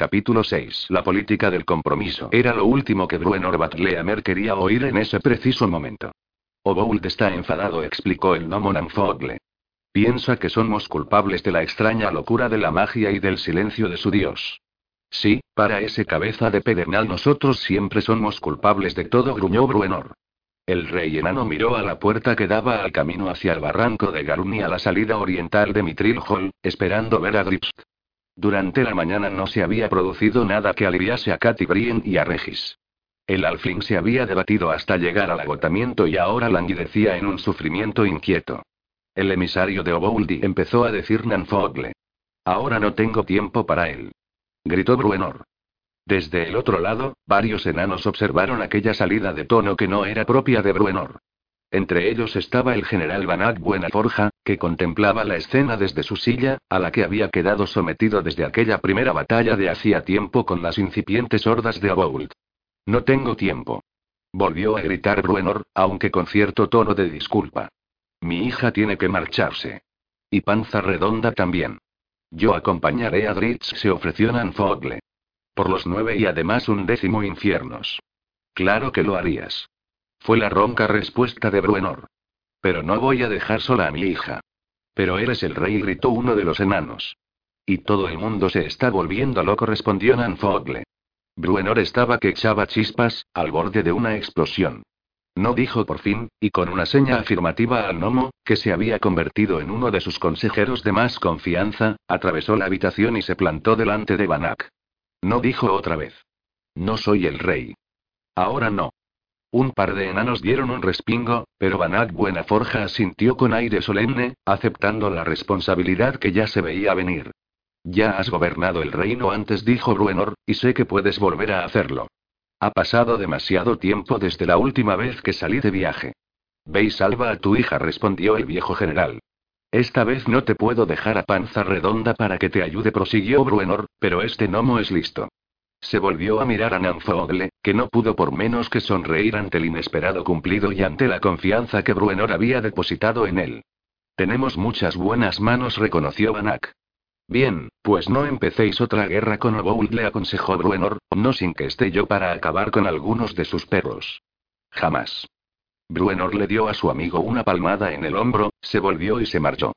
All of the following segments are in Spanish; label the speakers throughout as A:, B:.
A: Capítulo 6. La política del compromiso. Era lo último que Bruenor Batleamer quería oír en ese preciso momento. Obould está enfadado, explicó el gnomo Nanfogle. Piensa que somos culpables de la extraña locura de la magia y del silencio de su dios. Sí, para ese cabeza de pedernal nosotros siempre somos culpables de todo, gruñó Bruenor. El rey enano miró a la puerta que daba al camino hacia el barranco de Garuni a la salida oriental de Mitril Hall, esperando ver a Dripst. Durante la mañana no se había producido nada que aliviase a Katy Brien y a Regis. El alfling se había debatido hasta llegar al agotamiento y ahora languidecía en un sufrimiento inquieto. El emisario de Obouldi empezó a decir Nanfogle. Ahora no tengo tiempo para él. Gritó Bruenor. Desde el otro lado, varios enanos observaron aquella salida de tono que no era propia de Bruenor. Entre ellos estaba el general Banach Buenaforja, que contemplaba la escena desde su silla, a la que había quedado sometido desde aquella primera batalla de hacía tiempo con las incipientes hordas de Obould. No tengo tiempo. Volvió a gritar Bruenor, aunque con cierto tono de disculpa. Mi hija tiene que marcharse. Y Panza Redonda también. Yo acompañaré a Dritz, se ofreció Nanfogle. Por los nueve y además un décimo infiernos. Claro que lo harías. Fue la ronca respuesta de Bruenor. Pero no voy a dejar sola a mi hija. Pero eres el rey, gritó uno de los enanos. Y todo el mundo se está volviendo loco, respondió Nanfogle. Bruenor estaba que echaba chispas, al borde de una explosión. No dijo por fin, y con una seña afirmativa al gnomo, que se había convertido en uno de sus consejeros de más confianza, atravesó la habitación y se plantó delante de Banach. No dijo otra vez. No soy el rey. Ahora no. Un par de enanos dieron un respingo, pero Banach Buenaforja asintió con aire solemne, aceptando la responsabilidad que ya se veía venir. Ya has gobernado el reino antes, dijo Bruenor, y sé que puedes volver a hacerlo. Ha pasado demasiado tiempo desde la última vez que salí de viaje. Ve y salva a tu hija, respondió el viejo general. Esta vez no te puedo dejar a panza redonda para que te ayude, prosiguió Bruenor, pero este gnomo es listo. Se volvió a mirar a Nanfogle, que no pudo por menos que sonreír ante el inesperado cumplido y ante la confianza que Bruenor había depositado en él. Tenemos muchas buenas manos, reconoció Banach. Bien, pues no empecéis otra guerra con Obould, le aconsejó Bruenor, no sin que esté yo para acabar con algunos de sus perros. Jamás. Bruenor le dio a su amigo una palmada en el hombro, se volvió y se marchó.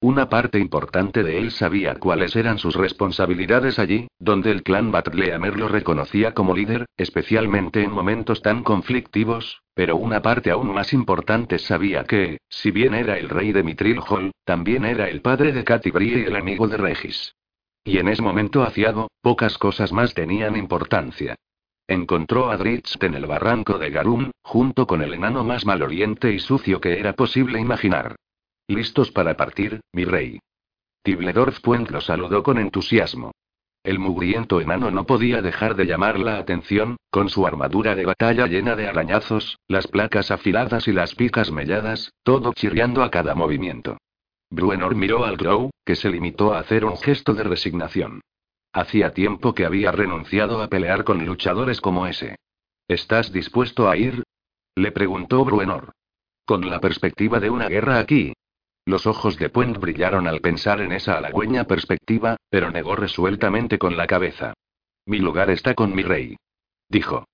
A: Una parte importante de él sabía cuáles eran sus responsabilidades allí, donde el clan Batleamer lo reconocía como líder, especialmente en momentos tan conflictivos, pero una parte aún más importante sabía que, si bien era el rey de Mitril Hall, también era el padre de Katy Brie y el amigo de Regis. Y en ese momento aciago, pocas cosas más tenían importancia. Encontró a Dritz en el barranco de Garum, junto con el enano más maloriente y sucio que era posible imaginar. Listos para partir, mi rey. Tibledorf Puent lo saludó con entusiasmo. El mugriento enano no podía dejar de llamar la atención, con su armadura de batalla llena de arañazos, las placas afiladas y las picas melladas, todo chirriando a cada movimiento. Bruenor miró al Grow, que se limitó a hacer un gesto de resignación. Hacía tiempo que había renunciado a pelear con luchadores como ese. ¿Estás dispuesto a ir? Le preguntó Bruenor. Con la perspectiva de una guerra aquí, los ojos de Puent brillaron al pensar en esa halagüeña perspectiva, pero negó resueltamente con la cabeza. Mi lugar está con mi rey. Dijo.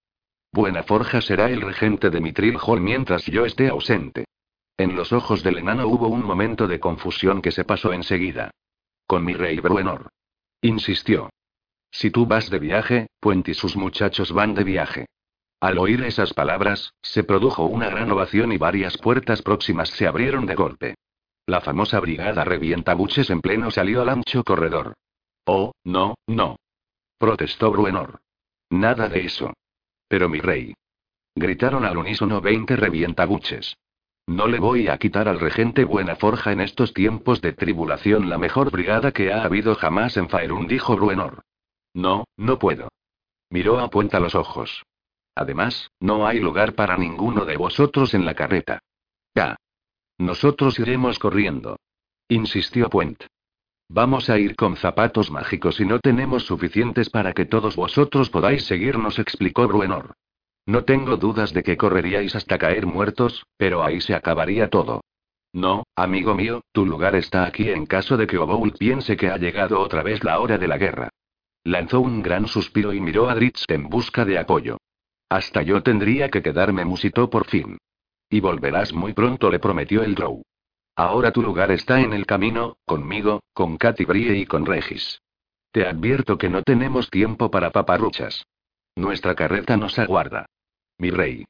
A: Buena Forja será el regente de Mitril Hall mientras yo esté ausente. En los ojos del enano hubo un momento de confusión que se pasó enseguida. Con mi rey Bruenor. Insistió. Si tú vas de viaje, Puent y sus muchachos van de viaje. Al oír esas palabras, se produjo una gran ovación y varias puertas próximas se abrieron de golpe. La famosa brigada revientabuches en pleno salió al ancho corredor. Oh, no, no. Protestó Bruenor. Nada de eso. Pero mi rey. Gritaron al unísono veinte revientabuches. No le voy a quitar al regente Buena Forja en estos tiempos de tribulación la mejor brigada que ha habido jamás en Faerun, dijo Bruenor. No, no puedo. Miró a Puenta los ojos. Además, no hay lugar para ninguno de vosotros en la carreta. Ya. Nosotros iremos corriendo. Insistió Puent. Vamos a ir con zapatos mágicos y no tenemos suficientes para que todos vosotros podáis seguirnos, explicó Bruenor. No tengo dudas de que correríais hasta caer muertos, pero ahí se acabaría todo. No, amigo mío, tu lugar está aquí en caso de que Oboul piense que ha llegado otra vez la hora de la guerra. Lanzó un gran suspiro y miró a Dritz en busca de apoyo. Hasta yo tendría que quedarme, musitó por fin. Y volverás muy pronto, le prometió el Drow. Ahora tu lugar está en el camino, conmigo, con Katy Brie y con Regis. Te advierto que no tenemos tiempo para paparruchas. Nuestra carreta nos aguarda. Mi rey.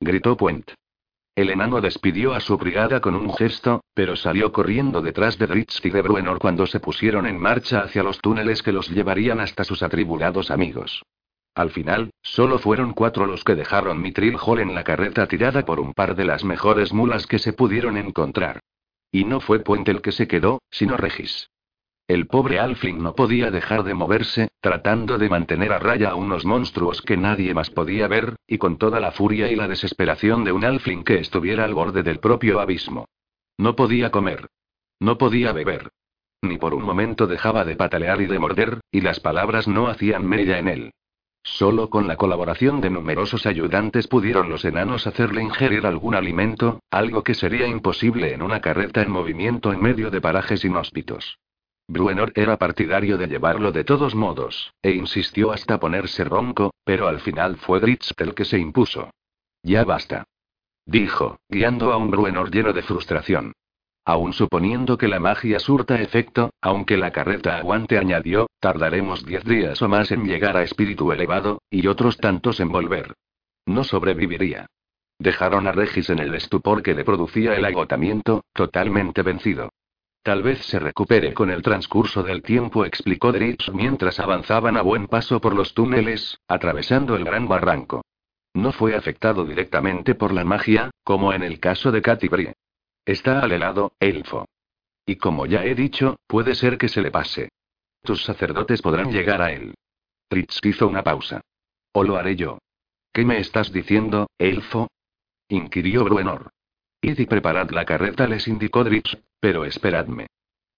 A: Gritó Puent. El enano despidió a su brigada con un gesto, pero salió corriendo detrás de Dritz y de Bruenor cuando se pusieron en marcha hacia los túneles que los llevarían hasta sus atribulados amigos. Al final, solo fueron cuatro los que dejaron Mitril Hall en la carreta tirada por un par de las mejores mulas que se pudieron encontrar. Y no fue Puente el que se quedó, sino Regis. El pobre Alfling no podía dejar de moverse, tratando de mantener a raya a unos monstruos que nadie más podía ver, y con toda la furia y la desesperación de un Alfling que estuviera al borde del propio abismo. No podía comer. No podía beber. Ni por un momento dejaba de patalear y de morder, y las palabras no hacían mella en él. Solo con la colaboración de numerosos ayudantes pudieron los enanos hacerle ingerir algún alimento, algo que sería imposible en una carreta en movimiento en medio de parajes inhóspitos. Bruenor era partidario de llevarlo de todos modos, e insistió hasta ponerse ronco, pero al final fue Dritz el que se impuso. Ya basta. Dijo, guiando a un Bruenor lleno de frustración. Aún suponiendo que la magia surta efecto, aunque la carreta aguante, añadió, tardaremos diez días o más en llegar a espíritu elevado, y otros tantos en volver. No sobreviviría. Dejaron a Regis en el estupor que le producía el agotamiento, totalmente vencido. Tal vez se recupere con el transcurso del tiempo, explicó Dritz mientras avanzaban a buen paso por los túneles, atravesando el gran barranco. No fue afectado directamente por la magia, como en el caso de Katy Brie. Está al helado, elfo. Y como ya he dicho, puede ser que se le pase. Tus sacerdotes podrán llegar a él. Tritz hizo una pausa. O lo haré yo. ¿Qué me estás diciendo, elfo? inquirió Bruenor. Id y preparad la carreta, les indicó Dritz, pero esperadme.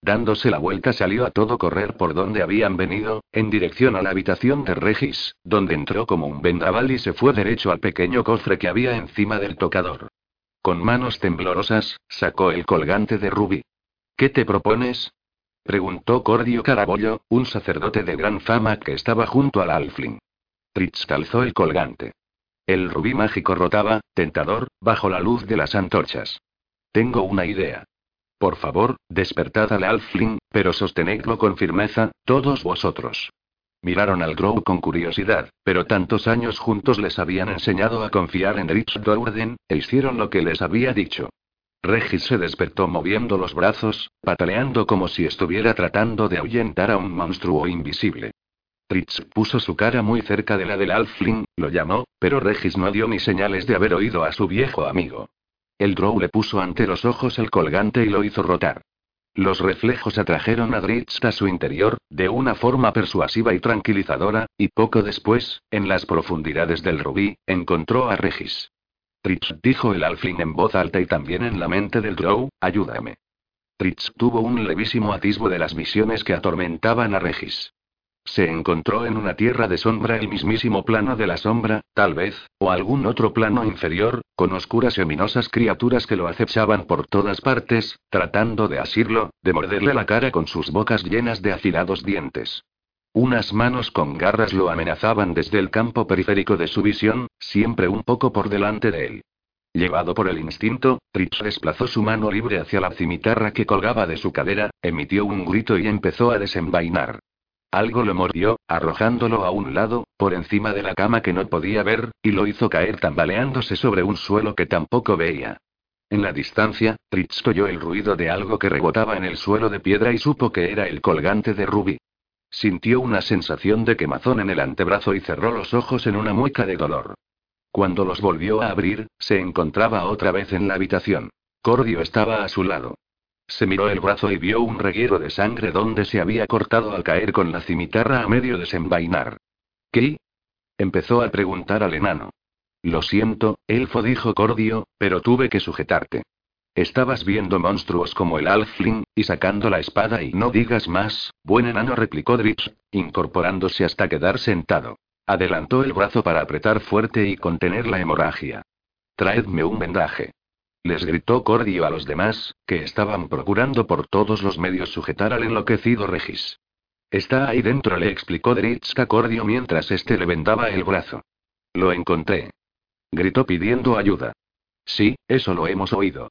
A: Dándose la vuelta salió a todo correr por donde habían venido, en dirección a la habitación de Regis, donde entró como un vendaval y se fue derecho al pequeño cofre que había encima del tocador. Con manos temblorosas, sacó el colgante de rubí. ¿Qué te propones? preguntó Cordio Carabollo, un sacerdote de gran fama que estaba junto al alfling. Tritz calzó el colgante. El rubí mágico rotaba, tentador, bajo la luz de las antorchas. Tengo una idea. Por favor, despertad al alfling, pero sostenedlo con firmeza, todos vosotros. Miraron al Grow con curiosidad, pero tantos años juntos les habían enseñado a confiar en Dritz Dourden, e hicieron lo que les había dicho. Regis se despertó moviendo los brazos, pataleando como si estuviera tratando de ahuyentar a un monstruo invisible. Dritz puso su cara muy cerca de la del Alfling, lo llamó, pero Regis no dio ni señales de haber oído a su viejo amigo. El Drow le puso ante los ojos el colgante y lo hizo rotar. Los reflejos atrajeron a Dritz a su interior, de una forma persuasiva y tranquilizadora, y poco después, en las profundidades del rubí, encontró a Regis. Dritz dijo el alfling en voz alta y también en la mente del drow, ayúdame. Dritz tuvo un levísimo atisbo de las visiones que atormentaban a Regis. Se encontró en una tierra de sombra el mismísimo plano de la sombra, tal vez, o algún otro plano inferior, con oscuras y ominosas criaturas que lo acechaban por todas partes, tratando de asirlo, de morderle la cara con sus bocas llenas de afilados dientes. Unas manos con garras lo amenazaban desde el campo periférico de su visión, siempre un poco por delante de él. Llevado por el instinto, Tritz desplazó su mano libre hacia la cimitarra que colgaba de su cadera, emitió un grito y empezó a desenvainar. Algo lo mordió, arrojándolo a un lado, por encima de la cama que no podía ver, y lo hizo caer tambaleándose sobre un suelo que tampoco veía. En la distancia, Tritz oyó el ruido de algo que rebotaba en el suelo de piedra y supo que era el colgante de Ruby. Sintió una sensación de quemazón en el antebrazo y cerró los ojos en una mueca de dolor. Cuando los volvió a abrir, se encontraba otra vez en la habitación. Cordio estaba a su lado. Se miró el brazo y vio un reguero de sangre donde se había cortado al caer con la cimitarra a medio desenvainar. ¿Qué? Empezó a preguntar al enano. Lo siento, elfo dijo Cordio, pero tuve que sujetarte. Estabas viendo monstruos como el Alfling, y sacando la espada y no digas más, buen enano replicó Dritz, incorporándose hasta quedar sentado. Adelantó el brazo para apretar fuerte y contener la hemorragia. Traedme un vendaje. Les gritó Cordio a los demás, que estaban procurando por todos los medios sujetar al enloquecido Regis. Está ahí dentro, le explicó Dritz a Cordio mientras este le vendaba el brazo. Lo encontré. Gritó pidiendo ayuda. Sí, eso lo hemos oído.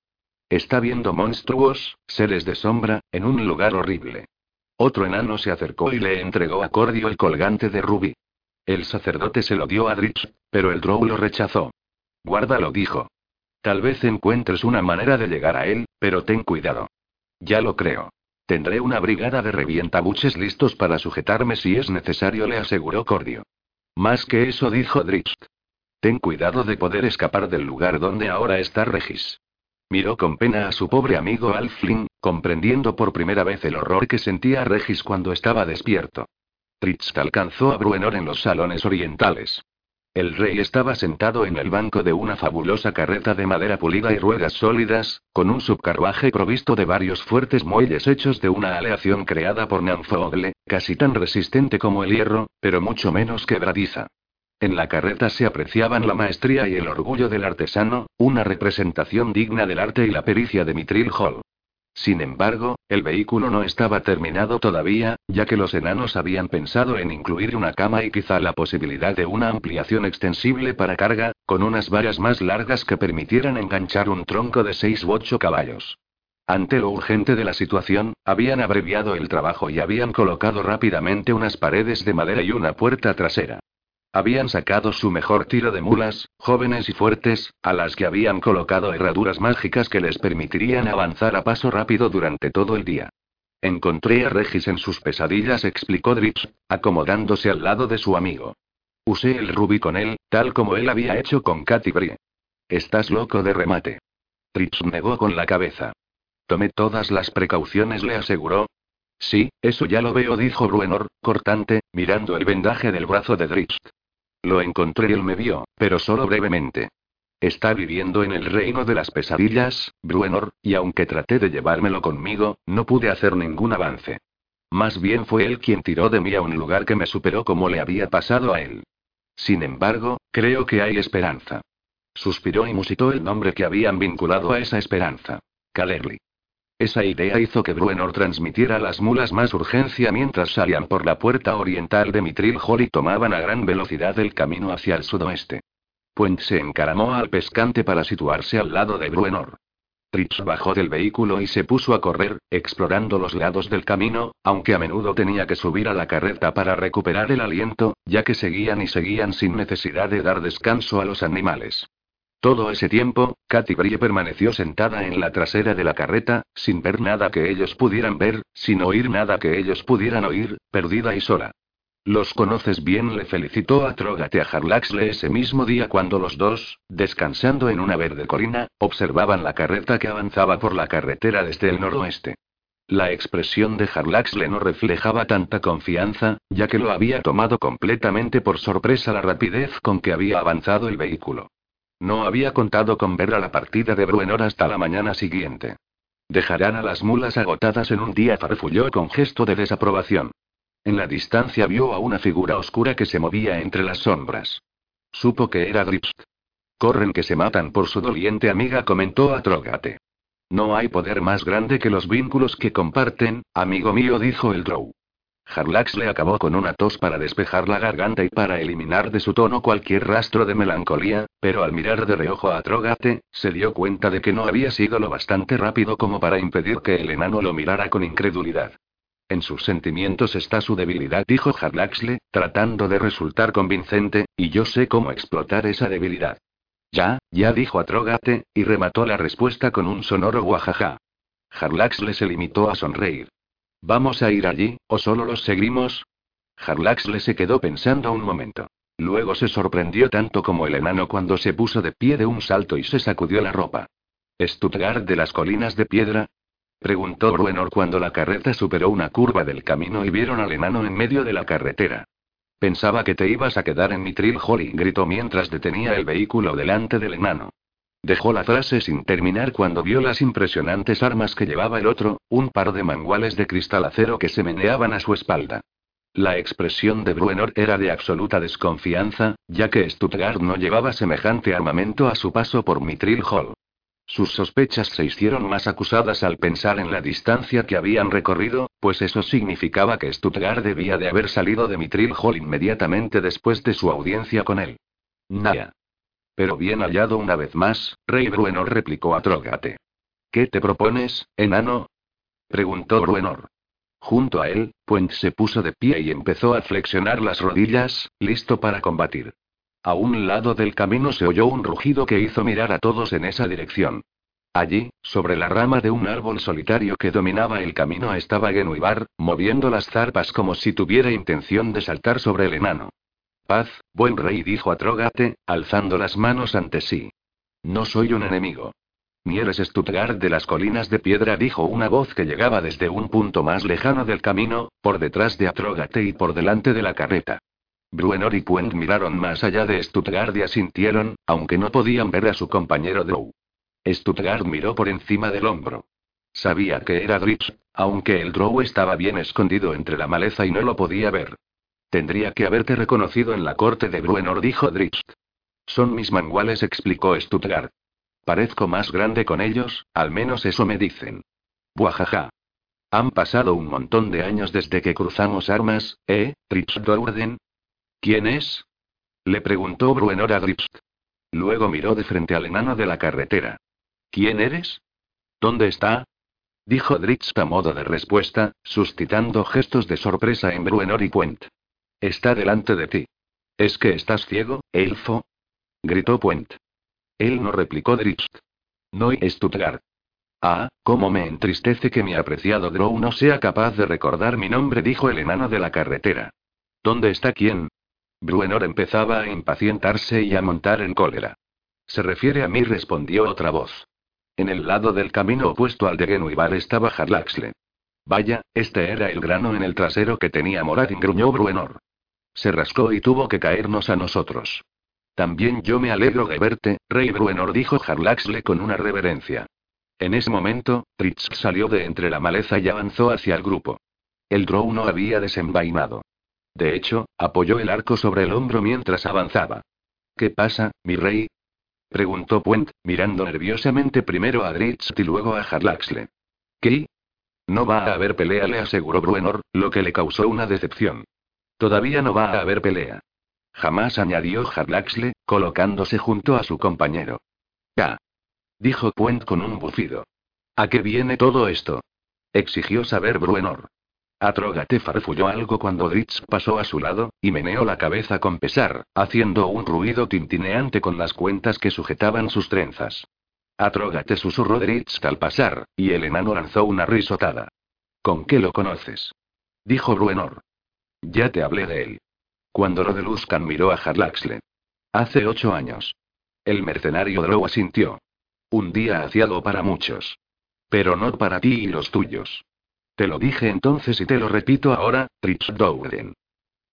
A: Está viendo monstruos, seres de sombra, en un lugar horrible. Otro enano se acercó y le entregó a Cordio el colgante de rubí. El sacerdote se lo dio a Dritz, pero el Drow lo rechazó. Guárdalo, dijo. Tal vez encuentres una manera de llegar a él, pero ten cuidado. Ya lo creo. Tendré una brigada de revientabuches listos para sujetarme si es necesario, le aseguró Cordio. Más que eso, dijo Dritz. Ten cuidado de poder escapar del lugar donde ahora está Regis. Miró con pena a su pobre amigo Alflin, comprendiendo por primera vez el horror que sentía Regis cuando estaba despierto. Tritz alcanzó a Bruenor en los salones orientales. El rey estaba sentado en el banco de una fabulosa carreta de madera pulida y ruedas sólidas, con un subcarruaje provisto de varios fuertes muelles hechos de una aleación creada por Nanfogle, casi tan resistente como el hierro, pero mucho menos quebradiza. En la carreta se apreciaban la maestría y el orgullo del artesano, una representación digna del arte y la pericia de Mitril Hall. Sin embargo, el vehículo no estaba terminado todavía, ya que los enanos habían pensado en incluir una cama y quizá la posibilidad de una ampliación extensible para carga, con unas varas más largas que permitieran enganchar un tronco de seis u ocho caballos. Ante lo urgente de la situación, habían abreviado el trabajo y habían colocado rápidamente unas paredes de madera y una puerta trasera. Habían sacado su mejor tiro de mulas, jóvenes y fuertes, a las que habían colocado herraduras mágicas que les permitirían avanzar a paso rápido durante todo el día. Encontré a Regis en sus pesadillas, explicó Drips, acomodándose al lado de su amigo. Usé el rubí con él, tal como él había hecho con Katy. Estás loco de remate. Drips negó con la cabeza. Tomé todas las precauciones, le aseguró. Sí, eso ya lo veo, dijo Bruenor, cortante, mirando el vendaje del brazo de Drips. Lo encontré y él me vio, pero solo brevemente. Está viviendo en el reino de las pesadillas, Bruenor, y aunque traté de llevármelo conmigo, no pude hacer ningún avance. Más bien fue él quien tiró de mí a un lugar que me superó como le había pasado a él. Sin embargo, creo que hay esperanza. Suspiró y musitó el nombre que habían vinculado a esa esperanza. Calerly. Esa idea hizo que Bruenor transmitiera a las mulas más urgencia mientras salían por la puerta oriental de Mitril Hall y tomaban a gran velocidad el camino hacia el sudoeste. Puent se encaramó al pescante para situarse al lado de Bruenor. Tritz bajó del vehículo y se puso a correr, explorando los lados del camino, aunque a menudo tenía que subir a la carreta para recuperar el aliento, ya que seguían y seguían sin necesidad de dar descanso a los animales. Todo ese tiempo, Katy Brie permaneció sentada en la trasera de la carreta, sin ver nada que ellos pudieran ver, sin oír nada que ellos pudieran oír, perdida y sola. Los conoces bien, le felicitó a Trógate a Harlaxle ese mismo día cuando los dos, descansando en una verde colina, observaban la carreta que avanzaba por la carretera desde el noroeste. La expresión de Harlaxle no reflejaba tanta confianza, ya que lo había tomado completamente por sorpresa la rapidez con que había avanzado el vehículo. No había contado con ver a la partida de Bruenor hasta la mañana siguiente. Dejarán a las mulas agotadas en un día, farfulló con gesto de desaprobación. En la distancia vio a una figura oscura que se movía entre las sombras. Supo que era Gripst. Corren que se matan por su doliente amiga, comentó a Trogate. No hay poder más grande que los vínculos que comparten, amigo mío, dijo el Drow. Harlax le acabó con una tos para despejar la garganta y para eliminar de su tono cualquier rastro de melancolía, pero al mirar de reojo a Trogate, se dio cuenta de que no había sido lo bastante rápido como para impedir que el enano lo mirara con incredulidad. En sus sentimientos está su debilidad, dijo Harlaxle, tratando de resultar convincente, y yo sé cómo explotar esa debilidad. Ya, ya dijo a Trogate, y remató la respuesta con un sonoro guajaja. Harlaxle se limitó a sonreír. ¿Vamos a ir allí, o solo los seguimos? Harlaxle se quedó pensando un momento. Luego se sorprendió tanto como el enano cuando se puso de pie de un salto y se sacudió la ropa. ¿Stuttgart de las colinas de piedra? Preguntó Bruenor cuando la carreta superó una curva del camino y vieron al enano en medio de la carretera. Pensaba que te ibas a quedar en Mitril Holly, gritó mientras detenía el vehículo delante del enano. Dejó la frase sin terminar cuando vio las impresionantes armas que llevaba el otro, un par de manguales de cristal acero que se meneaban a su espalda. La expresión de Bruenor era de absoluta desconfianza, ya que Stuttgart no llevaba semejante armamento a su paso por Mitril Hall. Sus sospechas se hicieron más acusadas al pensar en la distancia que habían recorrido, pues eso significaba que Stuttgart debía de haber salido de Mitril Hall inmediatamente después de su audiencia con él. Naya. Pero bien hallado una vez más, Rey Bruenor replicó a Trógate. ¿Qué te propones, enano? preguntó Bruenor. Junto a él, Puent se puso de pie y empezó a flexionar las rodillas, listo para combatir. A un lado del camino se oyó un rugido que hizo mirar a todos en esa dirección. Allí, sobre la rama de un árbol solitario que dominaba el camino, estaba Genuibar, moviendo las zarpas como si tuviera intención de saltar sobre el enano. Paz, buen rey, dijo a Trógate, alzando las manos ante sí. No soy un enemigo. Ni eres Stuttgart de las colinas de piedra, dijo una voz que llegaba desde un punto más lejano del camino, por detrás de Atrógate y por delante de la carreta. Bruenor y Puent miraron más allá de Stuttgart y asintieron, aunque no podían ver a su compañero Drow. Stuttgart miró por encima del hombro. Sabía que era Dritz, aunque el Drow estaba bien escondido entre la maleza y no lo podía ver. Tendría que haberte reconocido en la corte de Bruenor, dijo Dritz. Son mis manguales, explicó Stuttgart. Parezco más grande con ellos, al menos eso me dicen. Buajaja. Han pasado un montón de años desde que cruzamos armas, ¿eh, Dritz Dourden? ¿Quién es? Le preguntó Bruenor a Dripst. Luego miró de frente al enano de la carretera. ¿Quién eres? ¿Dónde está? Dijo Dritz a modo de respuesta, suscitando gestos de sorpresa en Bruenor y Puent. Está delante de ti. ¿Es que estás ciego, elfo? Gritó Puent. Él no replicó Dritz. No Stuttgart. Ah, cómo me entristece que mi apreciado Drow no sea capaz de recordar mi nombre, dijo el enano de la carretera. ¿Dónde está quién? Bruenor empezaba a impacientarse y a montar en cólera. Se refiere a mí, respondió otra voz. En el lado del camino opuesto al de Genuibar estaba Harlaxle. Vaya, este era el grano en el trasero que tenía Moradin, gruñó Bruenor. Se rascó y tuvo que caernos a nosotros. También yo me alegro de verte, Rey Bruenor, dijo Harlaxle con una reverencia. En ese momento, Tritz salió de entre la maleza y avanzó hacia el grupo. El Drow no había desenvainado. De hecho, apoyó el arco sobre el hombro mientras avanzaba. ¿Qué pasa, mi rey? preguntó Puent, mirando nerviosamente primero a Dritz y luego a Harlaxle. ¿Qué? No va a haber pelea, le aseguró Bruenor, lo que le causó una decepción. Todavía no va a haber pelea. Jamás añadió Harlaxle, colocándose junto a su compañero. Ya. Dijo Puent con un bufido. ¿A qué viene todo esto? Exigió saber Bruenor. Atrógate farfulló algo cuando Dritz pasó a su lado, y meneó la cabeza con pesar, haciendo un ruido tintineante con las cuentas que sujetaban sus trenzas. Atrógate susurró Dritz al pasar, y el enano lanzó una risotada. ¿Con qué lo conoces? Dijo Bruenor. Ya te hablé de él. Cuando Rodeluscan miró a Harlaxle. Hace ocho años. El mercenario Drow asintió. Un día aciado para muchos. Pero no para ti y los tuyos. Te lo dije entonces y te lo repito ahora, Tritz Douden.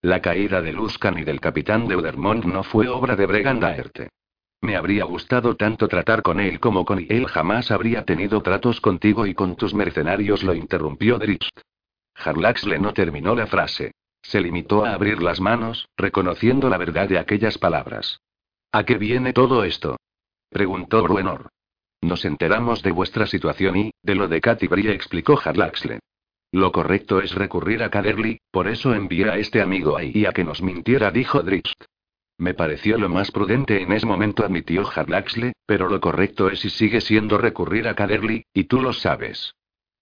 A: La caída de Luskan y del capitán de Udermont no fue obra de Bregan Me habría gustado tanto tratar con él como con él jamás habría tenido tratos contigo y con tus mercenarios, lo interrumpió Dritz. Harlaxle no terminó la frase. Se limitó a abrir las manos, reconociendo la verdad de aquellas palabras. ¿A qué viene todo esto? preguntó Bruenor. Nos enteramos de vuestra situación y, de lo de Katy explicó Harlaxle. Lo correcto es recurrir a Caderly, por eso envié a este amigo ahí a que nos mintiera, dijo Dritz. Me pareció lo más prudente en ese momento, admitió Harlaxle, pero lo correcto es y sigue siendo recurrir a Caderly, y tú lo sabes.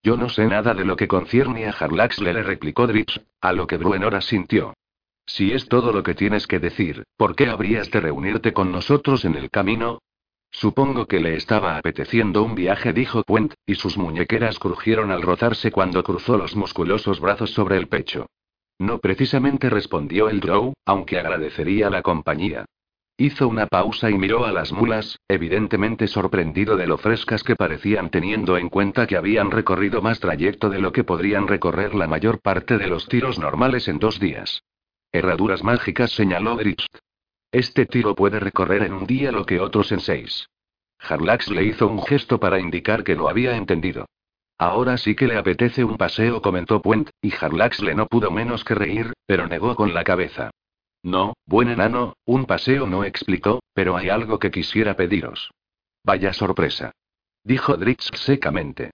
A: Yo no sé nada de lo que concierne a Harlaxle, le replicó Dritz, a lo que Bruenor asintió. Si es todo lo que tienes que decir, ¿por qué habrías de reunirte con nosotros en el camino? Supongo que le estaba apeteciendo un viaje, dijo Puent, y sus muñequeras crujieron al rozarse cuando cruzó los musculosos brazos sobre el pecho. No precisamente respondió el Drow, aunque agradecería la compañía. Hizo una pausa y miró a las mulas, evidentemente sorprendido de lo frescas que parecían teniendo en cuenta que habían recorrido más trayecto de lo que podrían recorrer la mayor parte de los tiros normales en dos días. Herraduras mágicas señaló Dritz. Este tiro puede recorrer en un día lo que otros en seis. Harlax le hizo un gesto para indicar que lo había entendido. Ahora sí que le apetece un paseo, comentó Puent, y Harlax le no pudo menos que reír, pero negó con la cabeza. No, buen enano, un paseo no explicó, pero hay algo que quisiera pediros. Vaya sorpresa. dijo Dritz secamente.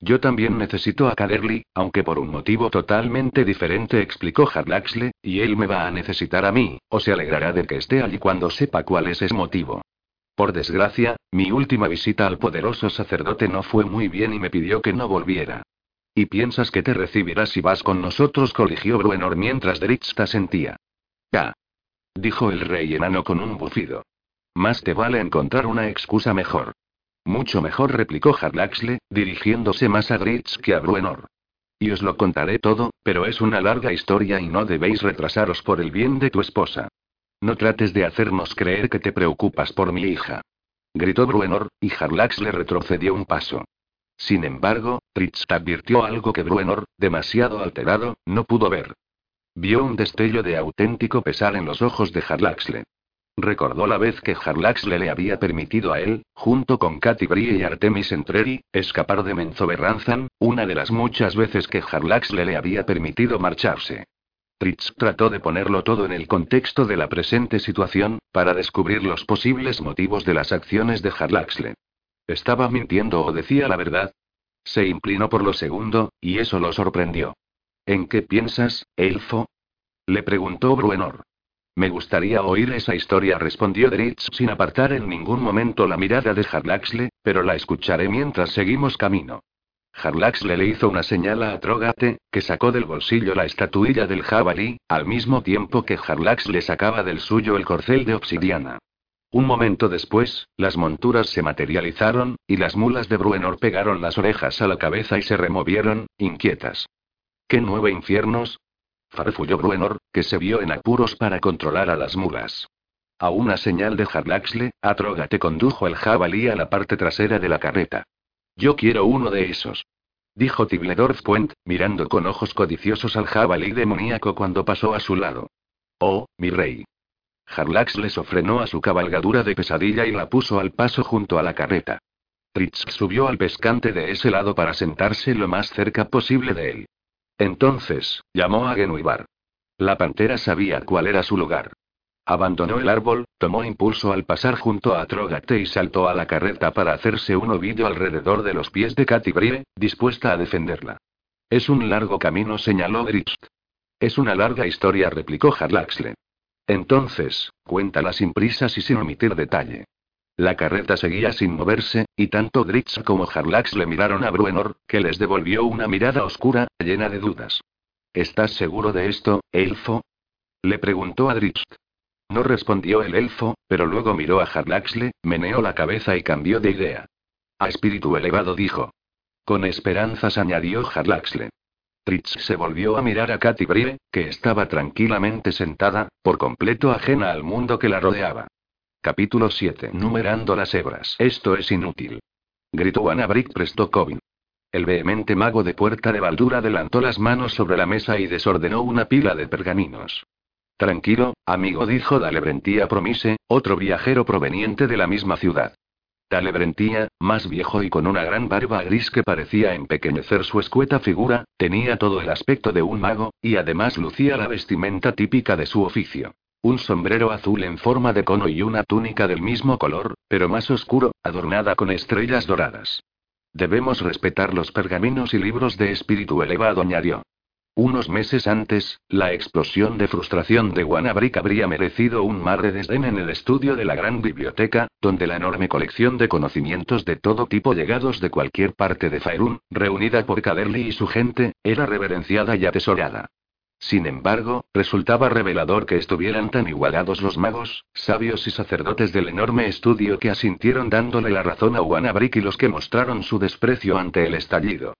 A: Yo también necesito a Caderly, aunque por un motivo totalmente diferente, explicó Harlaxle, y él me va a necesitar a mí, o se alegrará de que esté allí cuando sepa cuál es ese motivo. Por desgracia, mi última visita al poderoso sacerdote no fue muy bien y me pidió que no volviera. ¿Y piensas que te recibirá si vas con nosotros? coligió Bruenor mientras Dritz sentía. Ya. Dijo el rey enano con un bufido. Más te vale encontrar una excusa mejor. Mucho mejor, replicó Harlaxle, dirigiéndose más a Dritz que a Bruenor. Y os lo contaré todo, pero es una larga historia y no debéis retrasaros por el bien de tu esposa. No trates de hacernos creer que te preocupas por mi hija. Gritó Bruenor, y Harlaxle retrocedió un paso. Sin embargo, Dritz advirtió algo que Bruenor, demasiado alterado, no pudo ver. Vio un destello de auténtico pesar en los ojos de Harlaxle. Recordó la vez que Harlaxle le había permitido a él, junto con Katy Brie y Artemis Entreri, escapar de Menzoberranzan, una de las muchas veces que Harlaxle le había permitido marcharse. Tritz trató de ponerlo todo en el contexto de la presente situación, para descubrir los posibles motivos de las acciones de Harlaxle. ¿Estaba mintiendo o decía la verdad? Se inclinó por lo segundo, y eso lo sorprendió. ¿En qué piensas, elfo? Le preguntó Bruenor. Me gustaría oír esa historia, respondió Dritz sin apartar en ningún momento la mirada de Harlaxle, pero la escucharé mientras seguimos camino. Harlaxle le hizo una señal a Atrogate, que sacó del bolsillo la estatuilla del jabalí, al mismo tiempo que Harlax le sacaba del suyo el corcel de obsidiana. Un momento después, las monturas se materializaron, y las mulas de Bruenor pegaron las orejas a la cabeza y se removieron, inquietas. ¿Qué nueve infiernos? farfulló Bruenor, que se vio en apuros para controlar a las mulas. A una señal de Harlaxle, Atrógate condujo el jabalí a la parte trasera de la carreta. Yo quiero uno de esos. Dijo Tibledorf Puent, mirando con ojos codiciosos al jabalí demoníaco cuando pasó a su lado. Oh, mi rey. Harlaxle sofrenó a su cabalgadura de pesadilla y la puso al paso junto a la carreta. Tritz subió al pescante de ese lado para sentarse lo más cerca posible de él. Entonces, llamó a Genuibar. La pantera sabía cuál era su lugar. Abandonó el árbol, tomó impulso al pasar junto a Trogate y saltó a la carreta para hacerse un ovillo alrededor de los pies de Katy dispuesta a defenderla. Es un largo camino, señaló Dritz. Es una larga historia, replicó Harlaxle. Entonces, cuéntala sin prisas y sin omitir detalle. La carreta seguía sin moverse, y tanto Dritz como Harlax le miraron a Bruenor, que les devolvió una mirada oscura, llena de dudas. ¿Estás seguro de esto, elfo? Le preguntó a Dritz. No respondió el elfo, pero luego miró a Harlaxle, meneó la cabeza y cambió de idea. A espíritu elevado dijo. Con esperanzas añadió Harlaxle. Dritz se volvió a mirar a Katy Brie, que estaba tranquilamente sentada, por completo ajena al mundo que la rodeaba. Capítulo 7. Numerando las hebras. Esto es inútil. Gritó Anna Brick Prestocovin. El vehemente mago de puerta de Baldura adelantó las manos sobre la mesa y desordenó una pila de pergaminos. Tranquilo, amigo, dijo Dalebrentía Promise, otro viajero proveniente de la misma ciudad. Dalebrentía, más viejo y con una gran barba gris que parecía empequeñecer su escueta figura, tenía todo el aspecto de un mago, y además lucía la vestimenta típica de su oficio. Un sombrero azul en forma de cono y una túnica del mismo color, pero más oscuro, adornada con estrellas doradas. Debemos respetar los pergaminos y libros de espíritu elevado, añadió. Unos meses antes, la explosión de frustración de Wanabrik habría merecido un mar de desdén en el estudio de la gran biblioteca, donde la enorme colección de conocimientos de todo tipo llegados de cualquier parte de Faerun, reunida por Caderly y su gente, era reverenciada y atesorada. Sin embargo, resultaba revelador que estuvieran tan igualados los magos, sabios y sacerdotes del enorme estudio que asintieron dándole la razón a Wanabrik y los que mostraron su desprecio ante el estallido.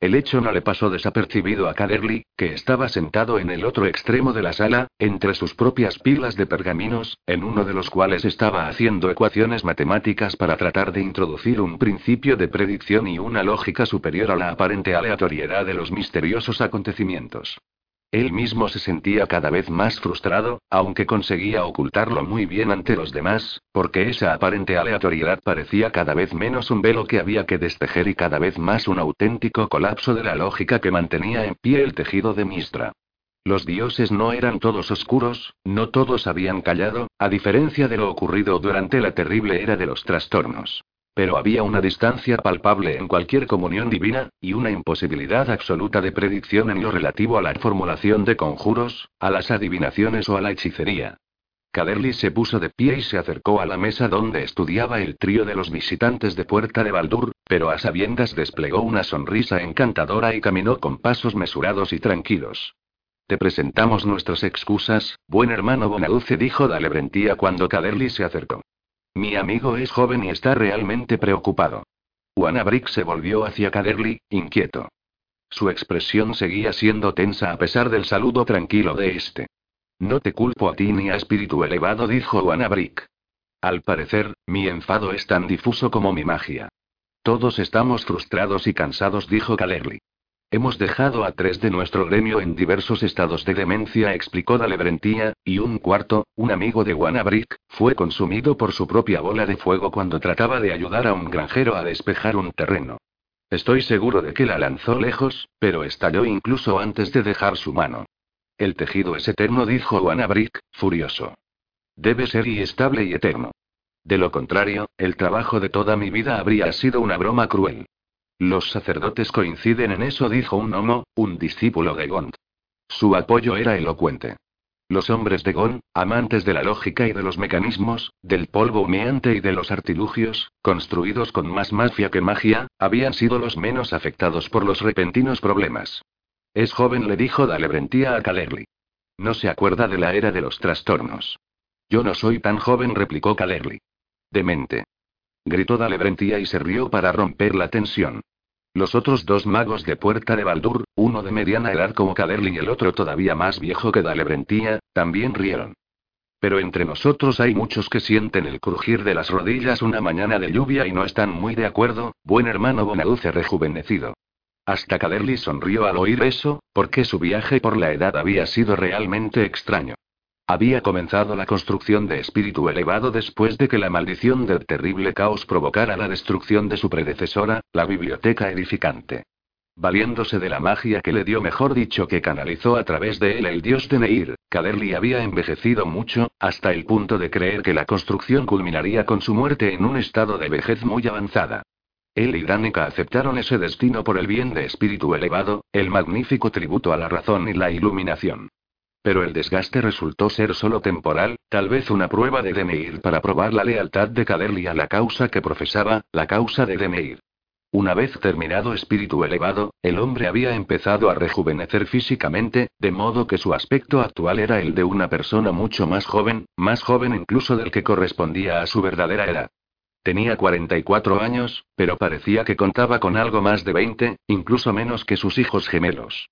A: El hecho no le pasó desapercibido a Caderly, que estaba sentado en el otro extremo de la sala, entre sus propias pilas de pergaminos, en uno de los cuales estaba haciendo ecuaciones matemáticas para tratar de introducir un principio de predicción y una lógica superior a la aparente aleatoriedad de los misteriosos acontecimientos. Él mismo se sentía cada vez más frustrado, aunque conseguía ocultarlo muy bien ante los demás, porque esa aparente aleatoriedad parecía cada vez menos un velo que había que destejer y cada vez más un auténtico colapso de la lógica que mantenía en pie el tejido de Mistra. Los dioses no eran todos oscuros, no todos habían callado, a diferencia de lo ocurrido durante la terrible era de los trastornos. Pero había una distancia palpable en cualquier comunión divina, y una imposibilidad absoluta de predicción en lo relativo a la formulación de conjuros, a las adivinaciones o a la hechicería. Caderly se puso de pie y se acercó a la mesa donde estudiaba el trío de los visitantes de Puerta de Baldur, pero a sabiendas desplegó una sonrisa encantadora y caminó con pasos mesurados y tranquilos. Te presentamos nuestras excusas, buen hermano Bonaduce, dijo Dalebrentía cuando Caderly se acercó. Mi amigo es joven y está realmente preocupado. Brick se volvió hacia Caderly, inquieto. Su expresión seguía siendo tensa a pesar del saludo tranquilo de este. No te culpo a ti ni a espíritu elevado, dijo Brick. Al parecer, mi enfado es tan difuso como mi magia. Todos estamos frustrados y cansados, dijo Caderly. Hemos dejado a tres de nuestro gremio en diversos estados de demencia, explicó Dalebrentía, y un cuarto, un amigo de Wanabrick, fue consumido por su propia bola de fuego cuando trataba de ayudar a un granjero a despejar un terreno. Estoy seguro de que la lanzó lejos, pero estalló incluso antes de dejar su mano. El tejido es eterno, dijo Wanabrick, furioso. Debe ser y estable y eterno. De lo contrario, el trabajo de toda mi vida habría sido una broma cruel. Los sacerdotes coinciden en eso, dijo un homo, un discípulo de Gond. Su apoyo era elocuente. Los hombres de Gon, amantes de la lógica y de los mecanismos, del polvo humeante y de los artilugios, construidos con más mafia que magia, habían sido los menos afectados por los repentinos problemas. Es joven, le dijo Dalebrentía a Calerly. No se acuerda de la era de los trastornos. Yo no soy tan joven, replicó Calerly. Demente. Gritó Dalebrentía y se rió para romper la tensión. Los otros dos magos de Puerta de Baldur, uno de mediana edad como Caderly y el otro todavía más viejo que Dalebrentía, también rieron. Pero entre nosotros hay muchos que sienten el crujir de las rodillas una mañana de lluvia y no están muy de acuerdo, buen hermano Bonaduce rejuvenecido. Hasta Caderly sonrió al oír eso, porque su viaje por la edad había sido realmente extraño. Había comenzado la construcción de espíritu elevado después de que la maldición del terrible caos provocara la destrucción de su predecesora, la biblioteca edificante. Valiéndose de la magia que le dio, mejor dicho, que canalizó a través de él el dios de Neir, Caderly había envejecido mucho, hasta el punto de creer que la construcción culminaría con su muerte en un estado de vejez muy avanzada. Él y Danica aceptaron ese destino por el bien de espíritu elevado, el magnífico tributo a la razón y la iluminación. Pero el desgaste resultó ser solo temporal, tal vez una prueba de Demeir para probar la lealtad de Caderly a la causa que profesaba, la causa de Demeir. Una vez terminado espíritu elevado, el hombre había empezado a rejuvenecer físicamente, de modo que su aspecto actual era el de una persona mucho más joven, más joven incluso del que correspondía a su verdadera edad. Tenía 44 años, pero parecía que contaba con algo más de 20, incluso menos que sus hijos gemelos.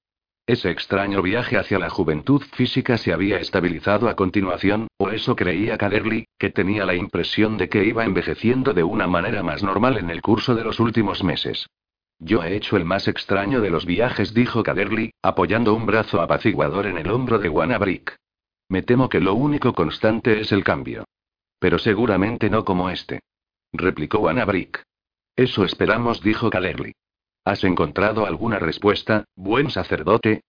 A: Ese extraño viaje hacia la juventud física se había estabilizado a continuación, o eso creía Caderly, que tenía la impresión de que iba envejeciendo de una manera más normal en el curso de los últimos meses. Yo he hecho el más extraño de los viajes, dijo Caderly, apoyando un brazo apaciguador en el hombro de Wanabrick. Me temo que lo único constante es el cambio. Pero seguramente no como este. Replicó Wanabrick. Eso esperamos, dijo Caderly. ¿Has encontrado alguna respuesta, buen sacerdote?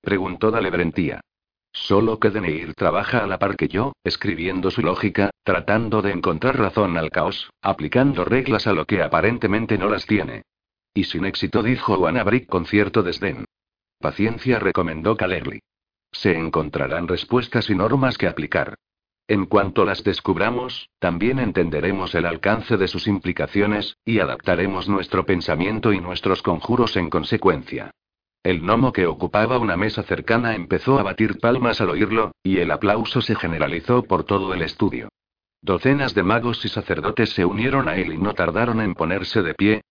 A: Preguntó Dalebrentía. Solo que Deneir trabaja a la par que yo, escribiendo su lógica, tratando de encontrar razón al caos, aplicando reglas a lo que aparentemente no las tiene. Y sin éxito dijo Brick con cierto desdén. Paciencia recomendó Calerly. Se encontrarán respuestas y normas que aplicar. En cuanto las descubramos, también entenderemos el alcance de sus implicaciones, y adaptaremos nuestro pensamiento y nuestros conjuros en consecuencia. El gnomo que ocupaba una mesa cercana empezó a batir palmas al oírlo, y el aplauso se generalizó por todo el estudio. Docenas de magos y sacerdotes se unieron a él y no tardaron en ponerse de pie.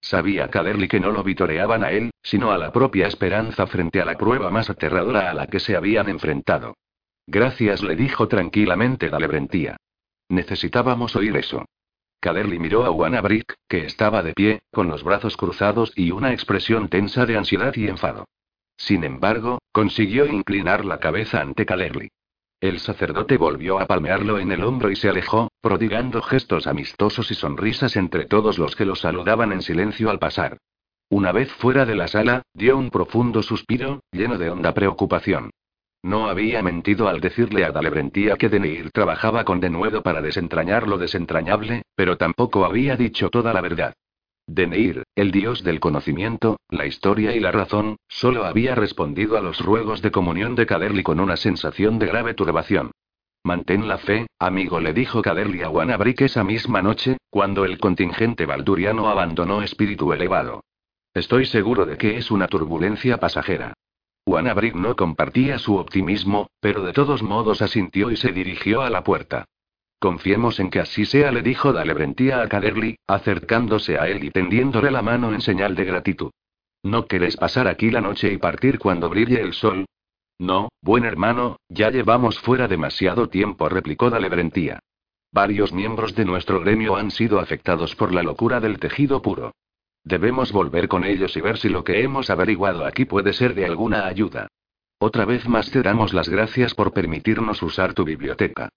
A: Sabía Caderly que no lo vitoreaban a él, sino a la propia esperanza frente a la prueba más aterradora a la que se habían enfrentado. Gracias, le dijo tranquilamente Dalebrentía. Necesitábamos oír eso. Caderly miró a Wanabrick, que estaba de pie, con los brazos cruzados y una expresión tensa de ansiedad y enfado. Sin embargo, consiguió inclinar la cabeza ante Caderly. El sacerdote volvió a palmearlo en el hombro y se alejó, prodigando gestos amistosos y sonrisas entre todos los que lo saludaban en silencio al pasar. Una vez fuera de la sala, dio un profundo suspiro, lleno de honda preocupación. No había mentido al decirle a Dalebrentía que Deneir trabajaba con denuedo para desentrañar lo desentrañable, pero tampoco había dicho toda la verdad. Deneir, el dios del conocimiento, la historia y la razón, solo había respondido a los ruegos de comunión de Caderly con una sensación de grave turbación. Mantén la fe, amigo, le dijo Caderly a Wanabrick esa misma noche, cuando el contingente valduriano abandonó espíritu elevado. Estoy seguro de que es una turbulencia pasajera. Wanabrick no compartía su optimismo, pero de todos modos asintió y se dirigió a la puerta. Confiemos en que así sea, le dijo Dalebrentía a Caderly, acercándose a él y tendiéndole la mano en señal de gratitud. ¿No querés pasar aquí la noche y partir cuando brille el sol? No, buen hermano, ya llevamos fuera demasiado tiempo, replicó Dalebrentía. Varios miembros de nuestro gremio han sido afectados por la locura del tejido puro. Debemos volver con ellos y ver si lo que hemos averiguado aquí puede ser de alguna ayuda. Otra vez más te damos las gracias por permitirnos usar tu biblioteca.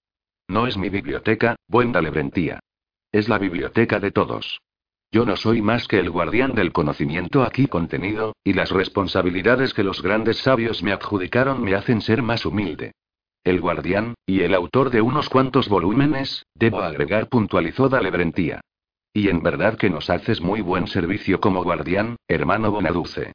A: No es mi biblioteca, buen Dalebrentía. Es la biblioteca de todos. Yo no soy más que el guardián del conocimiento aquí contenido, y las responsabilidades que los grandes sabios me adjudicaron me hacen ser más humilde. El guardián, y el autor de unos cuantos volúmenes, debo agregar, puntualizó Dalebrentía. Y en verdad que nos haces muy buen servicio como guardián, hermano Bonaduce.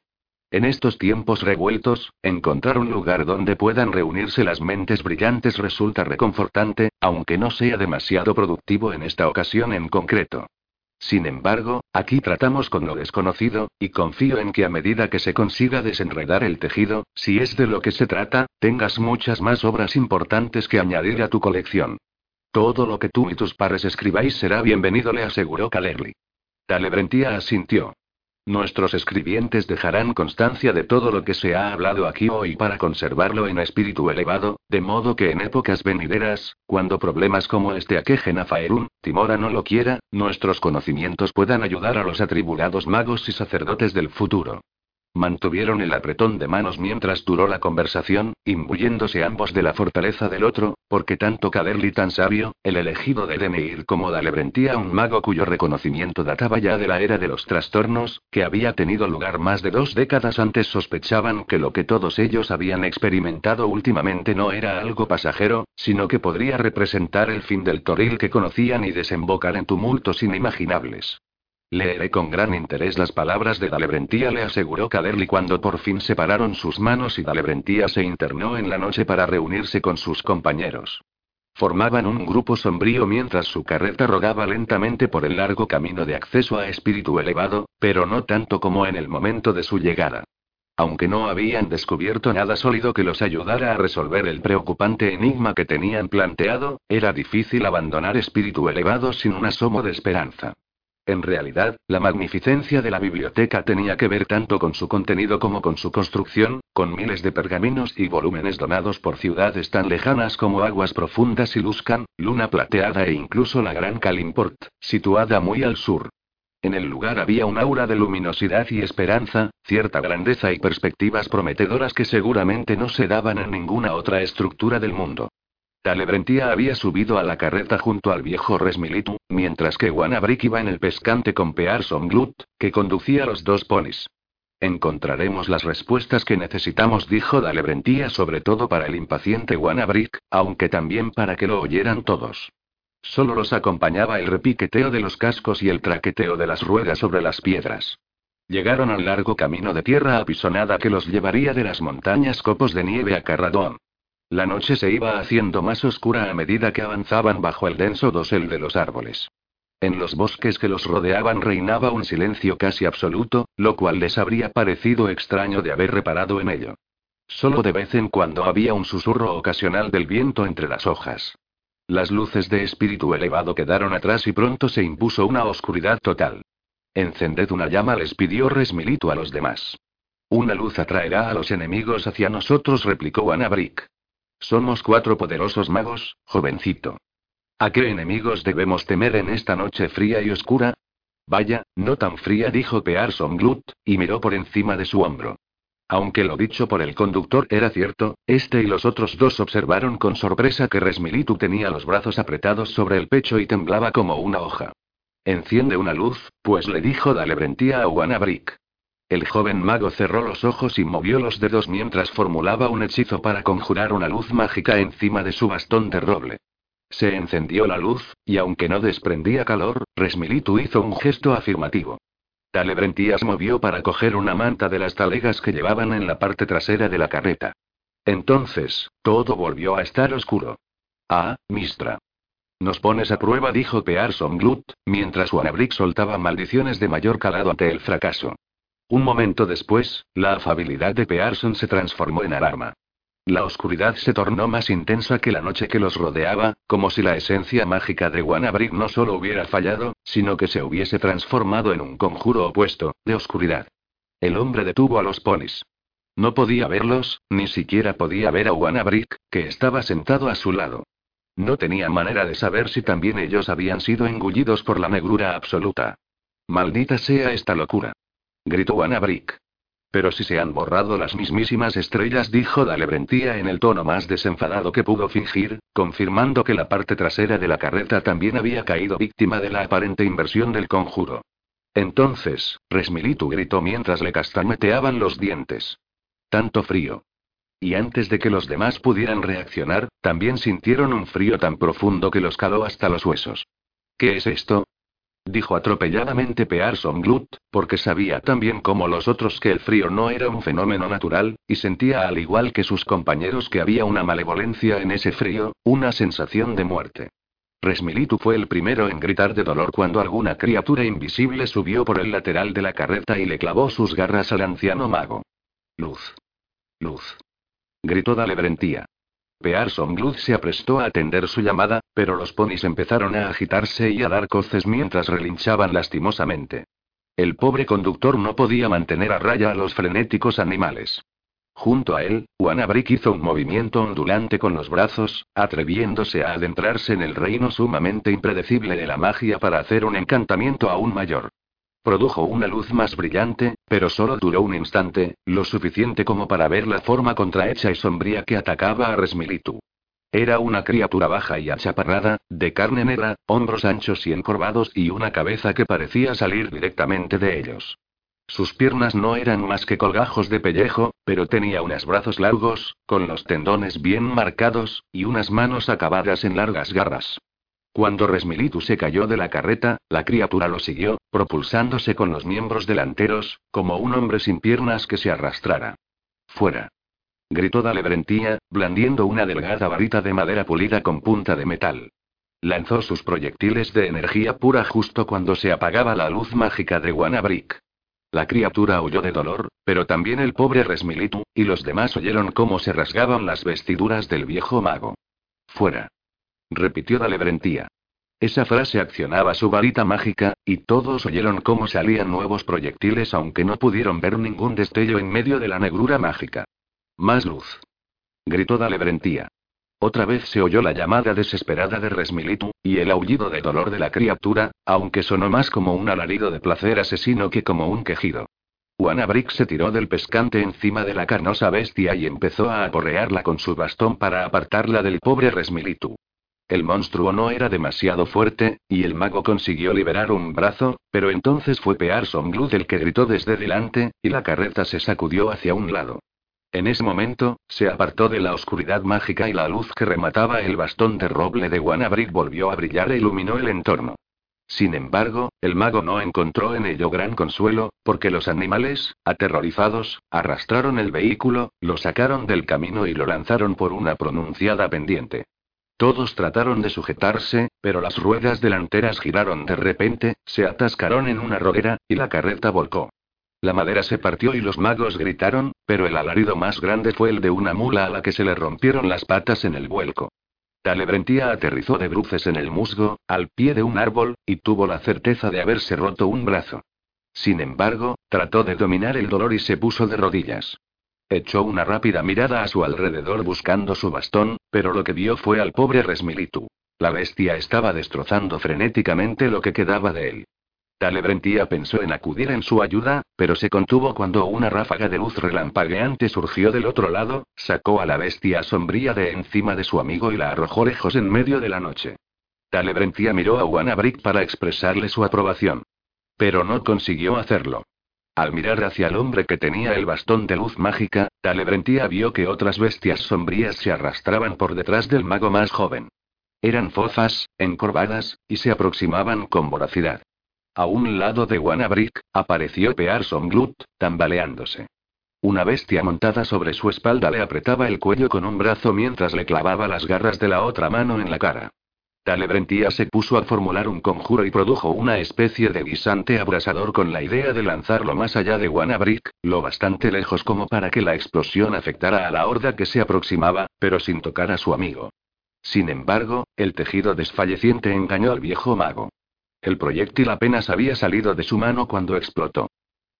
A: En estos tiempos revueltos, encontrar un lugar donde puedan reunirse las mentes brillantes resulta reconfortante, aunque no sea demasiado productivo en esta ocasión en concreto. Sin embargo, aquí tratamos con lo desconocido, y confío en que a medida que se consiga desenredar el tejido, si es de lo que se trata, tengas muchas más obras importantes que añadir a tu colección. Todo lo que tú y tus pares escribáis será bienvenido, le aseguró Calerly. Talebrentía asintió. Nuestros escribientes dejarán constancia de todo lo que se ha hablado aquí hoy para conservarlo en espíritu elevado, de modo que en épocas venideras, cuando problemas como este aquejen a Faerun, Timora no lo quiera, nuestros conocimientos puedan ayudar a los atribulados magos y sacerdotes del futuro. Mantuvieron el apretón de manos mientras duró la conversación, imbuyéndose ambos de la fortaleza del otro, porque tanto Caderly tan sabio, el elegido de Deneir como Dalebrentía un mago cuyo reconocimiento databa ya de la era de los trastornos, que había tenido lugar más de dos décadas antes sospechaban que lo que todos ellos habían experimentado últimamente no era algo pasajero, sino que podría representar el fin del toril que conocían y desembocar en tumultos inimaginables. Leeré con gran interés las palabras de Dalebrentía, le aseguró Caderly cuando por fin separaron sus manos y Dalebrentía se internó en la noche para reunirse con sus compañeros. Formaban un grupo sombrío mientras su carreta rodaba lentamente por el largo camino de acceso a espíritu elevado, pero no tanto como en el momento de su llegada. Aunque no habían descubierto nada sólido que los ayudara a resolver el preocupante enigma que tenían planteado, era difícil abandonar espíritu elevado sin un asomo de esperanza. En realidad, la magnificencia de la biblioteca tenía que ver tanto con su contenido como con su construcción, con miles de pergaminos y volúmenes donados por ciudades tan lejanas como Aguas Profundas y Luscan, Luna Plateada e incluso la Gran Kalimport, situada muy al sur. En el lugar había un aura de luminosidad y esperanza, cierta grandeza y perspectivas prometedoras que seguramente no se daban en ninguna otra estructura del mundo. Talebrentía había subido a la carreta junto al viejo Resmilitu, mientras que Wanabrick iba en el pescante con Pearson Glut, que conducía los dos ponis. Encontraremos las respuestas que necesitamos, dijo Dalebrentía, sobre todo para el impaciente Wanabrick, aunque también para que lo oyeran todos. Solo los acompañaba el repiqueteo de los cascos y el traqueteo de las ruedas sobre las piedras. Llegaron al largo camino de tierra apisonada que los llevaría de las montañas copos de nieve a Carradón. La noche se iba haciendo más oscura a medida que avanzaban bajo el denso dosel de los árboles. En los bosques que los rodeaban reinaba un silencio casi absoluto, lo cual les habría parecido extraño de haber reparado en ello. Solo de vez en cuando había un susurro ocasional del viento entre las hojas. Las luces de espíritu elevado quedaron atrás y pronto se impuso una oscuridad total. Encended una llama, les pidió Resmilito a los demás. Una luz atraerá a los enemigos hacia nosotros, replicó Anabrick. Somos cuatro poderosos magos, jovencito. ¿A qué enemigos debemos temer en esta noche fría y oscura? Vaya, no tan fría, dijo Pearson Glut, y miró por encima de su hombro. Aunque lo dicho por el conductor era cierto, este y los otros dos observaron con sorpresa que Resmilitu tenía los brazos apretados sobre el pecho y temblaba como una hoja. Enciende una luz, pues le dijo Dalebrentía a Wanabrick. El joven mago cerró los ojos y movió los dedos mientras formulaba un hechizo para conjurar una luz mágica encima de su bastón de roble. Se encendió la luz, y aunque no desprendía calor, Resmilitu hizo un gesto afirmativo. Talebrentías movió para coger una manta de las talegas que llevaban en la parte trasera de la carreta. Entonces, todo volvió a estar oscuro. Ah, Mistra. Nos pones a prueba, dijo Pearson Glut, mientras Wanabrick soltaba maldiciones de mayor calado ante el fracaso. Un momento después, la afabilidad de Pearson se transformó en alarma. La oscuridad se tornó más intensa que la noche que los rodeaba, como si la esencia mágica de Wanabrick no solo hubiera fallado, sino que se hubiese transformado en un conjuro opuesto, de oscuridad. El hombre detuvo a los ponis. No podía verlos, ni siquiera podía ver a Wanabrick, que estaba sentado a su lado. No tenía manera de saber si también ellos habían sido engullidos por la negrura absoluta. Maldita sea esta locura. Gritó Anna Brick. Pero si se han borrado las mismísimas estrellas, dijo Dalebrentía en el tono más desenfadado que pudo fingir, confirmando que la parte trasera de la carreta también había caído víctima de la aparente inversión del conjuro. Entonces, Resmilitu gritó mientras le castañeteaban los dientes. Tanto frío. Y antes de que los demás pudieran reaccionar, también sintieron un frío tan profundo que los caló hasta los huesos. ¿Qué es esto? Dijo atropelladamente Pearson Glut, porque sabía también como los otros que el frío no era un fenómeno natural, y sentía al igual que sus compañeros que había una malevolencia en ese frío, una sensación de muerte. Resmilitu fue el primero en gritar de dolor cuando alguna criatura invisible subió por el lateral de la carreta y le clavó sus garras al anciano mago. Luz. Luz gritó Dalebrentía. Pearson Blood se aprestó a atender su llamada, pero los ponis empezaron a agitarse y a dar coces mientras relinchaban lastimosamente. El pobre conductor no podía mantener a raya a los frenéticos animales. Junto a él, Wanabrick hizo un movimiento ondulante con los brazos, atreviéndose a adentrarse en el reino sumamente impredecible de la magia para hacer un encantamiento aún mayor. Produjo una luz más brillante, pero solo duró un instante, lo suficiente como para ver la forma contrahecha y sombría que atacaba a Resmilitu. Era una criatura baja y achaparrada, de carne negra, hombros anchos y encorvados y una cabeza que parecía salir directamente de ellos. Sus piernas no eran más que colgajos de pellejo, pero tenía unos brazos largos, con los tendones bien marcados, y unas manos acabadas en largas garras. Cuando Resmilitu se cayó de la carreta, la criatura lo siguió, propulsándose con los miembros delanteros, como un hombre sin piernas que se arrastrara. Fuera. Gritó Dalebrentía, blandiendo una delgada varita de madera pulida con punta de metal. Lanzó sus proyectiles de energía pura justo cuando se apagaba la luz mágica de Wanabrick. La criatura huyó de dolor, pero también el pobre Resmilitu, y los demás oyeron cómo se rasgaban las vestiduras del viejo mago. Fuera repitió Dalebrentía. Esa frase accionaba su varita mágica, y todos oyeron cómo salían nuevos proyectiles aunque no pudieron ver ningún destello en medio de la negrura mágica. Más luz. Gritó Dalebrentía. Otra vez se oyó la llamada desesperada de Resmilitu, y el aullido de dolor de la criatura, aunque sonó más como un alarido de placer asesino que como un quejido. Wanabrick se tiró del pescante encima de la carnosa bestia y empezó a aporrearla con su bastón para apartarla del pobre Resmilitu. El monstruo no era demasiado fuerte, y el mago consiguió liberar un brazo, pero entonces fue Pearson Blood el que gritó desde delante, y la carreta se sacudió hacia un lado. En ese momento, se apartó de la oscuridad mágica y la luz que remataba el bastón de roble de Wanabrick volvió a brillar e iluminó el entorno. Sin embargo, el mago no encontró en ello gran consuelo, porque los animales, aterrorizados, arrastraron el vehículo, lo sacaron del camino y lo lanzaron por una pronunciada pendiente. Todos trataron de sujetarse, pero las ruedas delanteras giraron de repente, se atascaron en una rodera, y la carreta volcó. La madera se partió y los magos gritaron, pero el alarido más grande fue el de una mula a la que se le rompieron las patas en el vuelco. Talebrentía aterrizó de bruces en el musgo, al pie de un árbol, y tuvo la certeza de haberse roto un brazo. Sin embargo, trató de dominar el dolor y se puso de rodillas. Echó una rápida mirada a su alrededor buscando su bastón, pero lo que vio fue al pobre Resmilitu. La bestia estaba destrozando frenéticamente lo que quedaba de él. Talebrentía pensó en acudir en su ayuda, pero se contuvo cuando una ráfaga de luz relampagueante surgió del otro lado, sacó a la bestia sombría de encima de su amigo y la arrojó lejos en medio de la noche. Talebrentía miró a Wanabrick para expresarle su aprobación. Pero no consiguió hacerlo. Al mirar hacia el hombre que tenía el bastón de luz mágica, Talebrentía vio que otras bestias sombrías se arrastraban por detrás del mago más joven. Eran fofas, encorvadas, y se aproximaban con voracidad. A un lado de Wanabrick, apareció Pearson Glut, tambaleándose. Una bestia montada sobre su espalda le apretaba el cuello con un brazo mientras le clavaba las garras de la otra mano en la cara. Talebrentía se puso a formular un conjuro y produjo una especie de guisante abrasador con la idea de lanzarlo más allá de Wanabrick, lo bastante lejos como para que la explosión afectara a la horda que se aproximaba, pero sin tocar a su amigo. Sin embargo, el tejido desfalleciente engañó al viejo mago. El proyectil apenas había salido de su mano cuando explotó.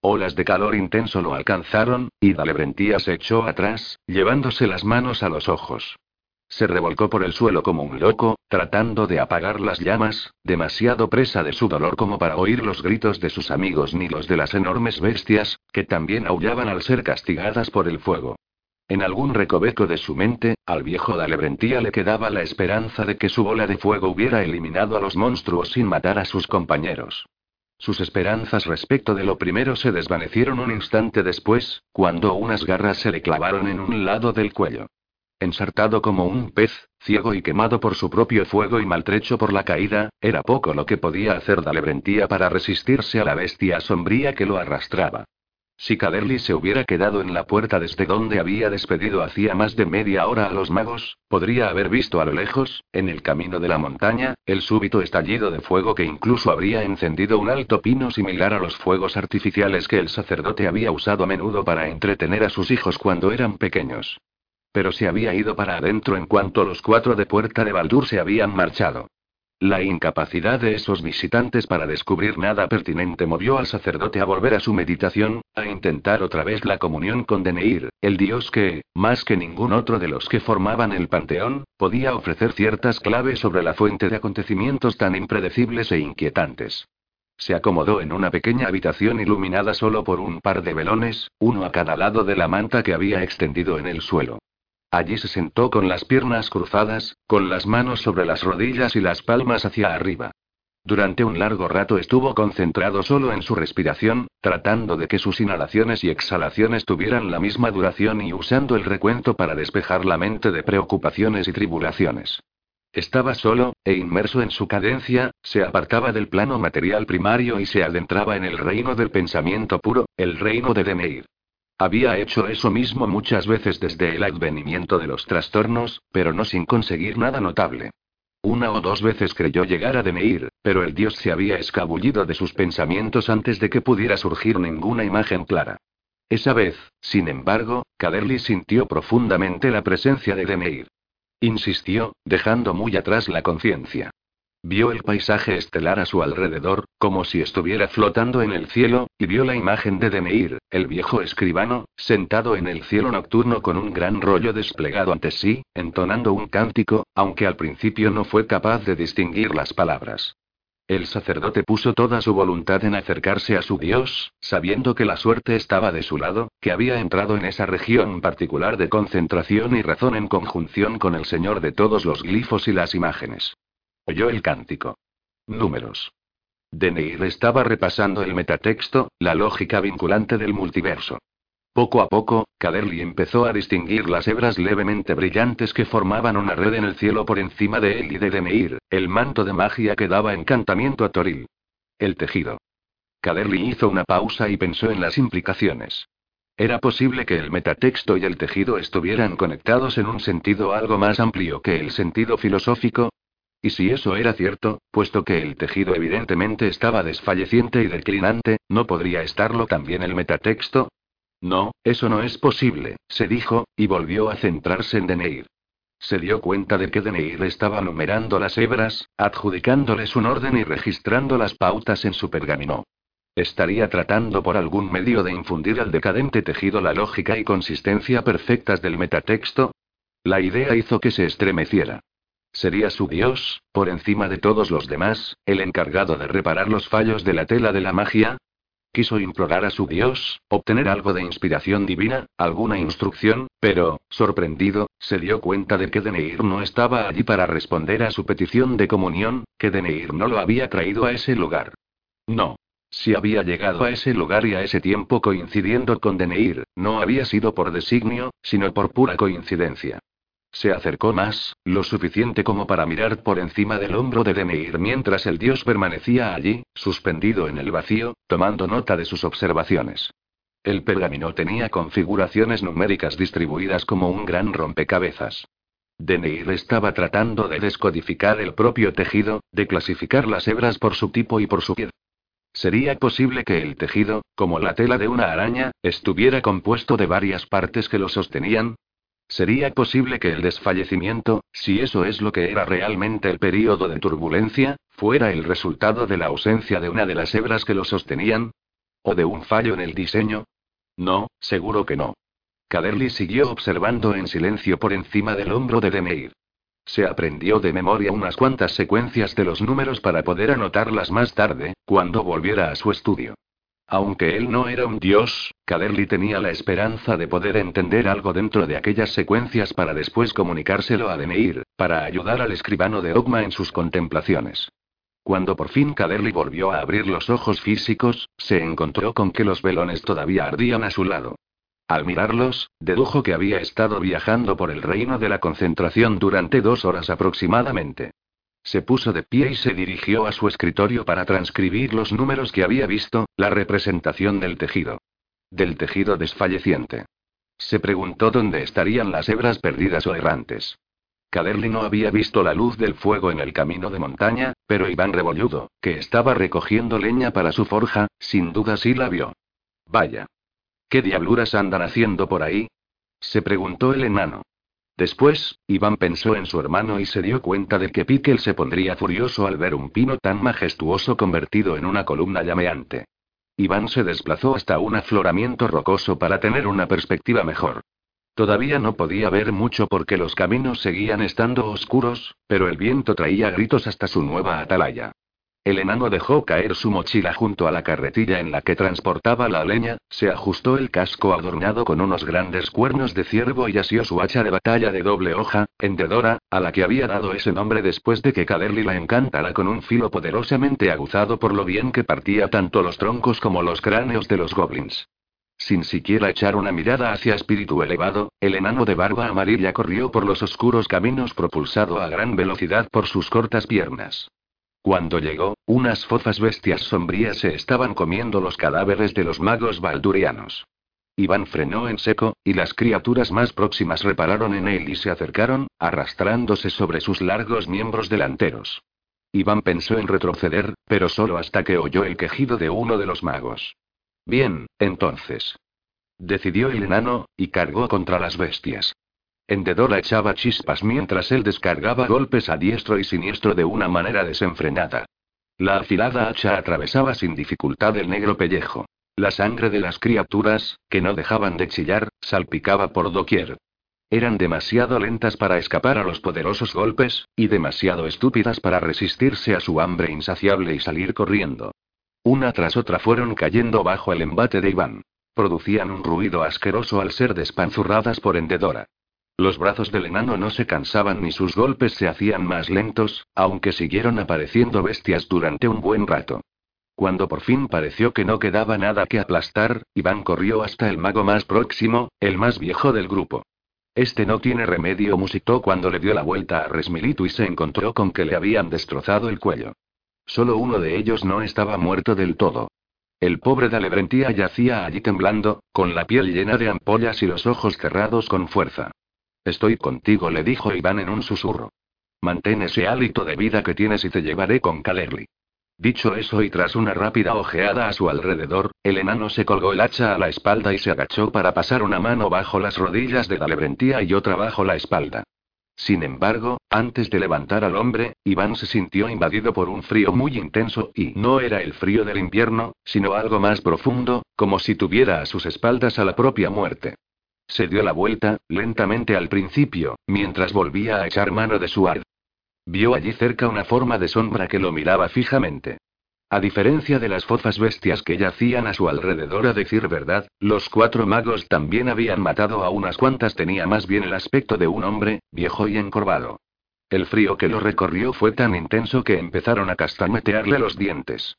A: Olas de calor intenso lo alcanzaron, y Dalebrentía se echó atrás, llevándose las manos a los ojos. Se revolcó por el suelo como un loco, tratando de apagar las llamas, demasiado presa de su dolor como para oír los gritos de sus amigos ni los de las enormes bestias, que también aullaban al ser castigadas por el fuego. En algún recoveco de su mente, al viejo Dalebrentía le quedaba la esperanza de que su bola de fuego hubiera eliminado a los monstruos sin matar a sus compañeros. Sus esperanzas respecto de lo primero se desvanecieron un instante después, cuando unas garras se le clavaron en un lado del cuello. Ensartado como un pez, ciego y quemado por su propio fuego y maltrecho por la caída, era poco lo que podía hacer Dalebrentía para resistirse a la bestia sombría que lo arrastraba. Si Caderly se hubiera quedado en la puerta desde donde había despedido hacía más de media hora a los magos, podría haber visto a lo lejos, en el camino de la montaña, el súbito estallido de fuego que incluso habría encendido un alto pino similar a los fuegos artificiales que el sacerdote había usado a menudo para entretener a sus hijos cuando eran pequeños pero se había ido para adentro en cuanto los cuatro de Puerta de Baldur se habían marchado. La incapacidad de esos visitantes para descubrir nada pertinente movió al sacerdote a volver a su meditación, a intentar otra vez la comunión con Deneir, el dios que, más que ningún otro de los que formaban el panteón, podía ofrecer ciertas claves sobre la fuente de acontecimientos tan impredecibles e inquietantes. Se acomodó en una pequeña habitación iluminada solo por un par de velones, uno a cada lado de la manta que había extendido en el suelo. Allí se sentó con las piernas cruzadas, con las manos sobre las rodillas y las palmas hacia arriba. Durante un largo rato estuvo concentrado solo en su respiración, tratando de que sus inhalaciones y exhalaciones tuvieran la misma duración y usando el recuento para despejar la mente de preocupaciones y tribulaciones. Estaba solo, e inmerso en su cadencia, se apartaba del plano material primario y se adentraba en el reino del pensamiento puro, el reino de Demeir. Había hecho eso mismo muchas veces desde el advenimiento de los trastornos, pero no sin conseguir nada notable. Una o dos veces creyó llegar a Deneir, pero el dios se había escabullido de sus pensamientos antes de que pudiera surgir ninguna imagen clara. Esa vez, sin embargo, Caderly sintió profundamente la presencia de Deneir. Insistió, dejando muy atrás la conciencia. Vio el paisaje estelar a su alrededor, como si estuviera flotando en el cielo, y vio la imagen de Demeir, el viejo escribano, sentado en el cielo nocturno con un gran rollo desplegado ante sí, entonando un cántico, aunque al principio no fue capaz de distinguir las palabras. El sacerdote puso toda su voluntad en acercarse a su Dios, sabiendo que la suerte estaba de su lado, que había entrado en esa región particular de concentración y razón en conjunción con el Señor de todos los glifos y las imágenes. Oyó el cántico. Números. Deneir estaba repasando el metatexto, la lógica vinculante del multiverso. Poco a poco, Caderly empezó a distinguir las hebras levemente brillantes que formaban una red en el cielo por encima de él y de Deneir, el manto de magia que daba encantamiento a Toril. El tejido. Caderly hizo una pausa y pensó en las implicaciones. Era posible que el metatexto y el tejido estuvieran conectados en un sentido algo más amplio que el sentido filosófico, y si eso era cierto, puesto que el tejido evidentemente estaba desfalleciente y declinante, ¿no podría estarlo también el metatexto? No, eso no es posible, se dijo, y volvió a centrarse en Deneir. Se dio cuenta de que Deneir estaba numerando las hebras, adjudicándoles un orden y registrando las pautas en su pergamino. Estaría tratando por algún medio de infundir al decadente tejido la lógica y consistencia perfectas del metatexto. La idea hizo que se estremeciera. Sería su dios, por encima de todos los demás, el encargado de reparar los fallos de la tela de la magia. Quiso implorar a su dios, obtener algo de inspiración divina, alguna instrucción, pero, sorprendido, se dio cuenta de que Deneir no estaba allí para responder a su petición de comunión, que Deneir no lo había traído a ese lugar. No. Si había llegado a ese lugar y a ese tiempo coincidiendo con Deneir, no había sido por designio, sino por pura coincidencia. Se acercó más, lo suficiente como para mirar por encima del hombro de Deneir mientras el dios permanecía allí, suspendido en el vacío, tomando nota de sus observaciones. El pergamino tenía configuraciones numéricas distribuidas como un gran rompecabezas. Deneir estaba tratando de descodificar el propio tejido, de clasificar las hebras por su tipo y por su piel. ¿Sería posible que el tejido, como la tela de una araña, estuviera compuesto de varias partes que lo sostenían? ¿Sería posible que el desfallecimiento, si eso es lo que era realmente el período de turbulencia, fuera el resultado de la ausencia de una de las hebras que lo sostenían? ¿O de un fallo en el diseño? No, seguro que no. Caderly siguió observando en silencio por encima del hombro de Demeir. Se aprendió de memoria unas cuantas secuencias de los números para poder anotarlas más tarde, cuando volviera a su estudio. Aunque él no era un dios, Caderly tenía la esperanza de poder entender algo dentro de aquellas secuencias para después comunicárselo a Demeir, para ayudar al escribano de Ogma en sus contemplaciones. Cuando por fin Caderly volvió a abrir los ojos físicos, se encontró con que los velones todavía ardían a su lado. Al mirarlos, dedujo que había estado viajando por el reino de la concentración durante dos horas aproximadamente. Se puso de pie y se dirigió a su escritorio para transcribir los números que había visto, la representación del tejido. Del tejido desfalleciente. Se preguntó dónde estarían las hebras perdidas o errantes. Caderly no había visto la luz del fuego en el camino de montaña, pero Iván Rebolludo, que estaba recogiendo leña para su forja, sin duda sí la vio. Vaya. ¿Qué diabluras andan haciendo por ahí? se preguntó el enano. Después, Iván pensó en su hermano y se dio cuenta de que Piquel se pondría furioso al ver un pino tan majestuoso convertido en una columna llameante. Iván se desplazó hasta un afloramiento rocoso para tener una perspectiva mejor. Todavía no podía ver mucho porque los caminos seguían estando oscuros, pero el viento traía gritos hasta su nueva atalaya. El enano dejó caer su mochila junto a la carretilla en la que transportaba la leña, se ajustó el casco adornado con unos grandes cuernos de ciervo y asió su hacha de batalla de doble hoja, hendedora, a la que había dado ese nombre después de que Caderly la encantara con un filo poderosamente aguzado por lo bien que partía tanto los troncos como los cráneos de los goblins. Sin siquiera echar una mirada hacia espíritu elevado, el enano de barba amarilla corrió por los oscuros caminos propulsado a gran velocidad por sus cortas piernas. Cuando llegó, unas fofas bestias sombrías se estaban comiendo los cadáveres de los magos baldurianos. Iván frenó en seco, y las criaturas más próximas repararon en él y se acercaron, arrastrándose sobre sus largos miembros delanteros. Iván pensó en retroceder, pero solo hasta que oyó el quejido de uno de los magos. Bien, entonces. Decidió el enano, y cargó contra las bestias. Endedora echaba chispas mientras él descargaba golpes a diestro y siniestro de una manera desenfrenada. La afilada hacha atravesaba sin dificultad el negro pellejo. La sangre de las criaturas, que no dejaban de chillar, salpicaba por doquier. Eran demasiado lentas para escapar a los poderosos golpes, y demasiado estúpidas para resistirse a su hambre insaciable y salir corriendo. Una tras otra fueron cayendo bajo el embate de Iván. Producían un ruido asqueroso al ser despanzurradas por Endedora. Los brazos del enano no se cansaban ni sus golpes se hacían más lentos, aunque siguieron apareciendo bestias durante un buen rato. Cuando por fin pareció que no quedaba nada que aplastar, Iván corrió hasta el mago más próximo, el más viejo del grupo. Este no tiene remedio, musitó cuando le dio la vuelta a Resmilitu y se encontró con que le habían destrozado el cuello. Solo uno de ellos no estaba muerto del todo. El pobre Dalebrentía yacía allí temblando, con la piel llena de ampollas y los ojos cerrados con fuerza. Estoy contigo, le dijo Iván en un susurro. Mantén ese hálito de vida que tienes y te llevaré con Calerly. Dicho eso y tras una rápida ojeada a su alrededor, el enano se colgó el hacha a la espalda y se agachó para pasar una mano bajo las rodillas de Dalebrentía y otra bajo la espalda. Sin embargo, antes de levantar al hombre, Iván se sintió invadido por un frío muy intenso y no era el frío del invierno, sino algo más profundo, como si tuviera a sus espaldas a la propia muerte. Se dio la vuelta, lentamente al principio, mientras volvía a echar mano de su ar. Vio allí cerca una forma de sombra que lo miraba fijamente. A diferencia de las fofas bestias que yacían a su alrededor a decir verdad, los cuatro magos también habían matado a unas cuantas tenía más bien el aspecto de un hombre, viejo y encorvado. El frío que lo recorrió fue tan intenso que empezaron a castañetearle los dientes.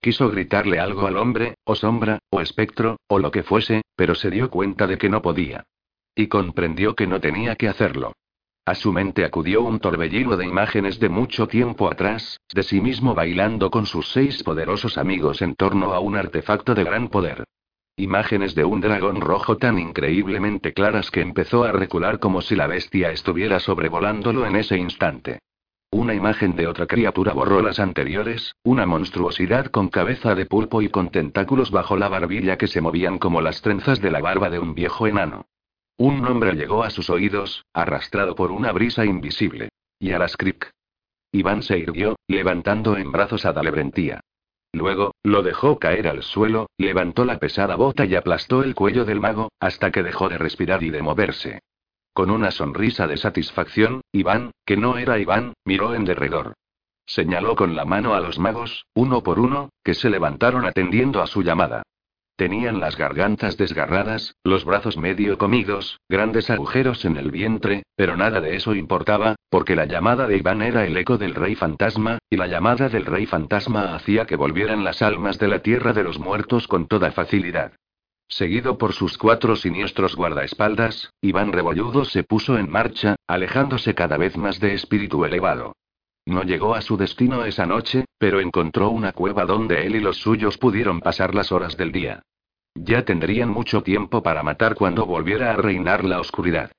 A: Quiso gritarle algo al hombre, o sombra, o espectro, o lo que fuese, pero se dio cuenta de que no podía. Y comprendió que no tenía que hacerlo. A su mente acudió un torbellino de imágenes de mucho tiempo atrás, de sí mismo bailando con sus seis poderosos amigos en torno a un artefacto de gran poder. Imágenes de un dragón rojo tan increíblemente claras que empezó a recular como si la bestia estuviera sobrevolándolo en ese instante. Una imagen de otra criatura borró las anteriores, una monstruosidad con cabeza de pulpo y con tentáculos bajo la barbilla que se movían como las trenzas de la barba de un viejo enano. Un nombre llegó a sus oídos, arrastrado por una brisa invisible. Yaraskrik. Iván se irguió, levantando en brazos a Dalebrentía. Luego, lo dejó caer al suelo, levantó la pesada bota y aplastó el cuello del mago, hasta que dejó de respirar y de moverse. Con una sonrisa de satisfacción, Iván, que no era Iván, miró en derredor. Señaló con la mano a los magos, uno por uno, que se levantaron atendiendo a su llamada. Tenían las gargantas desgarradas, los brazos medio comidos, grandes agujeros en el vientre, pero nada de eso importaba, porque la llamada de Iván era el eco del rey fantasma, y la llamada del rey fantasma hacía que volvieran las almas de la tierra de los muertos con toda facilidad. Seguido por sus cuatro siniestros guardaespaldas, Iván Rebolludo se puso en marcha, alejándose cada vez más de espíritu elevado. No llegó a su destino esa noche, pero encontró una cueva donde él y los suyos pudieron pasar las horas del día. Ya tendrían mucho tiempo para matar cuando volviera a reinar la oscuridad.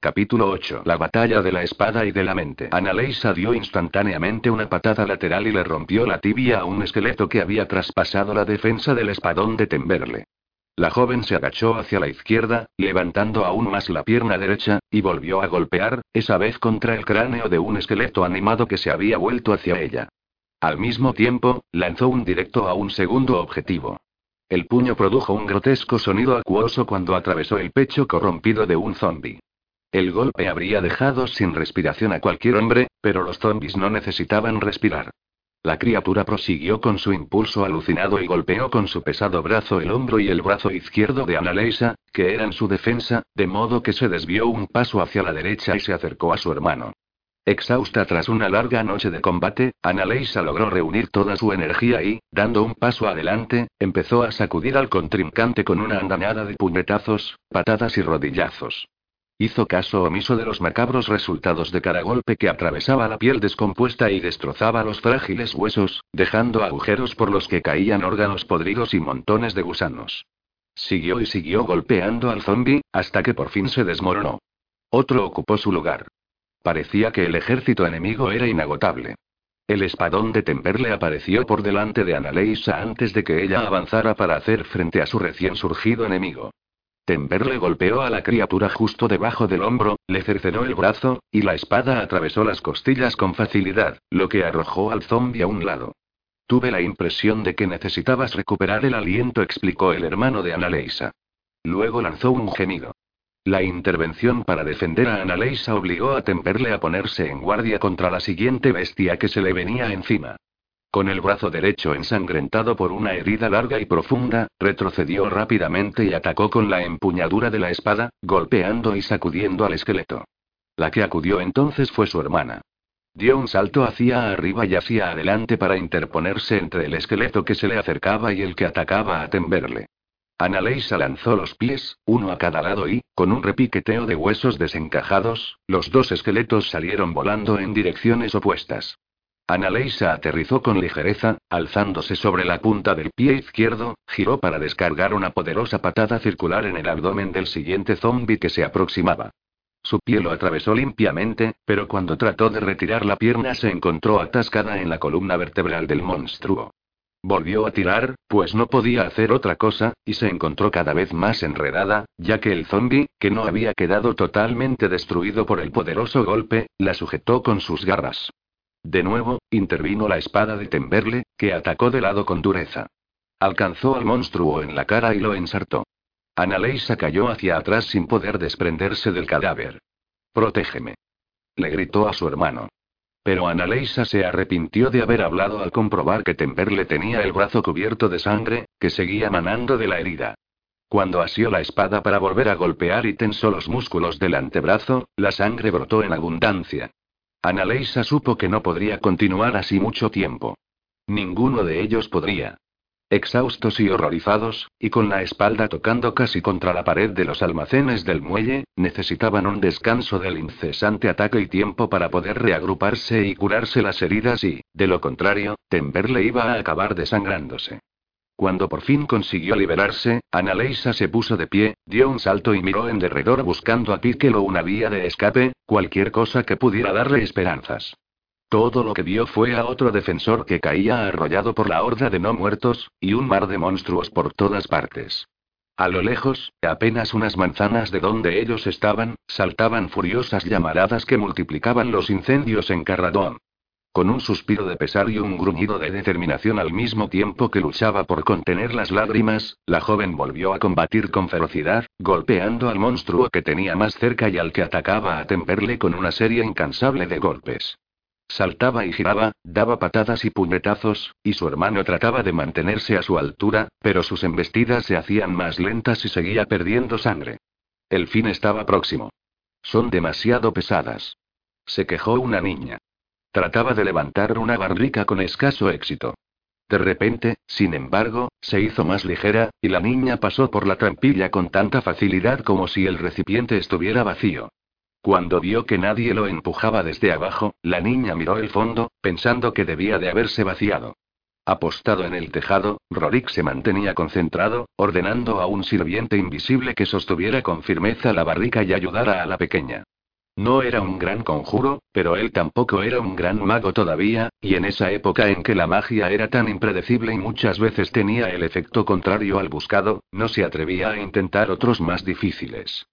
A: Capítulo 8. La batalla de la espada y de la mente. Analeisa dio instantáneamente una patada lateral y le rompió la tibia a un esqueleto que había traspasado la defensa del espadón de Temberle. La joven se agachó hacia la izquierda, levantando aún más la pierna derecha, y volvió a golpear, esa vez contra el cráneo de un esqueleto animado que se había vuelto hacia ella. Al mismo tiempo, lanzó un directo a un segundo objetivo. El puño produjo un grotesco sonido acuoso cuando atravesó el pecho corrompido de un zombi. El golpe habría dejado sin respiración a cualquier hombre, pero los zombis no necesitaban respirar. La criatura prosiguió con su impulso alucinado y golpeó con su pesado brazo el hombro y el brazo izquierdo de Analeisa, que eran su defensa, de modo que se desvió un paso hacia la derecha y se acercó a su hermano. Exhausta tras una larga noche de combate, Analeisa logró reunir toda su energía y, dando un paso adelante, empezó a sacudir al contrincante con una andanada de puñetazos, patadas y rodillazos. Hizo caso omiso de los macabros resultados de cada golpe que atravesaba la piel descompuesta y destrozaba los frágiles huesos, dejando agujeros por los que caían órganos podridos y montones de gusanos. Siguió y siguió golpeando al zombi, hasta que por fin se desmoronó. Otro ocupó su lugar. Parecía que el ejército enemigo era inagotable. El espadón de Temperle apareció por delante de Analeisa antes de que ella avanzara para hacer frente a su recién surgido enemigo. Temberle golpeó a la criatura justo debajo del hombro, le cercenó el brazo, y la espada atravesó las costillas con facilidad, lo que arrojó al zombi a un lado. Tuve la impresión de que necesitabas recuperar el aliento, explicó el hermano de Analeisa. Luego lanzó un gemido. La intervención para defender a Analeisa obligó a Temperle a ponerse en guardia contra la siguiente bestia que se le venía encima. Con el brazo derecho ensangrentado por una herida larga y profunda, retrocedió rápidamente y atacó con la empuñadura de la espada, golpeando y sacudiendo al esqueleto. La que acudió entonces fue su hermana. Dio un salto hacia arriba y hacia adelante para interponerse entre el esqueleto que se le acercaba y el que atacaba a Temberle. Analeisa lanzó los pies, uno a cada lado y, con un repiqueteo de huesos desencajados, los dos esqueletos salieron volando en direcciones opuestas. Analeisa aterrizó con ligereza, alzándose sobre la punta del pie izquierdo, giró para descargar una poderosa patada circular en el abdomen del siguiente zombi que se aproximaba. Su pie lo atravesó limpiamente, pero cuando trató de retirar la pierna se encontró atascada en la columna vertebral del monstruo. Volvió a tirar, pues no podía hacer otra cosa, y se encontró cada vez más enredada, ya que el zombi, que no había quedado totalmente destruido por el poderoso golpe, la sujetó con sus garras. De nuevo, intervino la espada de Temberle, que atacó de lado con dureza. Alcanzó al monstruo en la cara y lo ensartó. Analeisa cayó hacia atrás sin poder desprenderse del cadáver. Protégeme. Le gritó a su hermano. Pero Analeisa se arrepintió de haber hablado al comprobar que Temberle tenía el brazo cubierto de sangre, que seguía manando de la herida. Cuando asió la espada para volver a golpear y tensó los músculos del antebrazo, la sangre brotó en abundancia. Analeisa supo que no podría continuar así mucho tiempo. ninguno de ellos podría. Exhaustos y horrorizados, y con la espalda tocando casi contra la pared de los almacenes del muelle, necesitaban un descanso del incesante ataque y tiempo para poder reagruparse y curarse las heridas y, de lo contrario, Temberle iba a acabar desangrándose. Cuando por fin consiguió liberarse, Annaleisa se puso de pie, dio un salto y miró en derredor buscando a Pickle o una vía de escape, cualquier cosa que pudiera darle esperanzas. Todo lo que vio fue a otro defensor que caía arrollado por la horda de no muertos, y un mar de monstruos por todas partes. A lo lejos, apenas unas manzanas de donde ellos estaban, saltaban furiosas llamaradas que multiplicaban los incendios en Carradón. Con un suspiro de pesar y un gruñido de determinación al mismo tiempo que luchaba por contener las lágrimas, la joven volvió a combatir con ferocidad, golpeando al monstruo que tenía más cerca y al que atacaba a Temperle con una serie incansable de golpes. Saltaba y giraba, daba patadas y puñetazos, y su hermano trataba de mantenerse a su altura, pero sus embestidas se hacían más lentas y seguía perdiendo sangre. El fin estaba próximo. Son demasiado pesadas. Se quejó una niña. Trataba de levantar una barrica con escaso éxito. De repente, sin embargo, se hizo más ligera, y la niña pasó por la trampilla con tanta facilidad como si el recipiente estuviera vacío. Cuando vio que nadie lo empujaba desde abajo, la niña miró el fondo, pensando que debía de haberse vaciado. Apostado en el tejado, Rorik se mantenía concentrado, ordenando a un sirviente invisible que sostuviera con firmeza la barrica y ayudara a la pequeña. No era un gran conjuro, pero él tampoco era un gran mago todavía, y en esa época en que la magia era tan impredecible y muchas veces tenía el efecto contrario al buscado, no se atrevía a intentar otros más difíciles.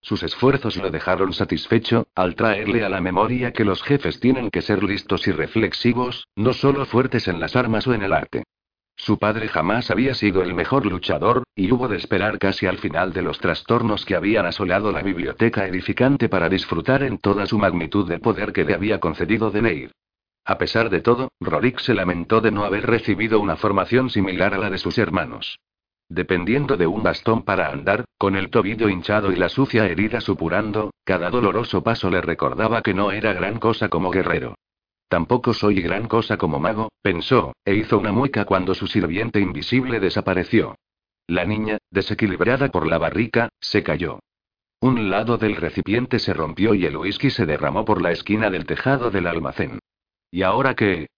A: Sus esfuerzos lo dejaron satisfecho, al traerle a la memoria que los jefes tienen que ser listos y reflexivos, no solo fuertes en las armas o en el arte. Su padre jamás había sido el mejor luchador, y hubo de esperar casi al final de los trastornos que habían asolado la biblioteca edificante para disfrutar en toda su magnitud del poder que le había concedido Deneir. A pesar de todo, Rorik se lamentó de no haber recibido una formación similar a la de sus hermanos. Dependiendo de un bastón para andar, con el tobillo hinchado y la sucia herida supurando, cada doloroso paso le recordaba que no era gran cosa como guerrero. Tampoco soy gran cosa como mago, pensó, e hizo una mueca cuando su sirviente invisible desapareció. La niña, desequilibrada por la barrica, se cayó. Un lado del recipiente se rompió y el whisky se derramó por la esquina del tejado del almacén. ¿Y ahora qué?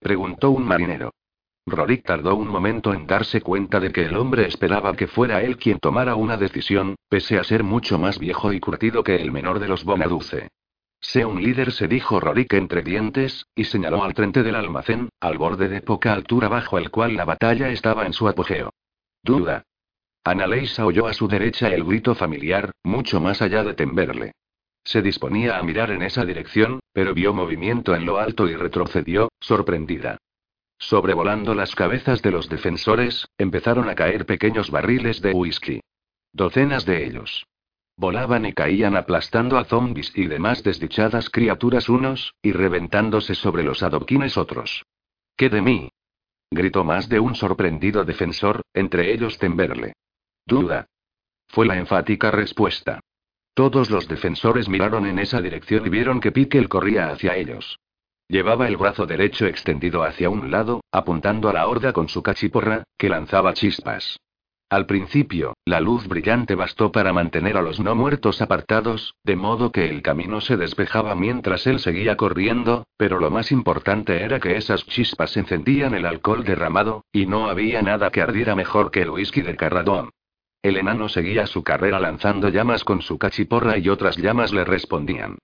A: preguntó un marinero. Rorik tardó un momento en darse cuenta de que el hombre esperaba que fuera él quien tomara una decisión, pese a ser mucho más viejo y curtido que el menor de los Bonaduce. Sé un líder, se dijo Rorik entre dientes, y señaló al frente del almacén, al borde de poca altura bajo el cual la batalla estaba en su apogeo. Duda. Annaleisa oyó a su derecha el grito familiar, mucho más allá de Temberle. Se disponía a mirar en esa dirección, pero vio movimiento en lo alto y retrocedió, sorprendida. Sobrevolando las cabezas de los defensores, empezaron a caer pequeños barriles de whisky. Docenas de ellos. Volaban y caían aplastando a zombies y demás desdichadas criaturas unos, y reventándose sobre los adoquines otros. ¿Qué de mí? gritó más de un sorprendido defensor, entre ellos Temberle. Duda. Fue la enfática respuesta. Todos los defensores miraron en esa dirección y vieron que Piquel corría hacia ellos. Llevaba el brazo derecho extendido hacia un lado, apuntando a la horda con su cachiporra, que lanzaba chispas. Al principio, la luz brillante bastó para mantener a los no muertos apartados, de modo que el camino se despejaba mientras él seguía corriendo, pero lo más importante era que esas chispas encendían el alcohol derramado, y no había nada que ardiera mejor que el whisky de Carradón. El enano seguía su carrera lanzando llamas con su cachiporra y otras llamas le respondían.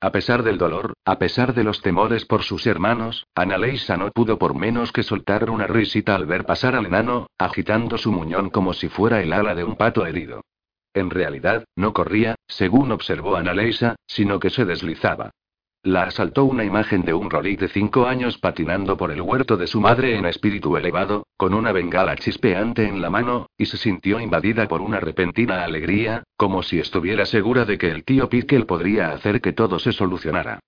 A: A pesar del dolor, a pesar de los temores por sus hermanos, Annaleisa no pudo por menos que soltar una risita al ver pasar al enano, agitando su muñón como si fuera el ala de un pato herido. En realidad, no corría, según observó Annaleisa, sino que se deslizaba. La asaltó una imagen de un Rorik de cinco años patinando por el huerto de su madre en espíritu elevado, con una bengala chispeante en la mano, y se sintió invadida por una repentina alegría, como si estuviera segura de que el tío Pickle podría hacer que todo se solucionara.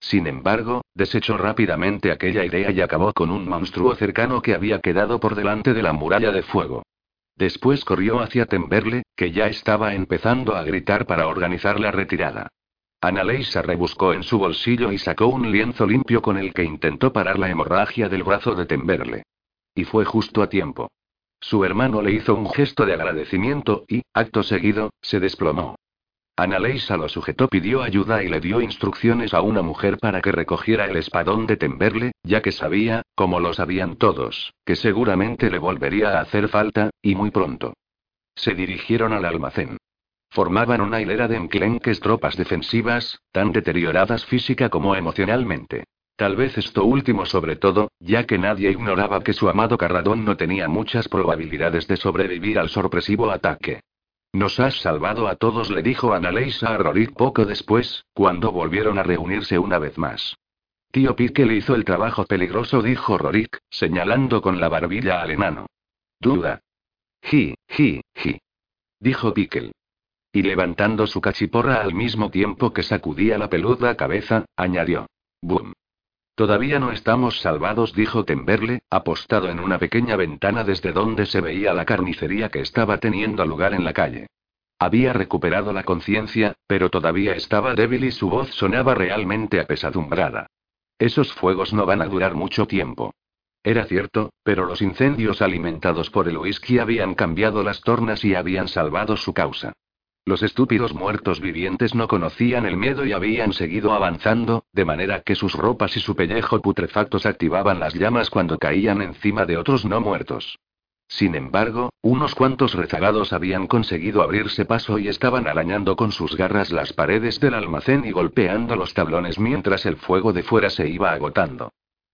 A: Sin embargo, desechó rápidamente aquella idea y acabó con un monstruo cercano que había quedado por delante de la muralla de fuego. Después corrió hacia Temberle, que ya estaba empezando a gritar para organizar la retirada. Annalisa rebuscó en su bolsillo y sacó un lienzo limpio con el que intentó parar la hemorragia del brazo de Temberle. Y fue justo a tiempo. Su hermano le hizo un gesto de agradecimiento y, acto seguido, se desplomó. Annalisa lo sujetó, pidió ayuda y le dio instrucciones a una mujer para que recogiera el espadón de Temberle, ya que sabía, como lo sabían todos, que seguramente le volvería a hacer falta, y muy pronto. Se dirigieron al almacén. Formaban una hilera de enclenques tropas defensivas, tan deterioradas física como emocionalmente. Tal vez esto último sobre todo, ya que nadie ignoraba que su amado Carradón no tenía muchas probabilidades de sobrevivir al sorpresivo ataque. Nos has salvado a todos, le dijo Annalisa a Rorik poco después, cuando volvieron a reunirse una vez más. Tío Pickle hizo el trabajo peligroso, dijo Rorik, señalando con la barbilla al enano. Duda. Ji, ji, ji. Dijo Pickle. Y levantando su cachiporra al mismo tiempo que sacudía la peluda cabeza, añadió. Boom. Todavía no estamos salvados, dijo Temberle, apostado en una pequeña ventana desde donde se veía la carnicería que estaba teniendo lugar en la calle. Había recuperado la conciencia, pero todavía estaba débil y su voz sonaba realmente apesadumbrada. Esos fuegos no van a durar mucho tiempo. Era cierto, pero los incendios alimentados por el whisky habían cambiado las tornas y habían salvado su causa. Los estúpidos muertos vivientes no conocían el miedo y habían seguido avanzando, de manera que sus ropas y su pellejo putrefactos activaban las llamas cuando caían encima de otros no muertos. Sin embargo, unos cuantos rezagados habían conseguido abrirse paso y estaban arañando con sus garras las paredes del almacén y golpeando los tablones mientras el fuego de fuera se iba agotando.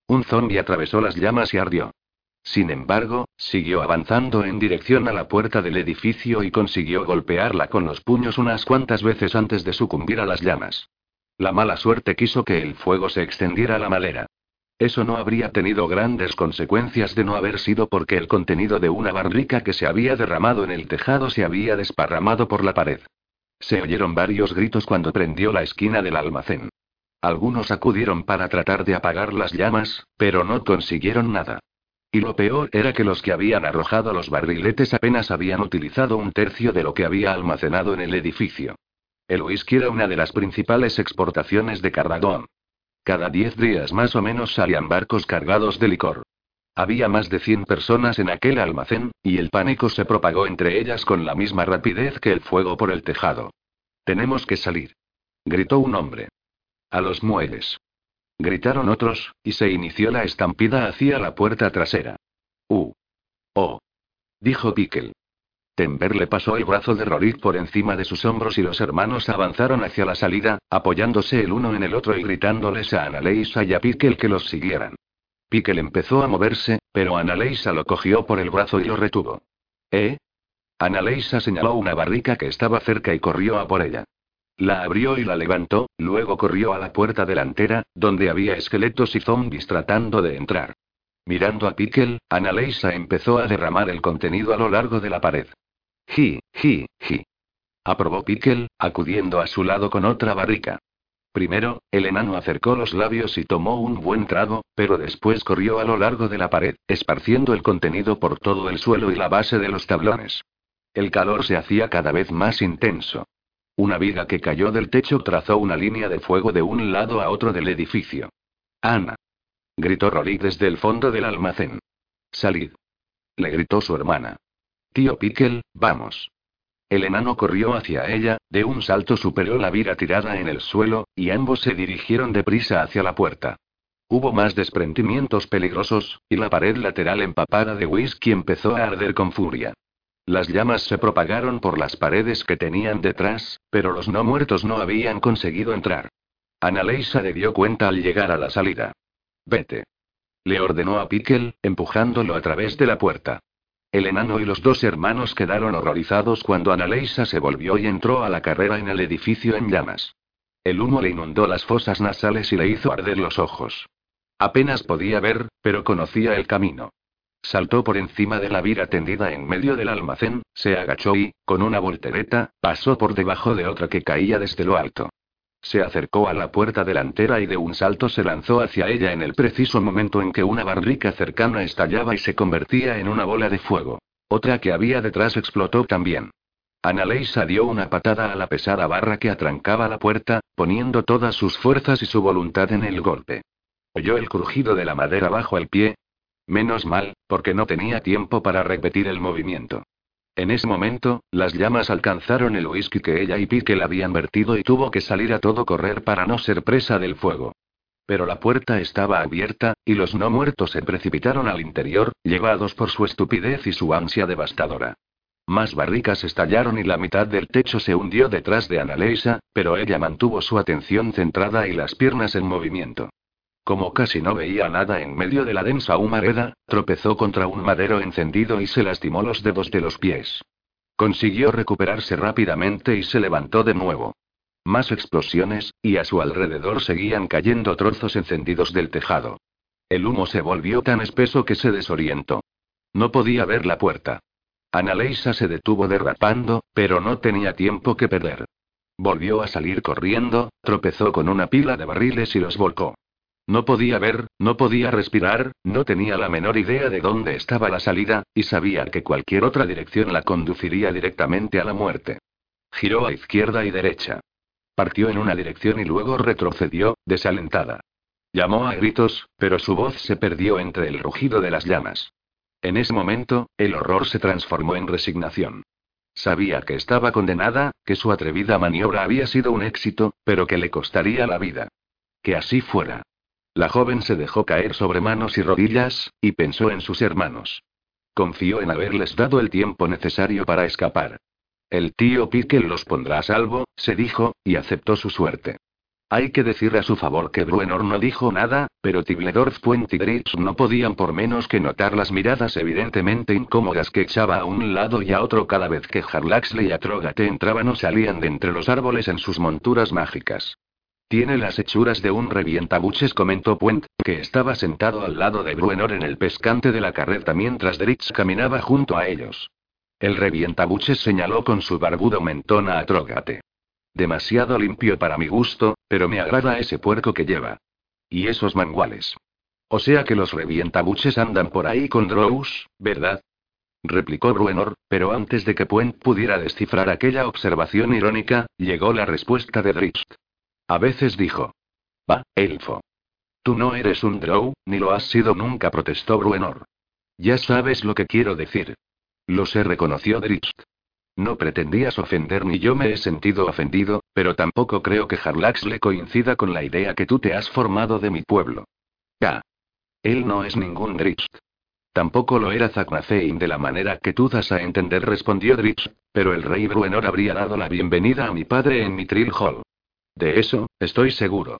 A: Un zombi atravesó las llamas y ardió. Sin embargo, siguió avanzando en dirección a la puerta del edificio y consiguió golpearla con los puños unas cuantas veces antes de sucumbir a las llamas. La mala suerte quiso que el fuego se extendiera a la madera. Eso no habría tenido grandes consecuencias de no haber sido porque el contenido de una barrica que se había derramado en el tejado se había desparramado por la pared. Se oyeron varios gritos cuando prendió la esquina del almacén. Algunos acudieron para tratar de apagar las llamas, pero no consiguieron nada. Y lo peor era que los que habían arrojado los barriletes apenas habían utilizado un tercio de lo que había almacenado en el edificio. El whisky era una de las principales exportaciones de Carradón. Cada diez días más o menos salían barcos cargados de licor. Había más de 100 personas en aquel almacén, y el pánico se propagó entre ellas con la misma rapidez que el fuego por el tejado. Tenemos que salir. Gritó un hombre. A los muelles. Gritaron otros, y se inició la estampida hacia la puerta trasera. ¡Uh! ¡Oh! Dijo Pickle. Tember le pasó el brazo de Rorik por encima de sus hombros y los hermanos avanzaron hacia la salida, apoyándose el uno en el otro y gritándoles a Annaleisa y a Pickle que los siguieran. Pickle empezó a moverse, pero Annaleisa lo cogió por el brazo y lo retuvo. ¿Eh? Annaleisa señaló una barrica que estaba cerca y corrió a por ella. La abrió y la levantó, luego corrió a la puerta delantera, donde había esqueletos y zombies tratando de entrar. Mirando a Pickle, Annalisa empezó a derramar el contenido a lo largo de la pared. Ji, ji, ji. Aprobó Pickle, acudiendo a su lado con otra barrica. Primero, el enano acercó los labios y tomó un buen trago, pero después corrió a lo largo de la pared, esparciendo el contenido por todo el suelo y la base de los tablones. El calor se hacía cada vez más intenso. Una viga que cayó del techo trazó una línea de fuego de un lado a otro del edificio. Ana. Gritó Rory desde el fondo del almacén. Salid. Le gritó su hermana. Tío Pickle, vamos. El enano corrió hacia ella, de un salto superó la viga tirada en el suelo, y ambos se dirigieron deprisa hacia la puerta. Hubo más desprendimientos peligrosos, y la pared lateral empapada de whisky empezó a arder con furia. Las llamas se propagaron por las paredes que tenían detrás, pero los no muertos no habían conseguido entrar. Annaleisa le dio cuenta al llegar a la salida. Vete. Le ordenó a Pickle, empujándolo a través de la puerta. El enano y los dos hermanos quedaron horrorizados cuando Annaleisa se volvió y entró a la carrera en el edificio en llamas. El humo le inundó las fosas nasales y le hizo arder los ojos. Apenas podía ver, pero conocía el camino. Saltó por encima de la vira tendida en medio del almacén, se agachó y, con una voltereta, pasó por debajo de otra que caía desde lo alto. Se acercó a la puerta delantera y de un salto se lanzó hacia ella en el preciso momento en que una barrica cercana estallaba y se convertía en una bola de fuego. Otra que había detrás explotó también. Annaleisa dio una patada a la pesada barra que atrancaba la puerta, poniendo todas sus fuerzas y su voluntad en el golpe. Oyó el crujido de la madera bajo el pie. Menos mal, porque no tenía tiempo para repetir el movimiento. En ese momento, las llamas alcanzaron el whisky que ella y Pique habían vertido y tuvo que salir a todo correr para no ser presa del fuego. Pero la puerta estaba abierta, y los no muertos se precipitaron al interior, llevados por su estupidez y su ansia devastadora. Más barricas estallaron y la mitad del techo se hundió detrás de Annaleisa, pero ella mantuvo su atención centrada y las piernas en movimiento. Como casi no veía nada en medio de la densa humareda, tropezó contra un madero encendido y se lastimó los dedos de los pies. Consiguió recuperarse rápidamente y se levantó de nuevo. Más explosiones, y a su alrededor seguían cayendo trozos encendidos del tejado. El humo se volvió tan espeso que se desorientó. No podía ver la puerta. Annaleisa se detuvo derrapando, pero no tenía tiempo que perder. Volvió a salir corriendo, tropezó con una pila de barriles y los volcó. No podía ver, no podía respirar, no tenía la menor idea de dónde estaba la salida, y sabía que cualquier otra dirección la conduciría directamente a la muerte. Giró a izquierda y derecha. Partió en una dirección y luego retrocedió, desalentada. Llamó a gritos, pero su voz se perdió entre el rugido de las llamas. En ese momento, el horror se transformó en resignación. Sabía que estaba condenada, que su atrevida maniobra había sido un éxito, pero que le costaría la vida. Que así fuera. La joven se dejó caer sobre manos y rodillas, y pensó en sus hermanos. Confió en haberles dado el tiempo necesario para escapar. El tío Pickle los pondrá a salvo, se dijo, y aceptó su suerte. Hay que decir a su favor que Bruenor no dijo nada, pero Tibledorf, Puent y Dritz no podían por menos que notar las miradas evidentemente incómodas que echaba a un lado y a otro cada vez que Harlaxley y Atrogate entraban o salían de entre los árboles en sus monturas mágicas. Tiene las hechuras de un revientabuches, comentó Puent, que estaba sentado al lado de Bruenor en el pescante de la carreta mientras Dritz caminaba junto a ellos. El revientabuches señaló con su barbudo mentón a Atrogate. Demasiado limpio para mi gusto, pero me agrada ese puerco que lleva. Y esos manguales. O sea que los revientabuches andan por ahí con Drows, ¿verdad? replicó Bruenor, pero antes de que Puent pudiera descifrar aquella observación irónica, llegó la respuesta de Dritz. A veces dijo. Va, elfo. Tú no eres un drow, ni lo has sido nunca, protestó Bruenor. Ya sabes lo que quiero decir. Lo sé, reconoció Dritz. No pretendías ofender ni yo me he sentido ofendido, pero tampoco creo que Harlax le coincida con la idea que tú te has formado de mi pueblo. Ya. Él no es ningún Dritz. Tampoco lo era Zacnafein de la manera que tú das a entender, respondió Dritz, pero el rey Bruenor habría dado la bienvenida a mi padre en Mitril Hall. De eso, estoy seguro.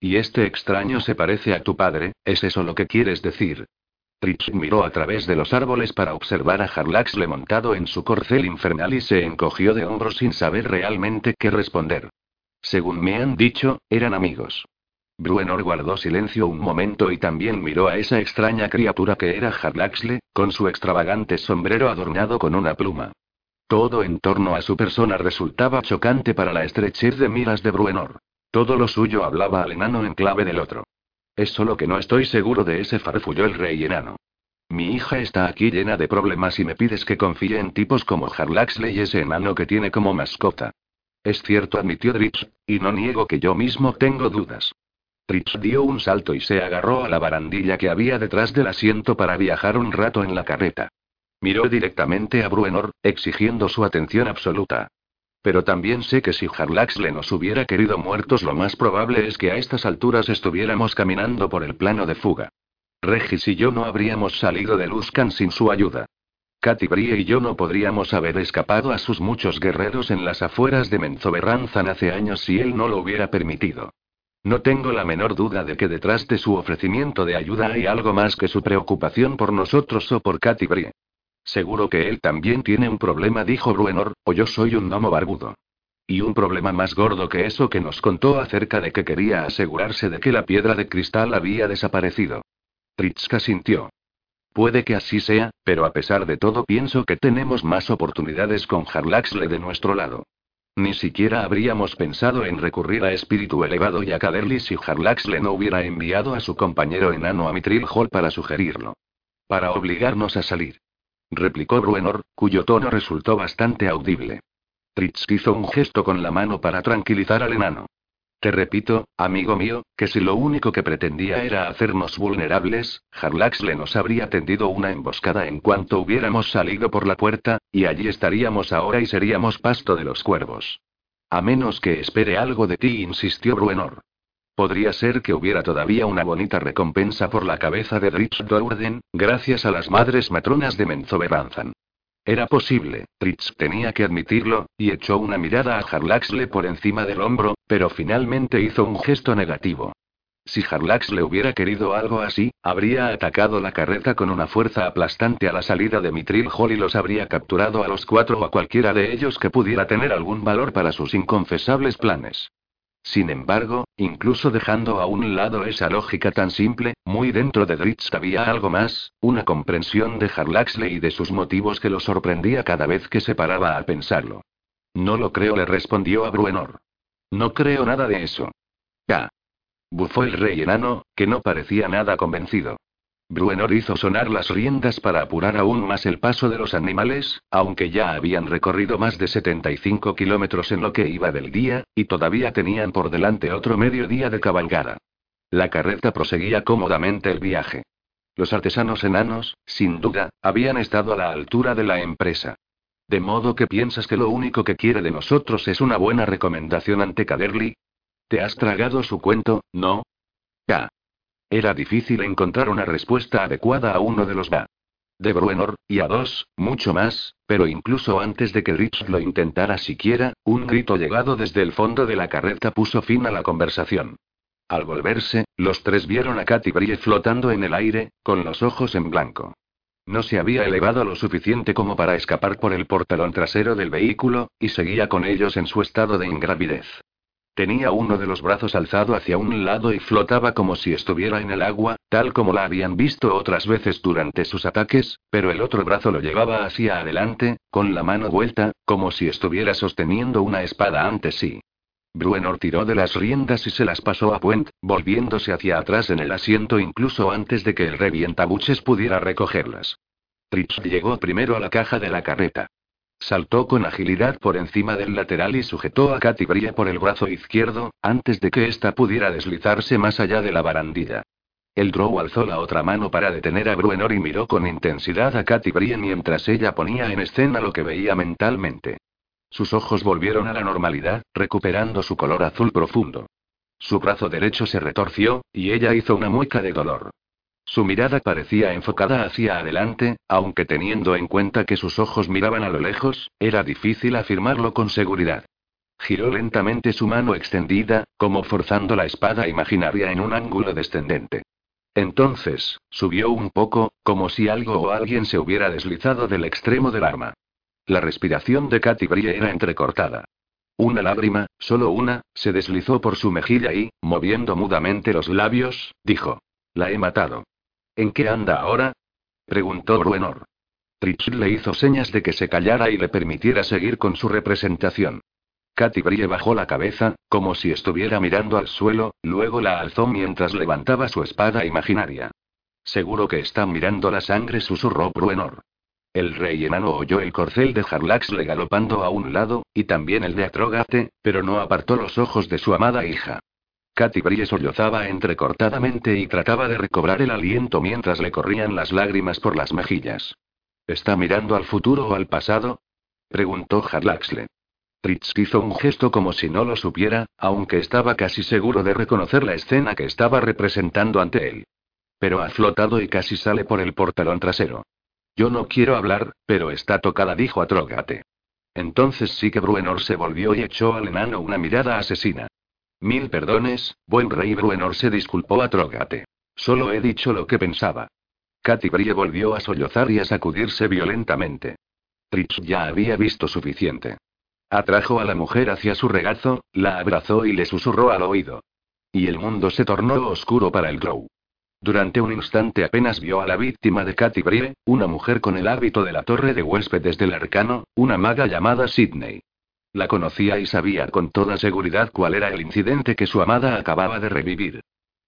A: Y este extraño se parece a tu padre, ¿es eso lo que quieres decir? Tritz miró a través de los árboles para observar a Harlaxle montado en su corcel infernal y se encogió de hombros sin saber realmente qué responder. Según me han dicho, eran amigos. Bruenor guardó silencio un momento y también miró a esa extraña criatura que era Harlaxle, con su extravagante sombrero adornado con una pluma. Todo en torno a su persona resultaba chocante para la estrechez de miras de Bruenor. Todo lo suyo hablaba al enano en clave del otro. Es solo que no estoy seguro de ese farfulló el rey enano. Mi hija está aquí llena de problemas y me pides que confíe en tipos como Harlaxley y ese enano que tiene como mascota. Es cierto, admitió Dritz, y no niego que yo mismo tengo dudas. Dritz dio un salto y se agarró a la barandilla que había detrás del asiento para viajar un rato en la carreta. Miró directamente a Bruenor, exigiendo su atención absoluta. Pero también sé que si Harlaxle nos hubiera querido muertos, lo más probable es que a estas alturas estuviéramos caminando por el plano de fuga. Regis y yo no habríamos salido de Luskan sin su ayuda. Katy Brie y yo no podríamos haber escapado a sus muchos guerreros en las afueras de Menzoberranzan hace años si él no lo hubiera permitido. No tengo la menor duda de que detrás de su ofrecimiento de ayuda hay algo más que su preocupación por nosotros o por Katy Brie. Seguro que él también tiene un problema, dijo Bruenor, o yo soy un gnomo barbudo. Y un problema más gordo que eso que nos contó acerca de que quería asegurarse de que la piedra de cristal había desaparecido. Tritska sintió. Puede que así sea, pero a pesar de todo pienso que tenemos más oportunidades con Harlaxle de nuestro lado. Ni siquiera habríamos pensado en recurrir a espíritu elevado y a Caderly si Harlaxle no hubiera enviado a su compañero enano a Mitril Hall para sugerirlo. Para obligarnos a salir replicó Bruenor, cuyo tono resultó bastante audible. Tritz hizo un gesto con la mano para tranquilizar al enano. Te repito, amigo mío, que si lo único que pretendía era hacernos vulnerables, Harlaxle nos habría tendido una emboscada en cuanto hubiéramos salido por la puerta, y allí estaríamos ahora y seríamos pasto de los cuervos. A menos que espere algo de ti, insistió Bruenor. Podría ser que hubiera todavía una bonita recompensa por la cabeza de Dritz Dourden, gracias a las madres matronas de Menzoberranzan. Era posible, Tritz tenía que admitirlo, y echó una mirada a Harlaxle por encima del hombro, pero finalmente hizo un gesto negativo. Si Harlaxle hubiera querido algo así, habría atacado la carreta con una fuerza aplastante a la salida de Mitril Hall y los habría capturado a los cuatro o a cualquiera de ellos que pudiera tener algún valor para sus inconfesables planes. Sin embargo, incluso dejando a un lado esa lógica tan simple, muy dentro de Dritz había algo más, una comprensión de Harlaxley y de sus motivos que lo sorprendía cada vez que se paraba a pensarlo. No lo creo, le respondió a Bruenor. No creo nada de eso. Ya. Bufó el rey enano, que no parecía nada convencido. Bruenor hizo sonar las riendas para apurar aún más el paso de los animales, aunque ya habían recorrido más de 75 kilómetros en lo que iba del día, y todavía tenían por delante otro medio día de cabalgada. La carreta proseguía cómodamente el viaje. Los artesanos enanos, sin duda, habían estado a la altura de la empresa. De modo que piensas que lo único que quiere de nosotros es una buena recomendación ante Caderly. ¿Te has tragado su cuento, no? Ya. Era difícil encontrar una respuesta adecuada a uno de los va. De Bruenor, y a dos, mucho más, pero incluso antes de que Rich lo intentara siquiera, un grito llegado desde el fondo de la carreta puso fin a la conversación. Al volverse, los tres vieron a Katy Brie flotando en el aire, con los ojos en blanco. No se había elevado lo suficiente como para escapar por el portalón trasero del vehículo, y seguía con ellos en su estado de ingravidez. Tenía uno de los brazos alzado hacia un lado y flotaba como si estuviera en el agua, tal como la habían visto otras veces durante sus ataques, pero el otro brazo lo llevaba hacia adelante, con la mano vuelta, como si estuviera sosteniendo una espada ante sí. Bruenor tiró de las riendas y se las pasó a Puent, volviéndose hacia atrás en el asiento incluso antes de que el revientabuches pudiera recogerlas. Trips llegó primero a la caja de la carreta. Saltó con agilidad por encima del lateral y sujetó a Katy Brie por el brazo izquierdo, antes de que ésta pudiera deslizarse más allá de la barandilla. El Drow alzó la otra mano para detener a Bruenor y miró con intensidad a Katy Brie mientras ella ponía en escena lo que veía mentalmente. Sus ojos volvieron a la normalidad, recuperando su color azul profundo. Su brazo derecho se retorció, y ella hizo una mueca de dolor. Su mirada parecía enfocada hacia adelante, aunque teniendo en cuenta que sus ojos miraban a lo lejos, era difícil afirmarlo con seguridad. Giró lentamente su mano extendida, como forzando la espada imaginaria en un ángulo descendente. Entonces, subió un poco, como si algo o alguien se hubiera deslizado del extremo del arma. La respiración de Katy era entrecortada. Una lágrima, solo una, se deslizó por su mejilla y, moviendo mudamente los labios, dijo: La he matado. ¿En qué anda ahora? preguntó Bruenor. Tritz le hizo señas de que se callara y le permitiera seguir con su representación. Katy Brie bajó la cabeza, como si estuviera mirando al suelo, luego la alzó mientras levantaba su espada imaginaria. Seguro que está mirando la sangre, susurró Bruenor. El rey enano oyó el corcel de Harlaxle galopando a un lado, y también el de Atrogate, pero no apartó los ojos de su amada hija. Katy Brie sollozaba entrecortadamente y trataba de recobrar el aliento mientras le corrían las lágrimas por las mejillas. ¿Está mirando al futuro o al pasado? preguntó Harlaxle. Tritz hizo un gesto como si no lo supiera, aunque estaba casi seguro de reconocer la escena que estaba representando ante él. Pero ha flotado y casi sale por el portalón trasero. Yo no quiero hablar, pero está tocada, dijo Atrogate. Entonces sí que Bruenor se volvió y echó al enano una mirada asesina. Mil perdones, buen rey Bruenor se disculpó a Trogate. Solo he dicho lo que pensaba. Katy Brie volvió a sollozar y a sacudirse violentamente. Tritz ya había visto suficiente. Atrajo a la mujer hacia su regazo, la abrazó y le susurró al oído. Y el mundo se tornó oscuro para el Drow. Durante un instante apenas vio a la víctima de Katy Brie, una mujer con el hábito de la torre de huéspedes del arcano, una maga llamada Sidney. La conocía y sabía con toda seguridad cuál era el incidente que su amada acababa de revivir.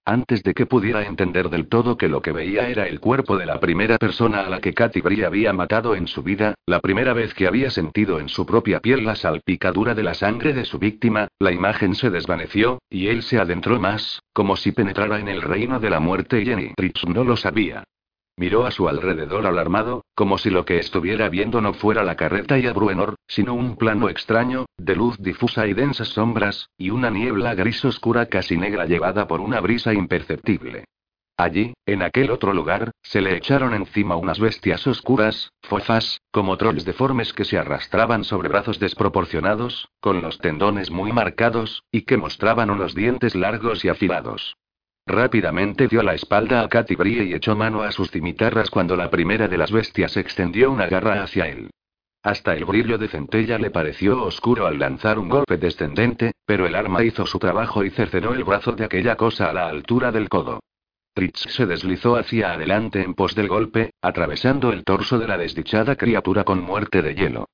A: antes de que pudiera entender del todo que lo que veía era el cuerpo de la primera persona a la que Katy había matado en su vida, la primera vez que había sentido en su propia piel la salpicadura de la sangre de su víctima, la imagen se desvaneció, y él se adentró más, como si penetrara en el reino de la muerte y Jenny Rich no lo sabía. Miró a su alrededor alarmado, como si lo que estuviera viendo no fuera la carreta y a sino un plano extraño, de luz difusa y densas sombras, y una niebla gris oscura casi negra llevada por una brisa imperceptible. Allí, en aquel otro lugar, se le echaron encima unas bestias oscuras, fofas, como trolls deformes que se arrastraban sobre brazos desproporcionados, con los tendones muy marcados, y que mostraban unos dientes largos y afilados. Rápidamente dio la espalda a Katy Brie y echó mano a sus cimitarras cuando la primera de las bestias extendió una garra hacia él. Hasta el brillo de centella le pareció oscuro al lanzar un golpe descendente, pero el arma hizo su trabajo y cercenó el brazo de aquella cosa a la altura del codo. Tritz se deslizó hacia adelante en pos del golpe, atravesando el torso de la desdichada criatura con muerte de hielo.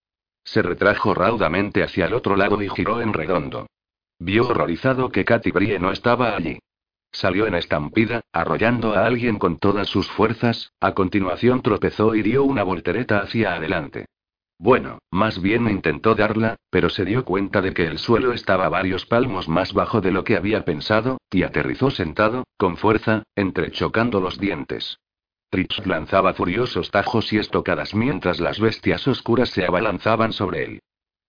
A: Se retrajo raudamente hacia el otro lado y giró en redondo. Vio horrorizado que Katy Brie no estaba allí. Salió en estampida, arrollando a alguien con todas sus fuerzas, a continuación tropezó y dio una voltereta hacia adelante. Bueno, más bien intentó darla, pero se dio cuenta de que el suelo estaba varios palmos más bajo de lo que había pensado, y aterrizó sentado, con fuerza, entrechocando los dientes. Tritz lanzaba furiosos tajos y estocadas mientras las bestias oscuras se abalanzaban sobre él.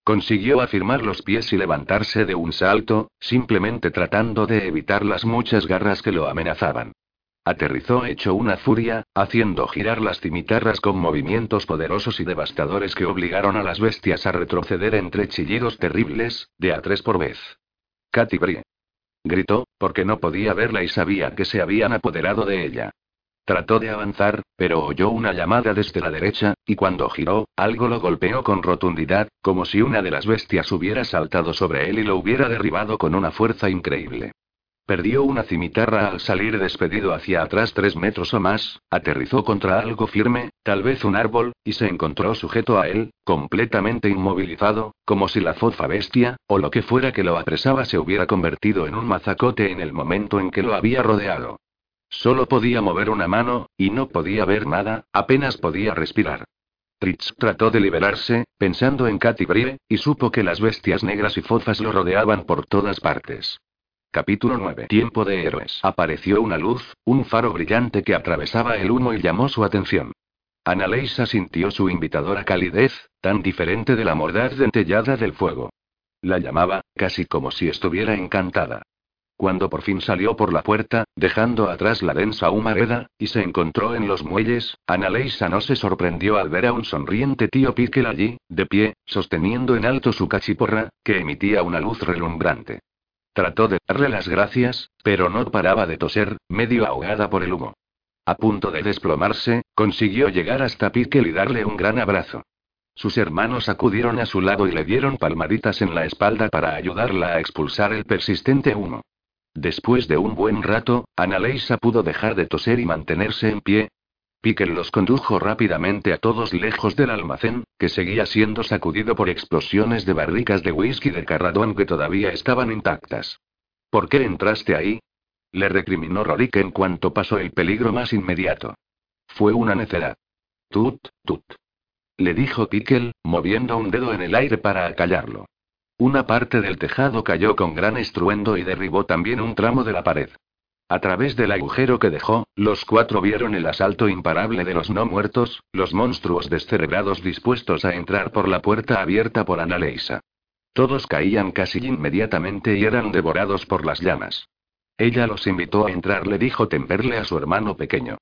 A: Consiguió afirmar los pies y levantarse de un salto, simplemente tratando de evitar las muchas garras que lo amenazaban. Aterrizó hecho una furia, haciendo girar las cimitarras con movimientos poderosos y devastadores que obligaron a las bestias a retroceder entre chillidos terribles, de a tres por vez. Katy Brie. Gritó, porque no podía verla y sabía que se habían apoderado de ella. Trató de avanzar, pero oyó una llamada desde la derecha, y cuando giró, algo lo golpeó con rotundidad, como si una de las bestias hubiera saltado sobre él y lo hubiera derribado con una fuerza increíble. Perdió una cimitarra al salir despedido hacia atrás tres metros o más, aterrizó contra algo firme, tal vez un árbol, y se encontró sujeto a él, completamente inmovilizado, como si la fofa bestia, o lo que fuera que lo apresaba se hubiera convertido en un mazacote en el momento en que lo había rodeado. Solo podía mover una mano, y no podía ver nada, apenas podía respirar. Tritz trató de liberarse, pensando en Katy Brie, y supo que las bestias negras y fofas lo rodeaban por todas partes. Capítulo 9. Tiempo de héroes. Apareció una luz, un faro brillante que atravesaba el humo y llamó su atención. Annaleisa sintió su invitadora calidez, tan diferente de la mordaz dentellada del fuego. La llamaba, casi como si estuviera encantada. Cuando por fin salió por la puerta, dejando atrás la densa humareda, y se encontró en los muelles, Annaleisa no se sorprendió al ver a un sonriente tío Piquel allí, de pie, sosteniendo en alto su cachiporra, que emitía una luz relumbrante. Trató de darle las gracias, pero no paraba de toser, medio ahogada por el humo. A punto de desplomarse, consiguió llegar hasta Piquel y darle un gran abrazo. Sus hermanos acudieron a su lado y le dieron palmaditas en la espalda para ayudarla a expulsar el persistente humo. Después de un buen rato, Annaleisa pudo dejar de toser y mantenerse en pie. Piquel los condujo rápidamente a todos lejos del almacén, que seguía siendo sacudido por explosiones de barricas de whisky de Carradón que todavía estaban intactas. ¿Por qué entraste ahí? Le recriminó Rorik en cuanto pasó el peligro más inmediato. Fue una necedad. Tut, tut. Le dijo Piquel, moviendo un dedo en el aire para acallarlo. Una parte del tejado cayó con gran estruendo y derribó también un tramo de la pared. A través del agujero que dejó, los cuatro vieron el asalto imparable de los no muertos, los monstruos descerebrados dispuestos a entrar por la puerta abierta por Annaleisa. Todos caían casi inmediatamente y eran devorados por las llamas. Ella los invitó a entrar, le dijo Temperle a su hermano pequeño.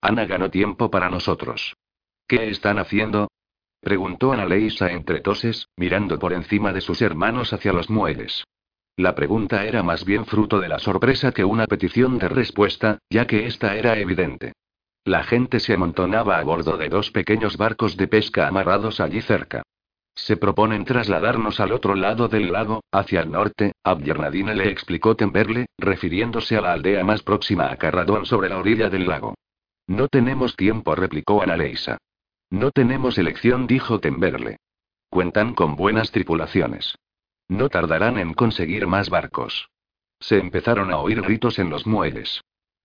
A: Ana ganó tiempo para nosotros. ¿Qué están haciendo? Preguntó Leisa entre toses, mirando por encima de sus hermanos hacia los muelles. La pregunta era más bien fruto de la sorpresa que una petición de respuesta, ya que esta era evidente. La gente se amontonaba a bordo de dos pequeños barcos de pesca amarrados allí cerca. Se proponen trasladarnos al otro lado del lago, hacia el norte, Abdiernadine le explicó Temberle, refiriéndose a la aldea más próxima a Carradón sobre la orilla del lago. No tenemos tiempo, replicó Analeisa. No tenemos elección, dijo Temberle. Cuentan con buenas tripulaciones. No tardarán en conseguir más barcos. se empezaron a oír gritos en los muelles.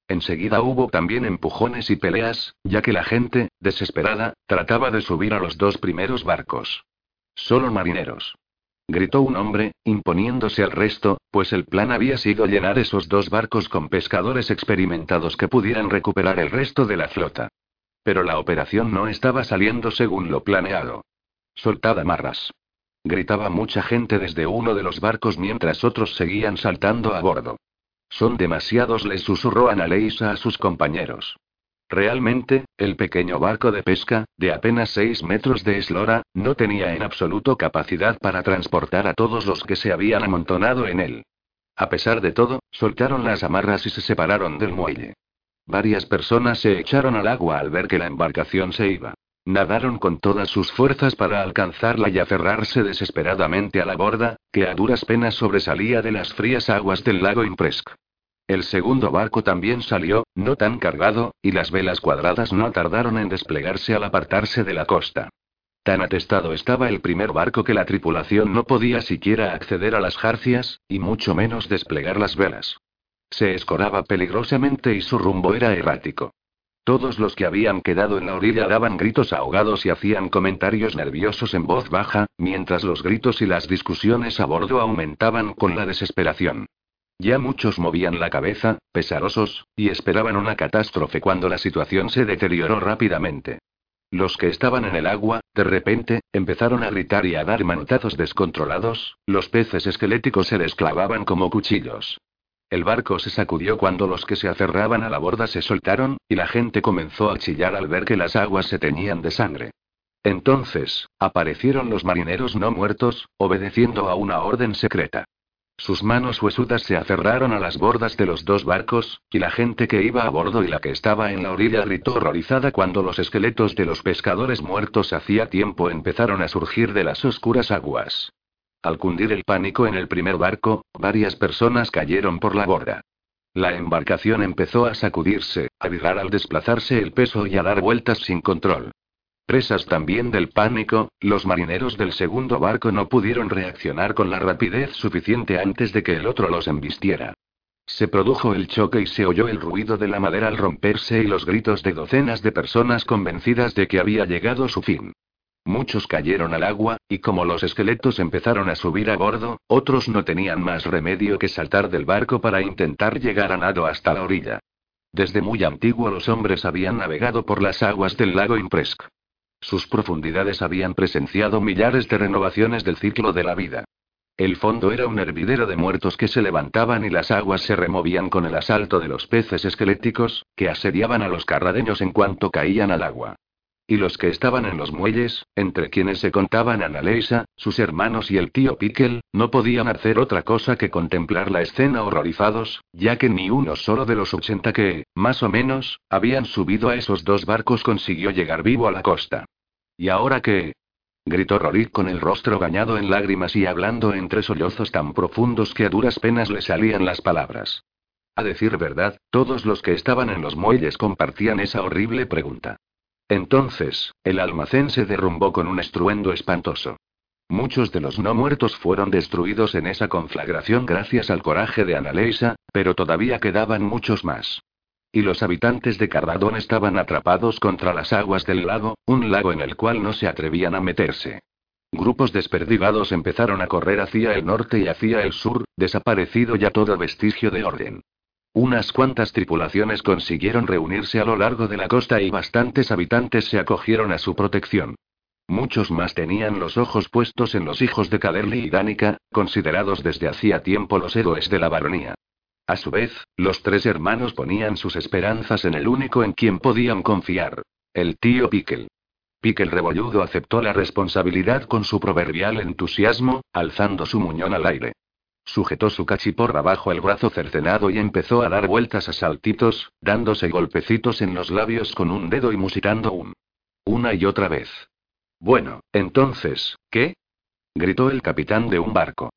A: Enseguida hubo también empujones y peleas, ya que la gente, desesperada, trataba de subir a los dos primeros barcos. Solo marineros. Gritó un hombre, imponiéndose al resto, pues el plan había sido llenar esos dos barcos con pescadores experimentados que pudieran recuperar el resto de la flota. Pero la operación no estaba saliendo según lo planeado. Soltad amarras. Gritaba mucha gente desde uno de los barcos mientras otros seguían saltando a bordo. Son demasiados, les susurró Analeisa a sus compañeros. Realmente, el pequeño barco de pesca, de apenas seis metros de eslora, no tenía en absoluto capacidad para transportar a todos los que se habían amontonado en él. A pesar de todo, soltaron las amarras y se separaron del muelle. Varias personas se echaron al agua al ver que la embarcación se iba. Nadaron con todas sus fuerzas para alcanzarla y aferrarse desesperadamente a la borda, que a duras penas sobresalía de las frías aguas del lago Impresc. El segundo barco también salió, no tan cargado, y las velas cuadradas no tardaron en desplegarse al apartarse de la costa. Tan atestado estaba el primer barco que la tripulación no podía siquiera acceder a las jarcias, y mucho menos desplegar las velas. Se escoraba peligrosamente y su rumbo era errático. Todos los que habían quedado en la orilla daban gritos ahogados y hacían comentarios nerviosos en voz baja, mientras los gritos y las discusiones a bordo aumentaban con la desesperación. Ya muchos movían la cabeza, pesarosos, y esperaban una catástrofe cuando la situación se deterioró rápidamente. Los que estaban en el agua, de repente, empezaron a gritar y a dar manotazos descontrolados, los peces esqueléticos se desclavaban como cuchillos. El barco se sacudió cuando los que se aferraban a la borda se soltaron, y la gente comenzó a chillar al ver que las aguas se teñían de sangre. Entonces, aparecieron los marineros no muertos, obedeciendo a una orden secreta. Sus manos huesudas se aferraron a las bordas de los dos barcos, y la gente que iba a bordo y la que estaba en la orilla gritó horrorizada cuando los esqueletos de los pescadores muertos hacía tiempo empezaron a surgir de las oscuras aguas. Al cundir el pánico en el primer barco, varias personas cayeron por la borda. La embarcación empezó a sacudirse, a vibrar al desplazarse el peso y a dar vueltas sin control. Presas también del pánico, los marineros del segundo barco no pudieron reaccionar con la rapidez suficiente antes de que el otro los embistiera. Se produjo el choque y se oyó el ruido de la madera al romperse y los gritos de docenas de personas convencidas de que había llegado su fin. Muchos cayeron al agua, y como los esqueletos empezaron a subir a bordo, otros no tenían más remedio que saltar del barco para intentar llegar a nado hasta la orilla. Desde muy antiguo los hombres habían navegado por las aguas del lago Impresc. Sus profundidades habían presenciado millares de renovaciones del ciclo de la vida. El fondo era un hervidero de muertos que se levantaban y las aguas se removían con el asalto de los peces esqueléticos, que asediaban a los carradeños en cuanto caían al agua. Y los que estaban en los muelles, entre quienes se contaban Annaleisa, sus hermanos y el tío Pickle, no podían hacer otra cosa que contemplar la escena horrorizados, ya que ni uno solo de los ochenta que, más o menos, habían subido a esos dos barcos consiguió llegar vivo a la costa. ¿Y ahora qué? gritó Rorik con el rostro bañado en lágrimas y hablando entre sollozos tan profundos que a duras penas le salían las palabras. A decir verdad, todos los que estaban en los muelles compartían esa horrible pregunta. Entonces, el almacén se derrumbó con un estruendo espantoso. Muchos de los no muertos fueron destruidos en esa conflagración gracias al coraje de Analeisa, pero todavía quedaban muchos más. Y los habitantes de Cardadón estaban atrapados contra las aguas del lago, un lago en el cual no se atrevían a meterse. Grupos desperdigados empezaron a correr hacia el norte y hacia el sur, desaparecido ya todo vestigio de orden. Unas cuantas tripulaciones consiguieron reunirse a lo largo de la costa y bastantes habitantes se acogieron a su protección. Muchos más tenían los ojos puestos en los hijos de Caderly y Danica, considerados desde hacía tiempo los héroes de la baronía. A su vez, los tres hermanos ponían sus esperanzas en el único en quien podían confiar: el tío Pickle. Pickle rebolludo aceptó la responsabilidad con su proverbial entusiasmo, alzando su muñón al aire. Sujetó su cachiporra bajo el brazo cercenado y empezó a dar vueltas a saltitos, dándose golpecitos en los labios con un dedo y musitando un. Una y otra vez. Bueno, entonces, ¿qué? gritó el capitán de un barco.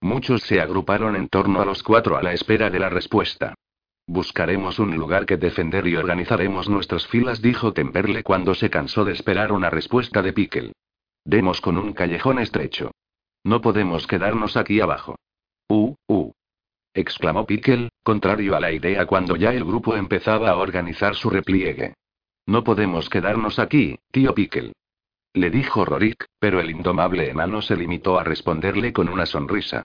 A: Muchos se agruparon en torno a los cuatro a la espera de la respuesta. Buscaremos un lugar que defender y organizaremos nuestras filas, dijo Temperle cuando se cansó de esperar una respuesta de Pickle. Demos con un callejón estrecho. No podemos quedarnos aquí abajo. Uh, uh. exclamó Pickle, contrario a la idea cuando ya el grupo empezaba a organizar su repliegue. No podemos quedarnos aquí, tío Pickle. Le dijo Rorik, pero el indomable enano se limitó a responderle con una sonrisa.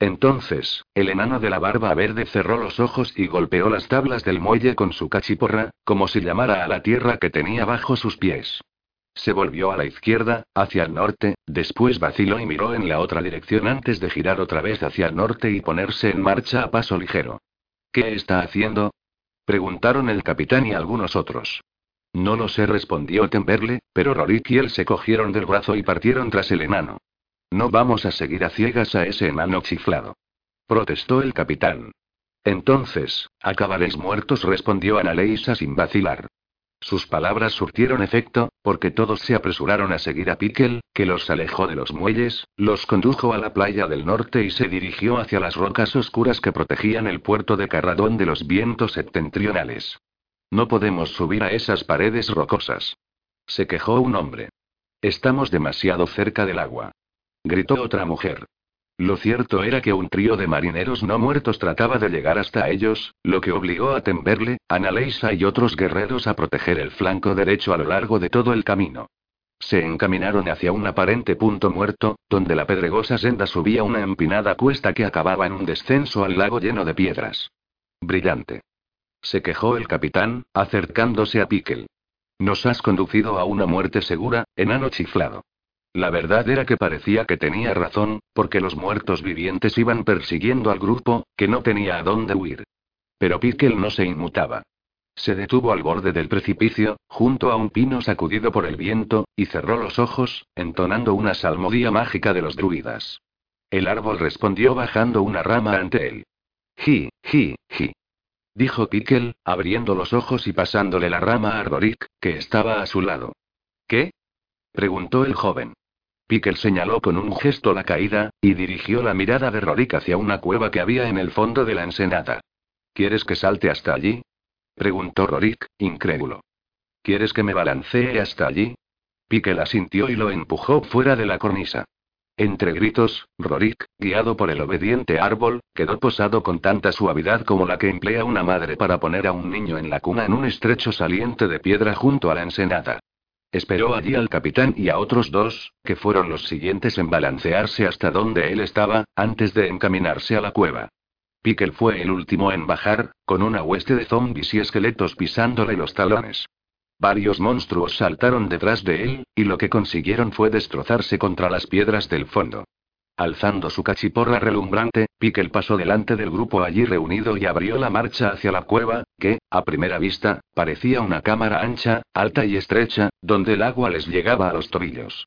A: Entonces, el enano de la barba verde cerró los ojos y golpeó las tablas del muelle con su cachiporra, como si llamara a la tierra que tenía bajo sus pies. Se volvió a la izquierda, hacia el norte, después vaciló y miró en la otra dirección antes de girar otra vez hacia el norte y ponerse en marcha a paso ligero. ¿Qué está haciendo? Preguntaron el capitán y algunos otros. No lo sé, respondió Temperle, pero Rorik y él se cogieron del brazo y partieron tras el enano. No vamos a seguir a ciegas a ese enano chiflado. Protestó el capitán. Entonces, acabaréis muertos, respondió Analeisa sin vacilar. Sus palabras surtieron efecto, porque todos se apresuraron a seguir a Pickle, que los alejó de los muelles, los condujo a la playa del norte y se dirigió hacia las rocas oscuras que protegían el puerto de Carradón de los vientos septentrionales. No podemos subir a esas paredes rocosas. Se quejó un hombre. Estamos demasiado cerca del agua. Gritó otra mujer. Lo cierto era que un trío de marineros no muertos trataba de llegar hasta ellos, lo que obligó a Temberle, Analeisa y otros guerreros a proteger el flanco derecho a lo largo de todo el camino. Se encaminaron hacia un aparente punto muerto, donde la pedregosa senda subía una empinada cuesta que acababa en un descenso al lago lleno de piedras. Brillante. Se quejó el capitán, acercándose a Pickle. Nos has conducido a una muerte segura, enano chiflado. La verdad era que parecía que tenía razón, porque los muertos vivientes iban persiguiendo al grupo, que no tenía a dónde huir. Pero Pickle no se inmutaba. Se detuvo al borde del precipicio, junto a un pino sacudido por el viento, y cerró los ojos, entonando una salmodía mágica de los druidas. El árbol respondió bajando una rama ante él. Ji, ji, ji. Dijo Pickle, abriendo los ojos y pasándole la rama a Rorik, que estaba a su lado. ¿Qué? preguntó el joven. Pickle señaló con un gesto la caída, y dirigió la mirada de Rorik hacia una cueva que había en el fondo de la ensenada. ¿Quieres que salte hasta allí? preguntó Rorik, incrédulo. ¿Quieres que me balancee hasta allí? Pickle asintió y lo empujó fuera de la cornisa. Entre gritos, Rorik, guiado por el obediente árbol, quedó posado con tanta suavidad como la que emplea una madre para poner a un niño en la cuna en un estrecho saliente de piedra junto a la ensenada. Esperó allí al capitán y a otros dos, que fueron los siguientes en balancearse hasta donde él estaba, antes de encaminarse a la cueva. Pickle fue el último en bajar, con una hueste de zombies y esqueletos pisándole los talones. Varios monstruos saltaron detrás de él, y lo que consiguieron fue destrozarse contra las piedras del fondo. Alzando su cachiporra relumbrante, Pickle pasó delante del grupo allí reunido y abrió la marcha hacia la cueva, que, a primera vista, parecía una cámara ancha, alta y estrecha, donde el agua les llegaba a los tobillos.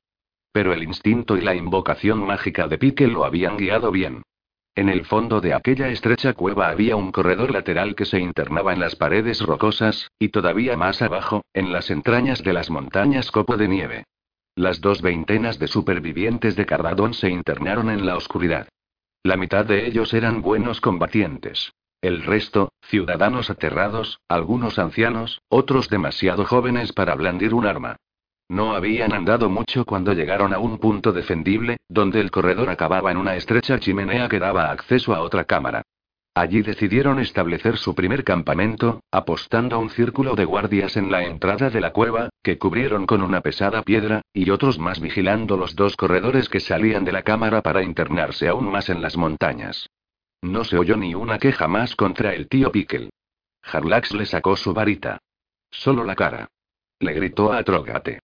A: Pero el instinto y la invocación mágica de Pickle lo habían guiado bien. En el fondo de aquella estrecha cueva había un corredor lateral que se internaba en las paredes rocosas, y todavía más abajo, en las entrañas de las montañas copo de nieve. Las dos veintenas de supervivientes de Carradón se internaron en la oscuridad. La mitad de ellos eran buenos combatientes. El resto, ciudadanos aterrados, algunos ancianos, otros demasiado jóvenes para blandir un arma. No habían andado mucho cuando llegaron a un punto defendible, donde el corredor acababa en una estrecha chimenea que daba acceso a otra cámara. Allí decidieron establecer su primer campamento, apostando un círculo de guardias en la entrada de la cueva, que cubrieron con una pesada piedra, y otros más vigilando los dos corredores que salían de la cámara para internarse aún más en las montañas. No se oyó ni una queja más contra el tío Pickle. Harlax le sacó su varita. Solo la cara. Le gritó a Trogate.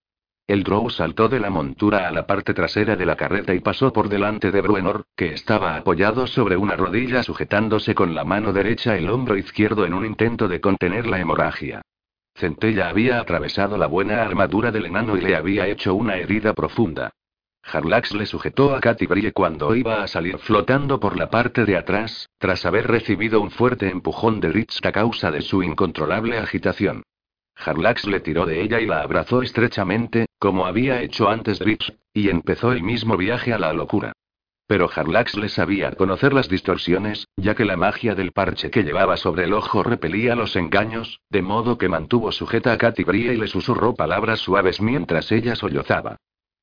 A: El Drow saltó de la montura a la parte trasera de la carreta y pasó por delante de Bruenor, que estaba apoyado sobre una rodilla sujetándose con la mano derecha el hombro izquierdo en un intento de contener la hemorragia. Centella había atravesado la buena armadura del enano y le había hecho una herida profunda. Harlax le sujetó a Katy Brie cuando iba a salir flotando por la parte de atrás, tras haber recibido un fuerte empujón de Rich a causa de su incontrolable agitación. Harlax le tiró de ella y la abrazó estrechamente, como había hecho antes Rich, y empezó el mismo viaje a la locura. Pero Harlax le sabía conocer las distorsiones, ya que la magia del parche que llevaba sobre el ojo repelía los engaños, de modo que mantuvo sujeta a Katy Brie y le susurró palabras suaves mientras ella sollozaba.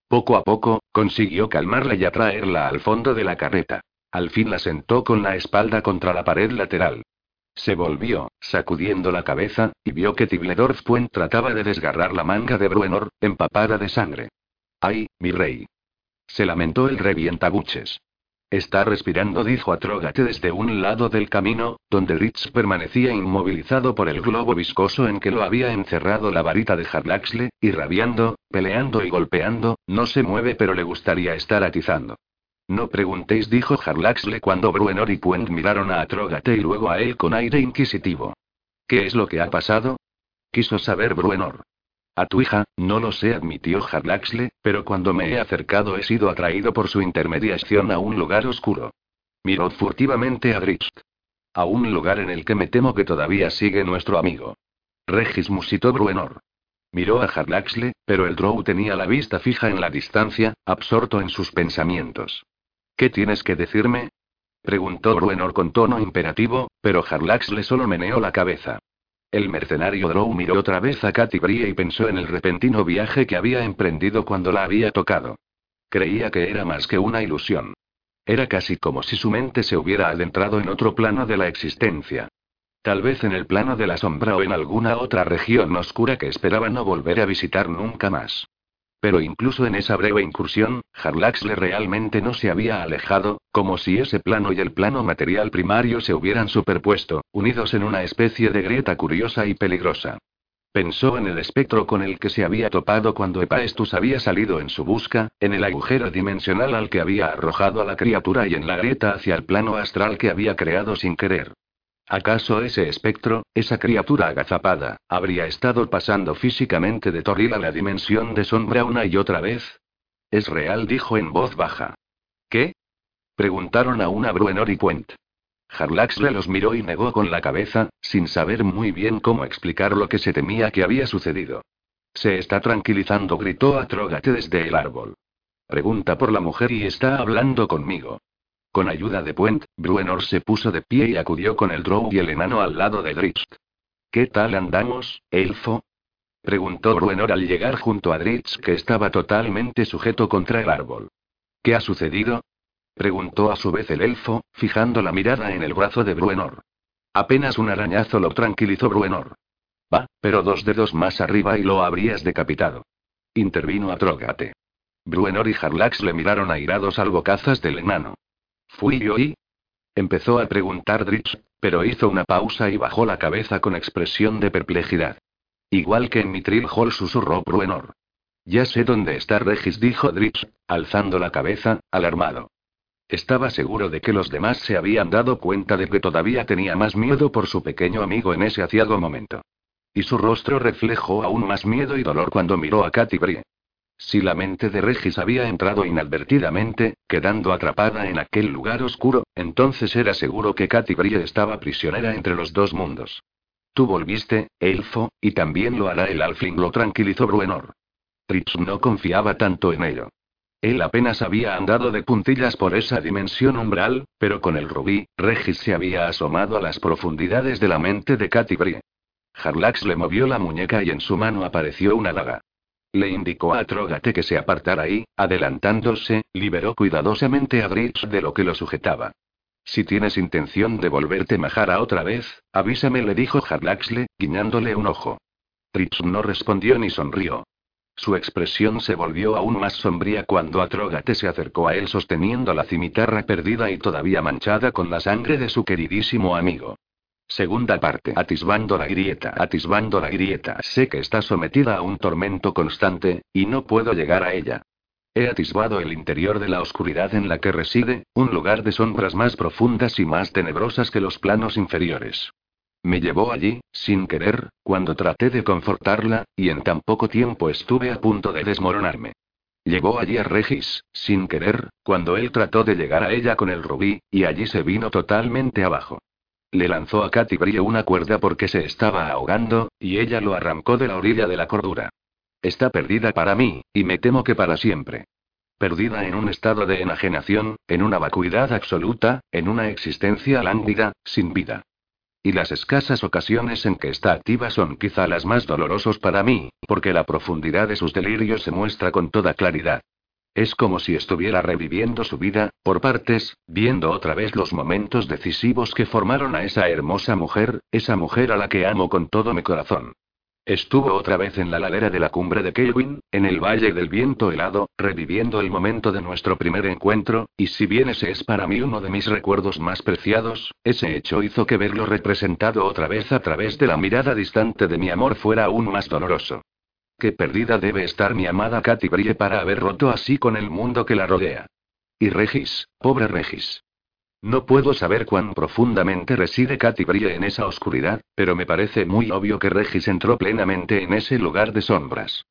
A: Poco a poco, consiguió calmarla y atraerla al fondo de la carreta. Al fin la sentó con la espalda contra la pared lateral. Se volvió, sacudiendo la cabeza, y vio que Tibledorf Puent trataba de desgarrar la manga de Bruenor, empapada de sangre. ¡Ay, mi rey! Se lamentó el revientabuches. Está respirando, dijo Atrógate desde un lado del camino, donde Rich permanecía inmovilizado por el globo viscoso en que lo había encerrado la varita de Harlaxle, y rabiando, peleando y golpeando, no se mueve pero le gustaría estar atizando. No preguntéis, dijo Harlaxle cuando Bruenor y Puent miraron a Atrógate y luego a él con aire inquisitivo. ¿Qué es lo que ha pasado? Quiso saber Bruenor. A tu hija, no lo sé, admitió Harlaxle, pero cuando me he acercado he sido atraído por su intermediación a un lugar oscuro. Miró furtivamente a Drist. A un lugar en el que me temo que todavía sigue nuestro amigo. Regis musitó Bruenor. Miró a Harlaxle, pero el Drow tenía la vista fija en la distancia, absorto en sus pensamientos. ¿Qué tienes que decirme? preguntó Bruenor con tono imperativo, pero Harlaxle solo meneó la cabeza. El mercenario Drow miró otra vez a Katy Brie y pensó en el repentino viaje que había emprendido cuando la había tocado. Creía que era más que una ilusión. Era casi como si su mente se hubiera adentrado en otro plano de la existencia. Tal vez en el plano de la sombra o en alguna otra región oscura que esperaba no volver a visitar nunca más. Pero incluso en esa breve incursión, Harlaxle realmente no se había alejado, como si ese plano y el plano material primario se hubieran superpuesto, unidos en una especie de grieta curiosa y peligrosa. Pensó en el espectro con el que se había topado cuando Epaestus había salido en su busca, en el agujero dimensional al que había arrojado a la criatura y en la grieta hacia el plano astral que había creado sin querer. ¿Acaso ese espectro, esa criatura agazapada, habría estado pasando físicamente de Torril a la dimensión de sombra una y otra vez? Es real, dijo en voz baja. ¿Qué? Preguntaron a una Bruenor y Puent. Harlaxle los miró y negó con la cabeza, sin saber muy bien cómo explicar lo que se temía que había sucedido. Se está tranquilizando, gritó Atrógate desde el árbol. Pregunta por la mujer y está hablando conmigo. Con ayuda de Puent, Bruenor se puso de pie y acudió con el Drow y el enano al lado de Dritz. ¿Qué tal andamos, elfo? preguntó Bruenor al llegar junto a Dritz, que estaba totalmente sujeto contra el árbol. ¿Qué ha sucedido? preguntó a su vez el elfo, fijando la mirada en el brazo de Bruenor. Apenas un arañazo lo tranquilizó Bruenor. Va, pero dos dedos más arriba y lo habrías decapitado. Intervino Atrógate. Bruenor y Harlax le miraron airados al bocazas del enano. ¿Fui yo y? Empezó a preguntar Dritz, pero hizo una pausa y bajó la cabeza con expresión de perplejidad. Igual que en mi Trill Hall susurró Bruenor. Ya sé dónde está Regis, dijo Dritz, alzando la cabeza, alarmado. Estaba seguro de que los demás se habían dado cuenta de que todavía tenía más miedo por su pequeño amigo en ese aciago momento. Y su rostro reflejó aún más miedo y dolor cuando miró a Katy. Si la mente de Regis había entrado inadvertidamente, quedando atrapada en aquel lugar oscuro, entonces era seguro que Katy Brie estaba prisionera entre los dos mundos. Tú volviste, elfo, y también lo hará el Alfling, lo tranquilizó Bruenor. Tritz no confiaba tanto en ello. Él apenas había andado de puntillas por esa dimensión umbral, pero con el rubí, Regis se había asomado a las profundidades de la mente de Katy Brie. Harlax le movió la muñeca y en su mano apareció una daga. Le indicó a Trógate que se apartara y, adelantándose, liberó cuidadosamente a Dritz de lo que lo sujetaba. Si tienes intención de volverte majara otra vez, avísame, le dijo Harlaxle, guiñándole un ojo. Dritz no respondió ni sonrió. Su expresión se volvió aún más sombría cuando Atrógate se acercó a él sosteniendo la cimitarra perdida y todavía manchada con la sangre de su queridísimo amigo. Segunda parte. Atisbando la grieta. Atisbando la grieta. Sé que está sometida a un tormento constante, y no puedo llegar a ella. He atisbado el interior de la oscuridad en la que reside, un lugar de sombras más profundas y más tenebrosas que los planos inferiores. Me llevó allí, sin querer, cuando traté de confortarla, y en tan poco tiempo estuve a punto de desmoronarme. Llegó allí a Regis, sin querer, cuando él trató de llegar a ella con el rubí, y allí se vino totalmente abajo. Le lanzó a Katy Brie una cuerda porque se estaba ahogando, y ella lo arrancó de la orilla de la cordura. Está perdida para mí, y me temo que para siempre. Perdida en un estado de enajenación, en una vacuidad absoluta, en una existencia lánguida, sin vida. Y las escasas ocasiones en que está activa son quizá las más dolorosos para mí, porque la profundidad de sus delirios se muestra con toda claridad. Es como si estuviera reviviendo su vida, por partes, viendo otra vez los momentos decisivos que formaron a esa hermosa mujer, esa mujer a la que amo con todo mi corazón. Estuvo otra vez en la ladera de la cumbre de Kelvin, en el Valle del Viento Helado, reviviendo el momento de nuestro primer encuentro, y si bien ese es para mí uno de mis recuerdos más preciados, ese hecho hizo que verlo representado otra vez a través de la mirada distante de mi amor fuera aún más doloroso. Qué perdida debe estar mi amada Katy Brie para haber roto así con el mundo que la rodea. Y Regis, pobre Regis. No puedo saber cuán profundamente reside Katy Brie en esa oscuridad, pero me parece muy obvio que Regis entró plenamente en ese lugar de sombras.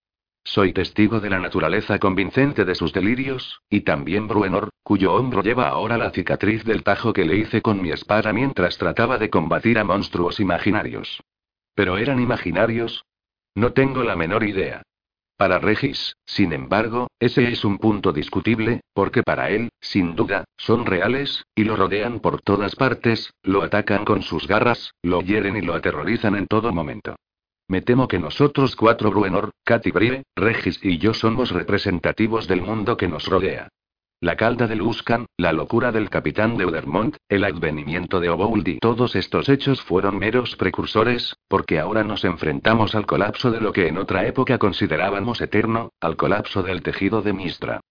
A: Soy testigo de la naturaleza convincente de sus delirios, y también Bruenor, cuyo hombro lleva ahora la cicatriz del tajo que le hice con mi espada mientras trataba de combatir a monstruos imaginarios. ¿Pero eran imaginarios? No tengo la menor idea. Para Regis, sin embargo, ese es un punto discutible, porque para él, sin duda, son reales, y lo rodean por todas partes, lo atacan con sus garras, lo hieren y lo aterrorizan en todo momento. Me temo que nosotros cuatro Bruenor, Katy Brie, Regis y yo somos representativos del mundo que nos rodea. La calda de Luskan, la locura del capitán de Udermont, el advenimiento de Obouldi. Todos estos hechos fueron meros precursores, porque ahora nos enfrentamos al colapso de lo que en otra época considerábamos eterno, al colapso del tejido de Mistra.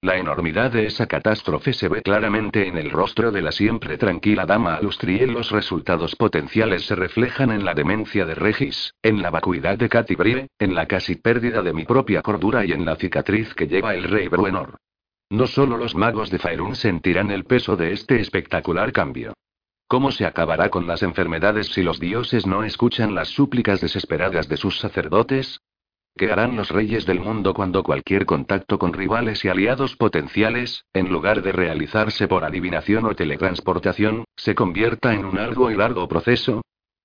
A: La enormidad de esa catástrofe se ve claramente en el rostro de la siempre tranquila dama Alustriel. Los resultados potenciales se reflejan en la demencia de Regis, en la vacuidad de Katy Brie, en la casi pérdida de mi propia cordura y en la cicatriz que lleva el rey Bruenor. No solo los magos de Faerun sentirán el peso de este espectacular cambio. ¿Cómo se acabará con las enfermedades si los dioses no escuchan las súplicas desesperadas de sus sacerdotes? ¿Qué harán los reyes del mundo cuando cualquier contacto con rivales y aliados potenciales, en lugar de realizarse por adivinación o teletransportación, se convierta en un largo y largo proceso?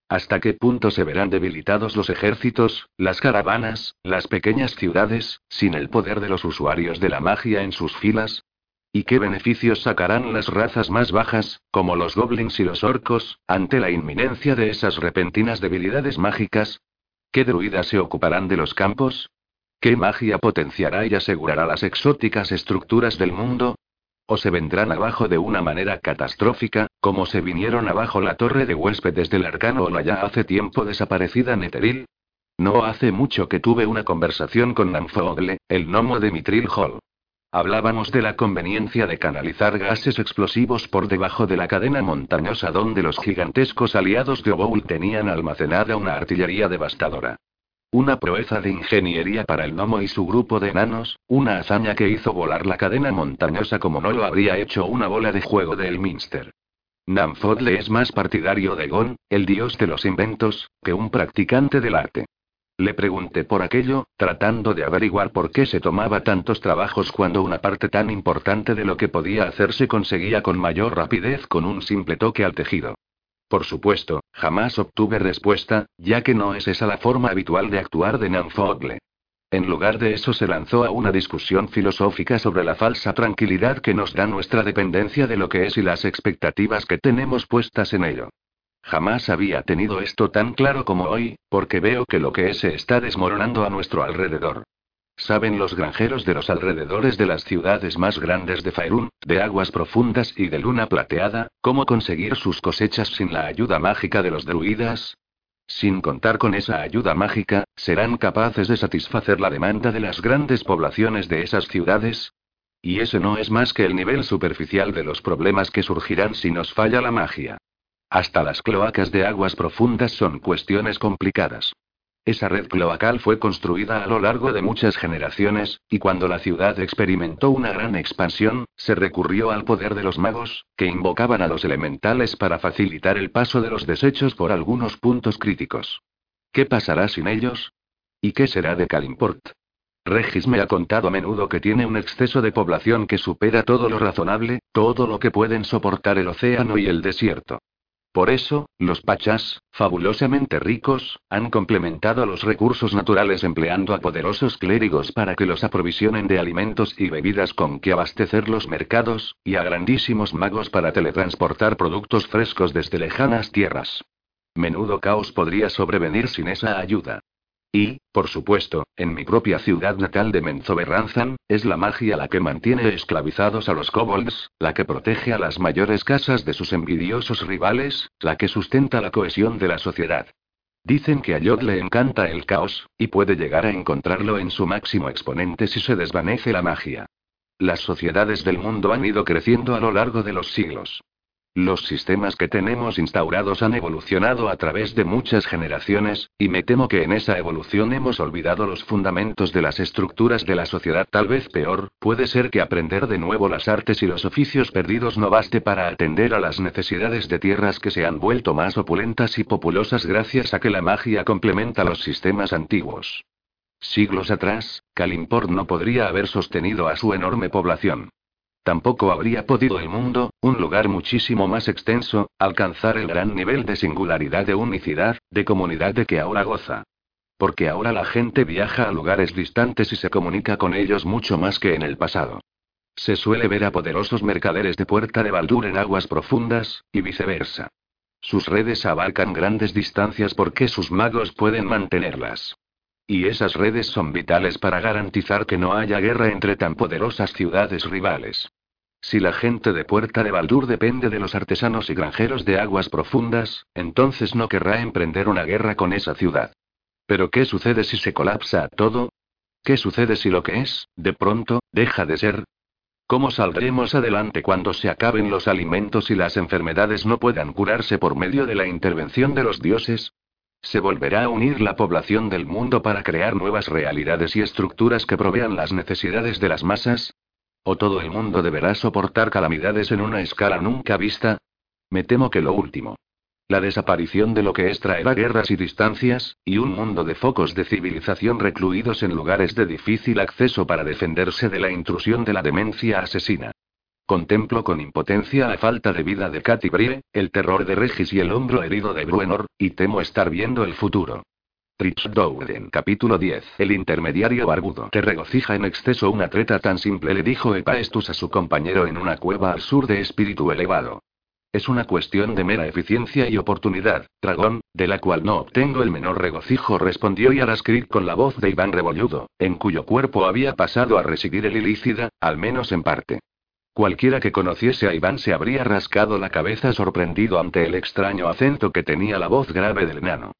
A: ¿Hasta qué punto se verán debilitados los ejércitos, las caravanas, las pequeñas ciudades, sin el poder de los usuarios de la magia en sus filas? ¿Y qué beneficios sacarán las razas más bajas, como los goblins y los orcos, ante la inminencia de esas repentinas debilidades mágicas? ¿Qué druidas se ocuparán de los campos? ¿Qué magia potenciará y asegurará las exóticas estructuras del mundo? O se vendrán abajo de una manera catastrófica, como se vinieron abajo la torre de huéspedes del arcano o la ya hace tiempo desaparecida Netheril. No hace mucho que tuve una conversación con Nanfogle, el gnomo de Mitril Hall. Hablábamos de la conveniencia de canalizar gases explosivos por debajo de la cadena montañosa donde los gigantescos aliados de Oboul tenían almacenada una artillería devastadora. Una proeza de ingeniería para el gnomo y su grupo de enanos, una hazaña que hizo volar la cadena montañosa como no lo habría hecho una bola de juego de Elminster. Namfodle es más partidario de Gon, el dios de los inventos, que un practicante del arte. Le pregunté por aquello, tratando de averiguar por qué se tomaba tantos trabajos cuando una parte tan importante de lo que podía hacer se conseguía con mayor rapidez con un simple toque al tejido. Por supuesto, jamás obtuve respuesta, ya que no es esa la forma habitual de actuar de Nanfogle. En lugar de eso se lanzó a una discusión filosófica sobre la falsa tranquilidad que nos da nuestra dependencia de lo que es y las expectativas que tenemos puestas en ello. Jamás había tenido esto tan claro como hoy, porque veo que lo que es se está desmoronando a nuestro alrededor. Saben los granjeros de los alrededores de las ciudades más grandes de Faerun, de aguas profundas y de luna plateada, cómo conseguir sus cosechas sin la ayuda mágica de los druidas. Sin contar con esa ayuda mágica, ¿serán capaces de satisfacer la demanda de las grandes poblaciones de esas ciudades? Y ese no es más que el nivel superficial de los problemas que surgirán si nos falla la magia. Hasta las cloacas de aguas profundas son cuestiones complicadas. Esa red cloacal fue construida a lo largo de muchas generaciones, y cuando la ciudad experimentó una gran expansión, se recurrió al poder de los magos, que invocaban a los elementales para facilitar el paso de los desechos por algunos puntos críticos. ¿Qué pasará sin ellos? ¿Y qué será de Kalimport? Regis me ha contado a menudo que tiene un exceso de población que supera todo lo razonable, todo lo que pueden soportar el océano y el desierto. Por eso, los pachas, fabulosamente ricos, han complementado los recursos naturales empleando a poderosos clérigos para que los aprovisionen de alimentos y bebidas con que abastecer los mercados, y a grandísimos magos para teletransportar productos frescos desde lejanas tierras. Menudo caos podría sobrevenir sin esa ayuda. Y, por supuesto, en mi propia ciudad natal de Menzoberranzan, es la magia la que mantiene esclavizados a los kobolds, la que protege a las mayores casas de sus envidiosos rivales, la que sustenta la cohesión de la sociedad. Dicen que a Yod le encanta el caos, y puede llegar a encontrarlo en su máximo exponente si se desvanece la magia. Las sociedades del mundo han ido creciendo a lo largo de los siglos. Los sistemas que tenemos instaurados han evolucionado a través de muchas generaciones, y me temo que en esa evolución hemos olvidado los fundamentos de las estructuras de la sociedad. Tal vez peor, puede ser que aprender de nuevo las artes y los oficios perdidos no baste para atender a las necesidades de tierras que se han vuelto más opulentas y populosas gracias a que la magia complementa los sistemas antiguos. Siglos atrás, Kalimpor no podría haber sostenido a su enorme población. Tampoco habría podido el mundo, un lugar muchísimo más extenso, alcanzar el gran nivel de singularidad de unicidad, de comunidad de que ahora goza. Porque ahora la gente viaja a lugares distantes y se comunica con ellos mucho más que en el pasado. Se suele ver a poderosos mercaderes de Puerta de Baldur en aguas profundas, y viceversa. Sus redes abarcan grandes distancias porque sus magos pueden mantenerlas. Y esas redes son vitales para garantizar que no haya guerra entre tan poderosas ciudades rivales. Si la gente de Puerta de Baldur depende de los artesanos y granjeros de aguas profundas, entonces no querrá emprender una guerra con esa ciudad. Pero ¿qué sucede si se colapsa todo? ¿Qué sucede si lo que es, de pronto, deja de ser? ¿Cómo saldremos adelante cuando se acaben los alimentos y las enfermedades no puedan curarse por medio de la intervención de los dioses? ¿Se volverá a unir la población del mundo para crear nuevas realidades y estructuras que provean las necesidades de las masas? ¿O todo el mundo deberá soportar calamidades en una escala nunca vista? Me temo que lo último. La desaparición de lo que es traerá guerras y distancias, y un mundo de focos de civilización recluidos en lugares de difícil acceso para defenderse de la intrusión de la demencia asesina. Contemplo con impotencia la falta de vida de Katy Brie, el terror de Regis y el hombro herido de Bruenor, y temo estar viendo el futuro. Rich Dowden, capítulo 10. El intermediario barbudo. Te regocija en exceso una treta tan simple, le dijo Epaestus a su compañero en una cueva al sur de espíritu elevado. Es una cuestión de mera eficiencia y oportunidad, dragón, de la cual no obtengo el menor regocijo, respondió Yaraskrik con la voz de Iván Rebolludo, en cuyo cuerpo había pasado a residir el ilícida, al menos en parte. Cualquiera que conociese a Iván se habría rascado la cabeza sorprendido ante el extraño acento que tenía la voz grave del enano.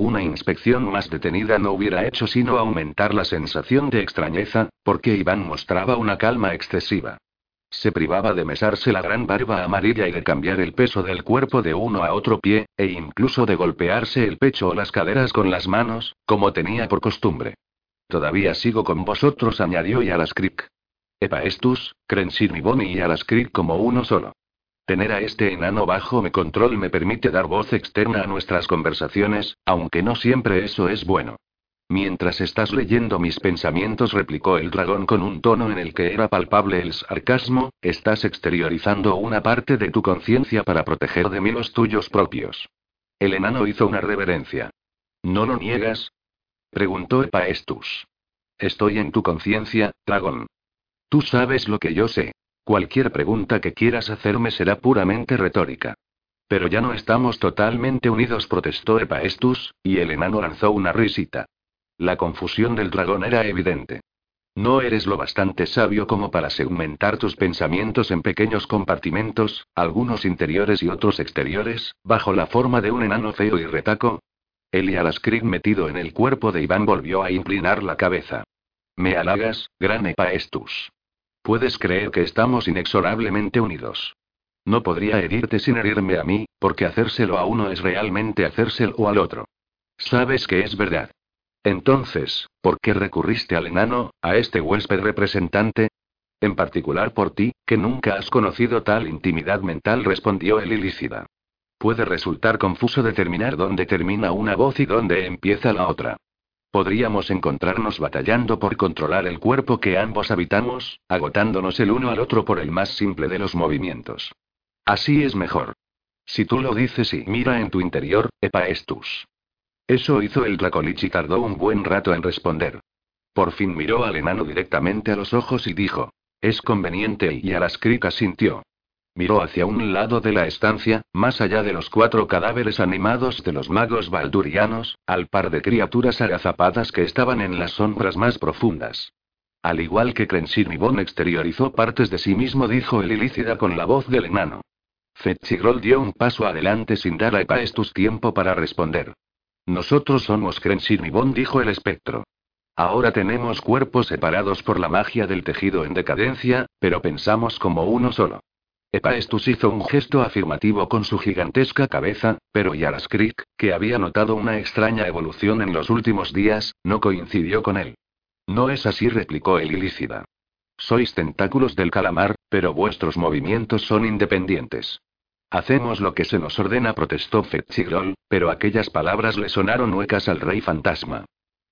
A: Una inspección más detenida no hubiera hecho sino aumentar la sensación de extrañeza, porque Iván mostraba una calma excesiva. Se privaba de mesarse la gran barba amarilla y de cambiar el peso del cuerpo de uno a otro pie, e incluso de golpearse el pecho o las caderas con las manos, como tenía por costumbre. Todavía sigo con vosotros, añadió Yaraskrik. Epaestus, Crensir y Boni y Yaraskrik como uno solo. Tener a este enano bajo mi control me permite dar voz externa a nuestras conversaciones, aunque no siempre eso es bueno. Mientras estás leyendo mis pensamientos, replicó el dragón con un tono en el que era palpable el sarcasmo, estás exteriorizando una parte de tu conciencia para proteger de mí los tuyos propios. El enano hizo una reverencia. ¿No lo niegas? preguntó Epaestus. Estoy en tu conciencia, dragón. Tú sabes lo que yo sé. Cualquier pregunta que quieras hacerme será puramente retórica. Pero ya no estamos totalmente unidos, protestó Epaestus, y el enano lanzó una risita. La confusión del dragón era evidente. No eres lo bastante sabio como para segmentar tus pensamientos en pequeños compartimentos, algunos interiores y otros exteriores, bajo la forma de un enano feo y retaco. El Yalaskrik metido en el cuerpo de Iván volvió a inclinar la cabeza. Me halagas, gran Epaestus. Puedes creer que estamos inexorablemente unidos. No podría herirte sin herirme a mí, porque hacérselo a uno es realmente hacérselo al otro. Sabes que es verdad. Entonces, ¿por qué recurriste al enano, a este huésped representante? En particular por ti, que nunca has conocido tal intimidad mental, respondió el ilícida. Puede resultar confuso determinar dónde termina una voz y dónde empieza la otra. Podríamos encontrarnos batallando por controlar el cuerpo que ambos habitamos, agotándonos el uno al otro por el más simple de los movimientos. Así es mejor. Si tú lo dices y mira en tu interior, Epaestus. Eso hizo el Dracolich y tardó un buen rato en responder. Por fin miró al enano directamente a los ojos y dijo: Es conveniente y Alaskrik sintió. Miró hacia un lado de la estancia, más allá de los cuatro cadáveres animados de los magos baldurianos, al par de criaturas agazapadas que estaban en las sombras más profundas. Al igual que Crensinibon exteriorizó partes de sí mismo, dijo el ilícida con la voz del enano. Fetchigrol dio un paso adelante sin dar a Epaestus tiempo para responder. Nosotros somos Crensinibon, dijo el espectro. Ahora tenemos cuerpos separados por la magia del tejido en decadencia, pero pensamos como uno solo. Epaestus hizo un gesto afirmativo con su gigantesca cabeza, pero Yaraskrik, que había notado una extraña evolución en los últimos días, no coincidió con él. No es así, replicó el ilícida. Sois tentáculos del calamar, pero vuestros movimientos son independientes. Hacemos lo que se nos ordena, protestó Fetchigrol, pero aquellas palabras le sonaron huecas al rey fantasma.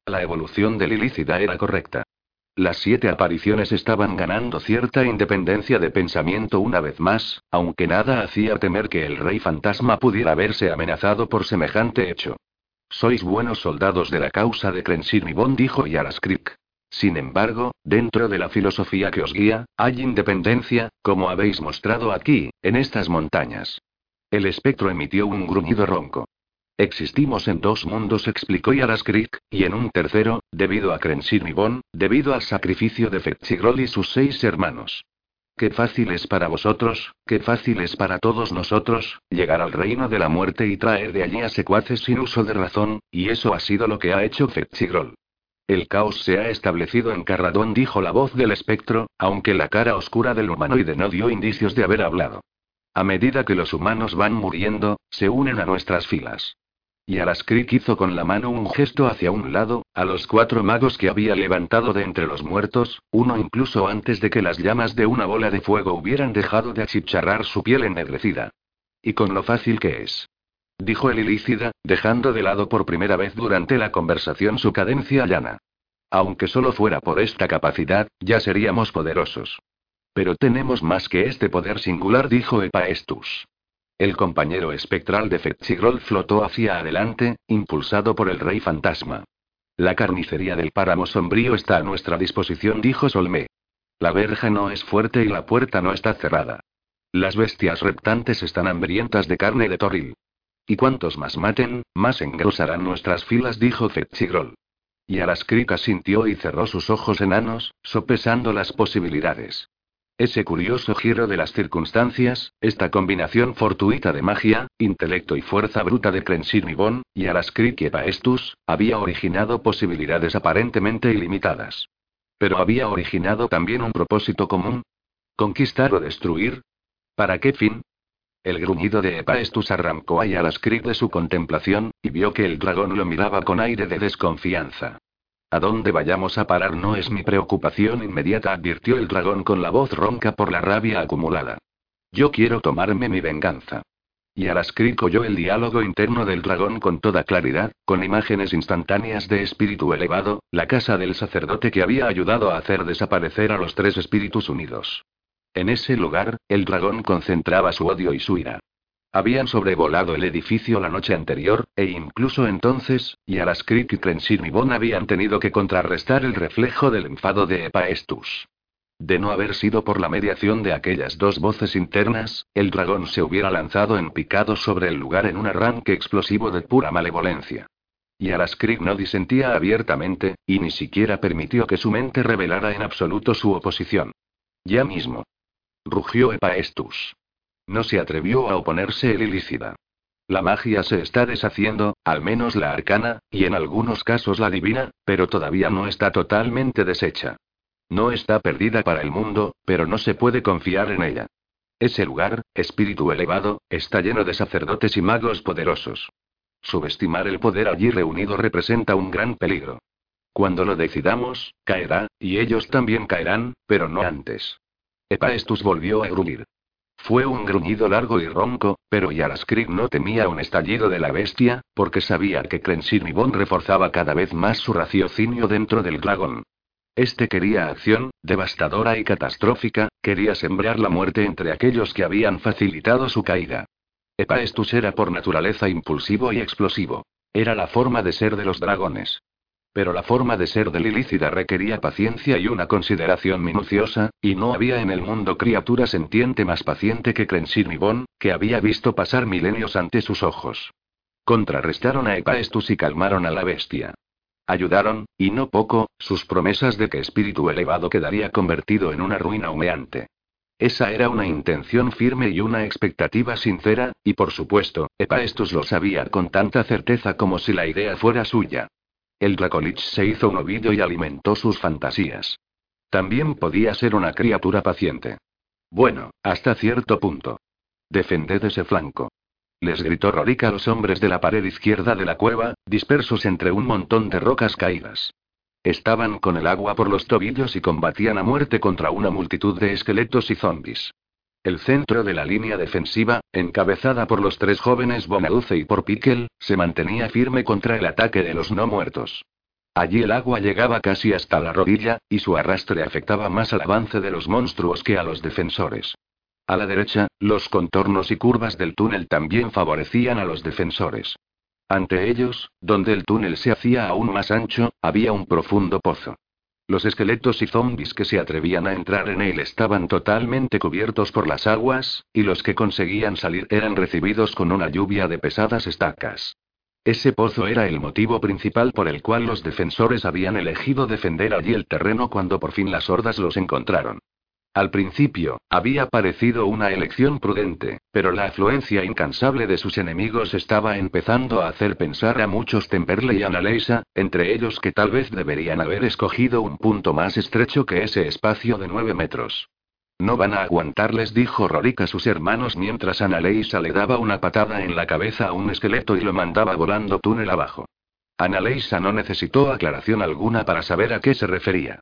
A: La evolución del ilícida era correcta. Las siete apariciones estaban ganando cierta independencia de pensamiento una vez más, aunque nada hacía temer que el rey fantasma pudiera verse amenazado por semejante hecho. Sois buenos soldados de la causa de Crensinibon, dijo Yaraskrik. Sin embargo, dentro de la filosofía que os guía, hay independencia, como habéis mostrado aquí, en estas montañas. El espectro emitió un gruñido ronco. Existimos en dos mundos, explicó Yaraskrik, y en un tercero, debido a Crensinibon, debido al sacrificio de Fetchigrol y sus seis hermanos. Qué fácil es para vosotros, qué fácil es para todos nosotros, llegar al reino de la muerte y traer de allí a secuaces sin uso de razón, y eso ha sido lo que ha hecho Fetchigrol. El caos se ha establecido en Carradón, dijo la voz del espectro, aunque la cara oscura del humanoide no dio indicios de haber hablado. A medida que los humanos van muriendo, se unen a nuestras filas. Y Alaskrik hizo con la mano un gesto hacia un lado, a los cuatro magos que había levantado de entre los muertos, uno incluso antes de que las llamas de una bola de fuego hubieran dejado de achicharrar su piel ennegrecida. Y con lo fácil que es. Dijo el ilícida, dejando de lado por primera vez durante la conversación su cadencia llana. Aunque solo fuera por esta capacidad, ya seríamos poderosos. Pero tenemos más que este poder singular, dijo Epaestus. El compañero espectral de Fetchigrol flotó hacia adelante, impulsado por el rey fantasma. La carnicería del páramo sombrío está a nuestra disposición, dijo Solmé. La verja no es fuerte y la puerta no está cerrada. Las bestias reptantes están hambrientas de carne de toril. Y cuantos más maten, más engrosarán nuestras filas, dijo Fetchigrol. Y Alaskrik sintió y cerró sus ojos enanos, sopesando las posibilidades. Ese curioso giro de las circunstancias, esta combinación fortuita de magia, intelecto y fuerza bruta de Crensinibon, y Alaskrik y Epaestus, había originado posibilidades aparentemente ilimitadas. Pero había originado también un propósito común. ¿Conquistar o destruir? ¿Para qué fin? El gruñido de Epaestus arrancó a Alaskrik de su contemplación, y vio que el dragón lo miraba con aire de desconfianza. A dónde vayamos a parar no es mi preocupación inmediata, advirtió el dragón con la voz ronca por la rabia acumulada. Yo quiero tomarme mi venganza. Y Alaskrik oyó el diálogo interno del dragón con toda claridad, con imágenes instantáneas de espíritu elevado, la casa del sacerdote que había ayudado a hacer desaparecer a los tres espíritus unidos. En ese lugar, el dragón concentraba su odio y su ira. Habían sobrevolado el edificio la noche anterior, e incluso entonces, y Alaskrik y Crensinibon habían tenido que contrarrestar el reflejo del enfado de Epaestus. De no haber sido por la mediación de aquellas dos voces internas, el dragón se hubiera lanzado en picado sobre el lugar en un arranque explosivo de pura malevolencia. Y Alaskrik no disentía abiertamente, y ni siquiera permitió que su mente revelara en absoluto su oposición. Ya mismo. Rugió Epaestus. No se atrevió a oponerse el ilícida. La magia se está deshaciendo, al menos la arcana, y en algunos casos la divina, pero todavía no está totalmente deshecha. No está perdida para el mundo, pero no se puede confiar en ella. Ese lugar, espíritu elevado, está lleno de sacerdotes y magos poderosos. Subestimar el poder allí reunido representa un gran peligro. Cuando lo decidamos, caerá, y ellos también caerán, pero no antes. Epaestus volvió a gruñir. Fue un gruñido largo y ronco, pero Yaraskrik no temía un estallido de la bestia, porque sabía que Crensinibon reforzaba cada vez más su raciocinio dentro del dragón. Este quería acción, devastadora y catastrófica, quería sembrar la muerte entre aquellos que habían facilitado su caída. Epaestus era por naturaleza impulsivo y explosivo. Era la forma de ser de los dragones. Pero la forma de ser del ilícida requería paciencia y una consideración minuciosa, y no había en el mundo criatura sentiente más paciente que Crenshin y Bon, que había visto pasar milenios ante sus ojos. Contrarrestaron a Epaestus y calmaron a la bestia. Ayudaron, y no poco, sus promesas de que espíritu elevado quedaría convertido en una ruina humeante. Esa era una intención firme y una expectativa sincera, y por supuesto, Epaestus lo sabía con tanta certeza como si la idea fuera suya. El Dracolich se hizo un ovillo y alimentó sus fantasías. También podía ser una criatura paciente. Bueno, hasta cierto punto. Defended ese flanco. Les gritó Rorik a los hombres de la pared izquierda de la cueva, dispersos entre un montón de rocas caídas. Estaban con el agua por los tobillos y combatían a muerte contra una multitud de esqueletos y zombis. El centro de la línea defensiva, encabezada por los tres jóvenes Bonaduce y por Pickle, se mantenía firme contra el ataque de los no muertos. Allí el agua llegaba casi hasta la rodilla, y su arrastre afectaba más al avance de los monstruos que a los defensores. A la derecha, los contornos y curvas del túnel también favorecían a los defensores. Ante ellos, donde el túnel se hacía aún más ancho, había un profundo pozo. Los esqueletos y zombis que se atrevían a entrar en él estaban totalmente cubiertos por las aguas, y los que conseguían salir eran recibidos con una lluvia de pesadas estacas. Ese pozo era el motivo principal por el cual los defensores habían elegido defender allí el terreno cuando por fin las hordas los encontraron. Al principio, había parecido una elección prudente, pero la afluencia incansable de sus enemigos estaba empezando a hacer pensar a muchos Temperley y Analeisa, entre ellos que tal vez deberían haber escogido un punto más estrecho que ese espacio de nueve metros. No van a aguantarles, dijo Rorik a sus hermanos mientras Analeisa le daba una patada en la cabeza a un esqueleto y lo mandaba volando túnel abajo. Analeisa no necesitó aclaración alguna para saber a qué se refería.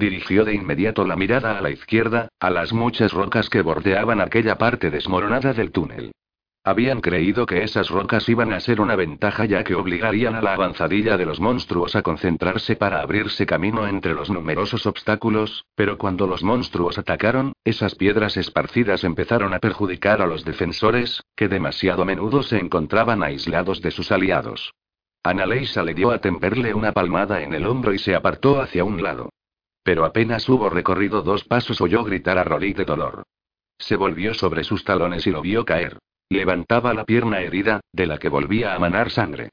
A: Dirigió de inmediato la mirada a la izquierda, a las muchas rocas que bordeaban aquella parte desmoronada del túnel. Habían creído que esas rocas iban a ser una ventaja ya que obligarían a la avanzadilla de los monstruos a concentrarse para abrirse camino entre los numerosos obstáculos, pero cuando los monstruos atacaron, esas piedras esparcidas empezaron a perjudicar a los defensores, que demasiado a menudo se encontraban aislados de sus aliados. Analeisa le dio a Temperle una palmada en el hombro y se apartó hacia un lado. Pero apenas hubo recorrido dos pasos oyó gritar a Rorik de dolor. Se volvió sobre sus talones y lo vio caer. Levantaba la pierna herida, de la que volvía a manar sangre.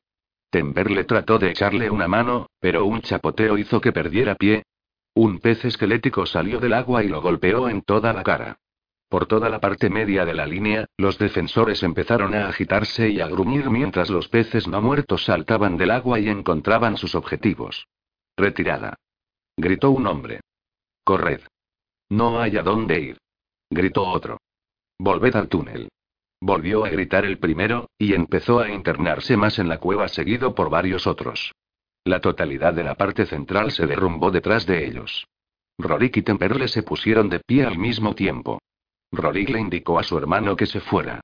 A: Temberle trató de echarle una mano, pero un chapoteo hizo que perdiera pie. Un pez esquelético salió del agua y lo golpeó en toda la cara. Por toda la parte media de la línea, los defensores empezaron a agitarse y a gruñir mientras los peces no muertos saltaban del agua y encontraban sus objetivos. Retirada. Gritó un hombre. Corred. No hay a dónde ir. Gritó otro. Volved al túnel. Volvió a gritar el primero, y empezó a internarse más en la cueva seguido por varios otros. La totalidad de la parte central se derrumbó detrás de ellos. Rorik y Temperle se pusieron de pie al mismo tiempo. Rorik le indicó a su hermano que se fuera.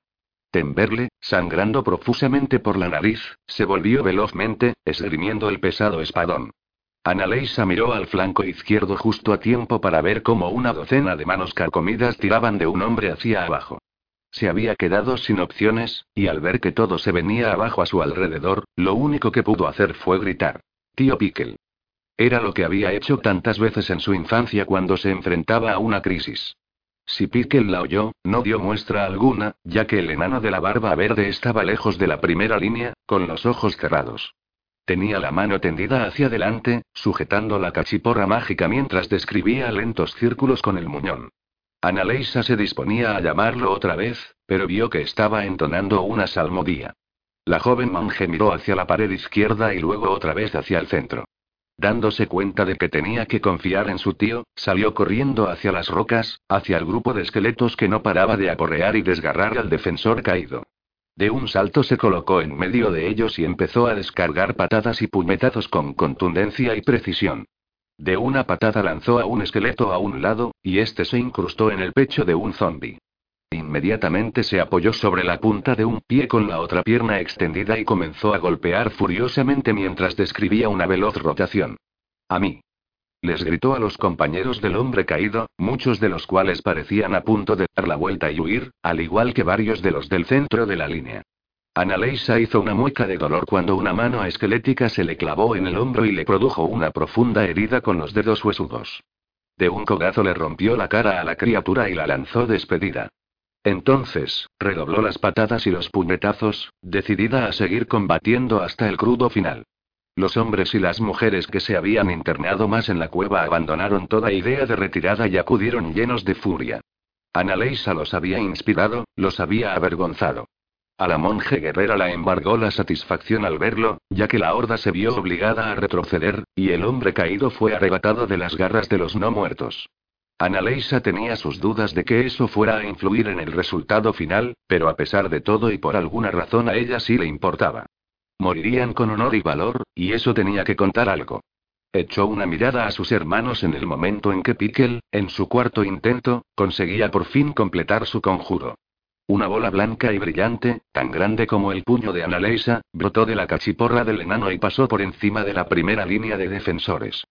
A: Temperle, sangrando profusamente por la nariz, se volvió velozmente, esgrimiendo el pesado espadón. Analeisa miró al flanco izquierdo justo a tiempo para ver cómo una docena de manos carcomidas tiraban de un hombre hacia abajo. Se había quedado sin opciones, y al ver que todo se venía abajo a su alrededor, lo único que pudo hacer fue gritar. Tío Pickle. Era lo que había hecho tantas veces en su infancia cuando se enfrentaba a una crisis. Si Pickle la oyó, no dio muestra alguna, ya que el enano de la barba verde estaba lejos de la primera línea, con los ojos cerrados. Tenía la mano tendida hacia adelante, sujetando la cachiporra mágica mientras describía lentos círculos con el muñón. Analeisa se disponía a llamarlo otra vez, pero vio que estaba entonando una salmodía. La joven monje miró hacia la pared izquierda y luego otra vez hacia el centro. Dándose cuenta de que tenía que confiar en su tío, salió corriendo hacia las rocas, hacia el grupo de esqueletos que no paraba de aporrear y desgarrar al defensor caído. De un salto se colocó en medio de ellos y empezó a descargar patadas y puñetazos con contundencia y precisión. De una patada lanzó a un esqueleto a un lado, y este se incrustó en el pecho de un zombi. Inmediatamente se apoyó sobre la punta de un pie con la otra pierna extendida y comenzó a golpear furiosamente mientras describía una veloz rotación. A mí. Les gritó a los compañeros del hombre caído, muchos de los cuales parecían a punto de dar la vuelta y huir, al igual que varios de los del centro de la línea. Annaleisa hizo una mueca de dolor cuando una mano esquelética se le clavó en el hombro y le produjo una profunda herida con los dedos huesudos. De un cogazo le rompió la cara a la criatura y la lanzó despedida. Entonces, redobló las patadas y los puñetazos, decidida a seguir combatiendo hasta el crudo final. Los hombres y las mujeres que se habían internado más en la cueva abandonaron toda idea de retirada y acudieron llenos de furia. Annaleisa los había inspirado, los había avergonzado. A la monje guerrera la embargó la satisfacción al verlo, ya que la horda se vio obligada a retroceder, y el hombre caído fue arrebatado de las garras de los no muertos. Annaleisa tenía sus dudas de que eso fuera a influir en el resultado final, pero a pesar de todo y por alguna razón a ella sí le importaba. Morirían con honor y valor, y eso tenía que contar algo. Echó una mirada a sus hermanos en el momento en que Pickle, en su cuarto intento, conseguía por fin completar su conjuro. Una bola blanca y brillante, tan grande como el puño de Annaleisa, brotó de la cachiporra del enano y pasó por encima de la primera línea de defensores.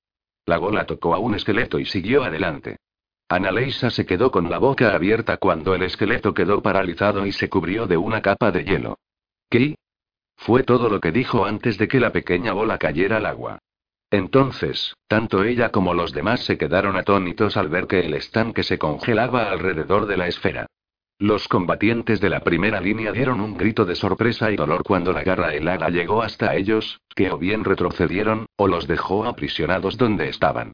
A: La bola tocó a un esqueleto y siguió adelante. Annaleisa se quedó con la boca abierta cuando el esqueleto quedó paralizado y se cubrió de una capa de hielo. ¿Qué? Fue todo lo que dijo antes de que la pequeña bola cayera al agua. Entonces, tanto ella como los demás se quedaron atónitos al ver que el estanque se congelaba alrededor de la esfera. Los combatientes de la primera línea dieron un grito de sorpresa y dolor cuando la garra helada llegó hasta ellos, que o bien retrocedieron, o los dejó aprisionados donde estaban.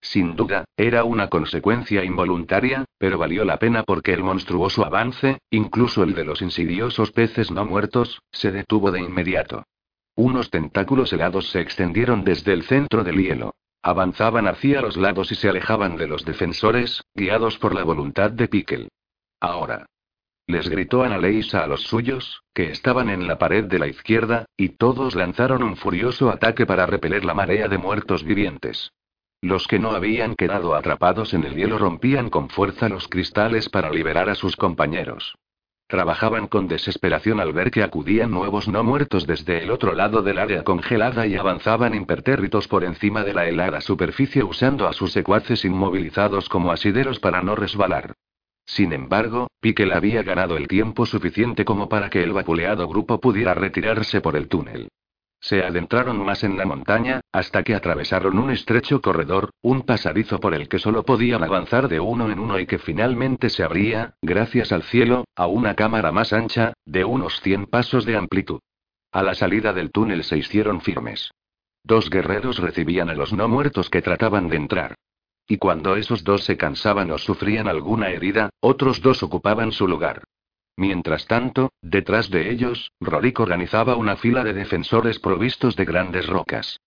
A: Sin duda, era una consecuencia involuntaria, pero valió la pena porque el monstruoso avance, incluso el de los insidiosos peces no muertos, se detuvo de inmediato. Unos tentáculos helados se extendieron desde el centro del hielo. Avanzaban hacia los lados y se alejaban de los defensores, guiados por la voluntad de Pickle. Ahora. Les gritó Annaleisa a los suyos, que estaban en la pared de la izquierda, y todos lanzaron un furioso ataque para repeler la marea de muertos vivientes. Los que no habían quedado atrapados en el hielo rompían con fuerza los cristales para liberar a sus compañeros. Trabajaban con desesperación al ver que acudían nuevos no muertos desde el otro lado del área congelada y avanzaban impertérritos por encima de la helada superficie usando a sus secuaces inmovilizados como asideros para no resbalar. Sin embargo, Piquel había ganado el tiempo suficiente como para que el vapuleado grupo pudiera retirarse por el túnel. Se adentraron más en la montaña, hasta que atravesaron un estrecho corredor, un pasadizo por el que solo podían avanzar de uno en uno y que finalmente se abría, gracias al cielo, a una cámara más ancha, de unos 100 pasos de amplitud. A la salida del túnel se hicieron firmes. Dos guerreros recibían a los no muertos que trataban de entrar. Y cuando esos dos se cansaban o sufrían alguna herida, otros dos ocupaban su lugar. Mientras tanto, detrás de ellos, Rorik organizaba una fila de defensores provistos de grandes rocas.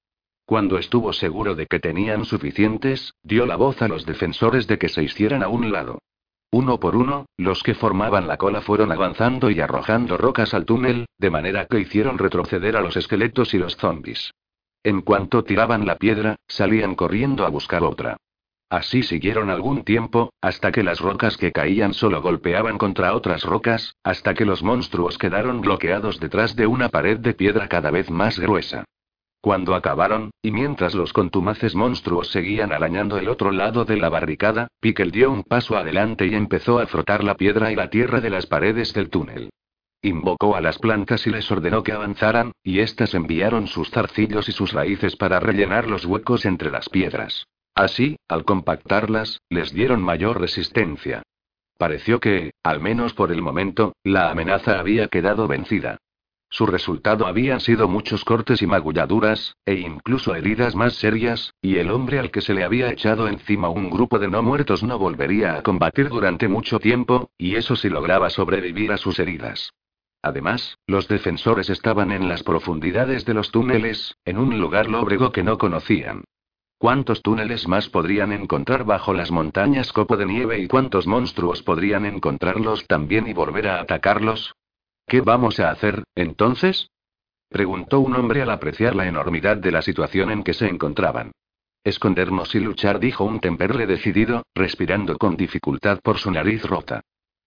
A: Cuando estuvo seguro de que tenían suficientes, dio la voz a los defensores de que se hicieran a un lado. Uno por uno, los que formaban la cola fueron avanzando y arrojando rocas al túnel, de manera que hicieron retroceder a los esqueletos y los zombis. En cuanto tiraban la piedra, salían corriendo a buscar otra. Así siguieron algún tiempo, hasta que las rocas que caían solo golpeaban contra otras rocas, hasta que los monstruos quedaron bloqueados detrás de una pared de piedra cada vez más gruesa. Cuando acabaron, y mientras los contumaces monstruos seguían arañando el otro lado de la barricada, Pickle dio un paso adelante y empezó a frotar la piedra y la tierra de las paredes del túnel. Invocó a las plantas y les ordenó que avanzaran, y éstas enviaron sus zarcillos y sus raíces para rellenar los huecos entre las piedras. Así, al compactarlas, les dieron mayor resistencia. Pareció que, al menos por el momento, la amenaza había quedado vencida. Su resultado habían sido muchos cortes y magulladuras, e incluso heridas más serias, y el hombre al que se le había echado encima un grupo de no muertos no volvería a combatir durante mucho tiempo, y eso si lograba sobrevivir a sus heridas. Además, los defensores estaban en las profundidades de los túneles, en un lugar lóbrego que no conocían. ¿Cuántos túneles más podrían encontrar bajo las montañas copo de nieve y cuántos monstruos podrían encontrarlos también y volver a atacarlos? ¿Qué vamos a hacer, entonces? preguntó un hombre al apreciar la enormidad de la situación en que se encontraban. Escondernos y luchar, dijo un temperle decidido, respirando con dificultad por su nariz rota.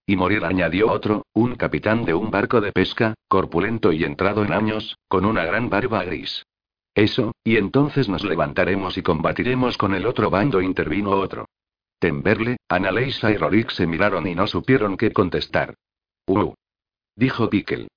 A: Y morir, añadió otro, un capitán de un barco de pesca, corpulento y entrado en años, con una gran barba gris. Eso, y entonces nos levantaremos y combatiremos con el otro bando, intervino otro. Temberle, Annaleisa y Rorik se miraron y no supieron qué contestar. Uh. Dijo Pickle.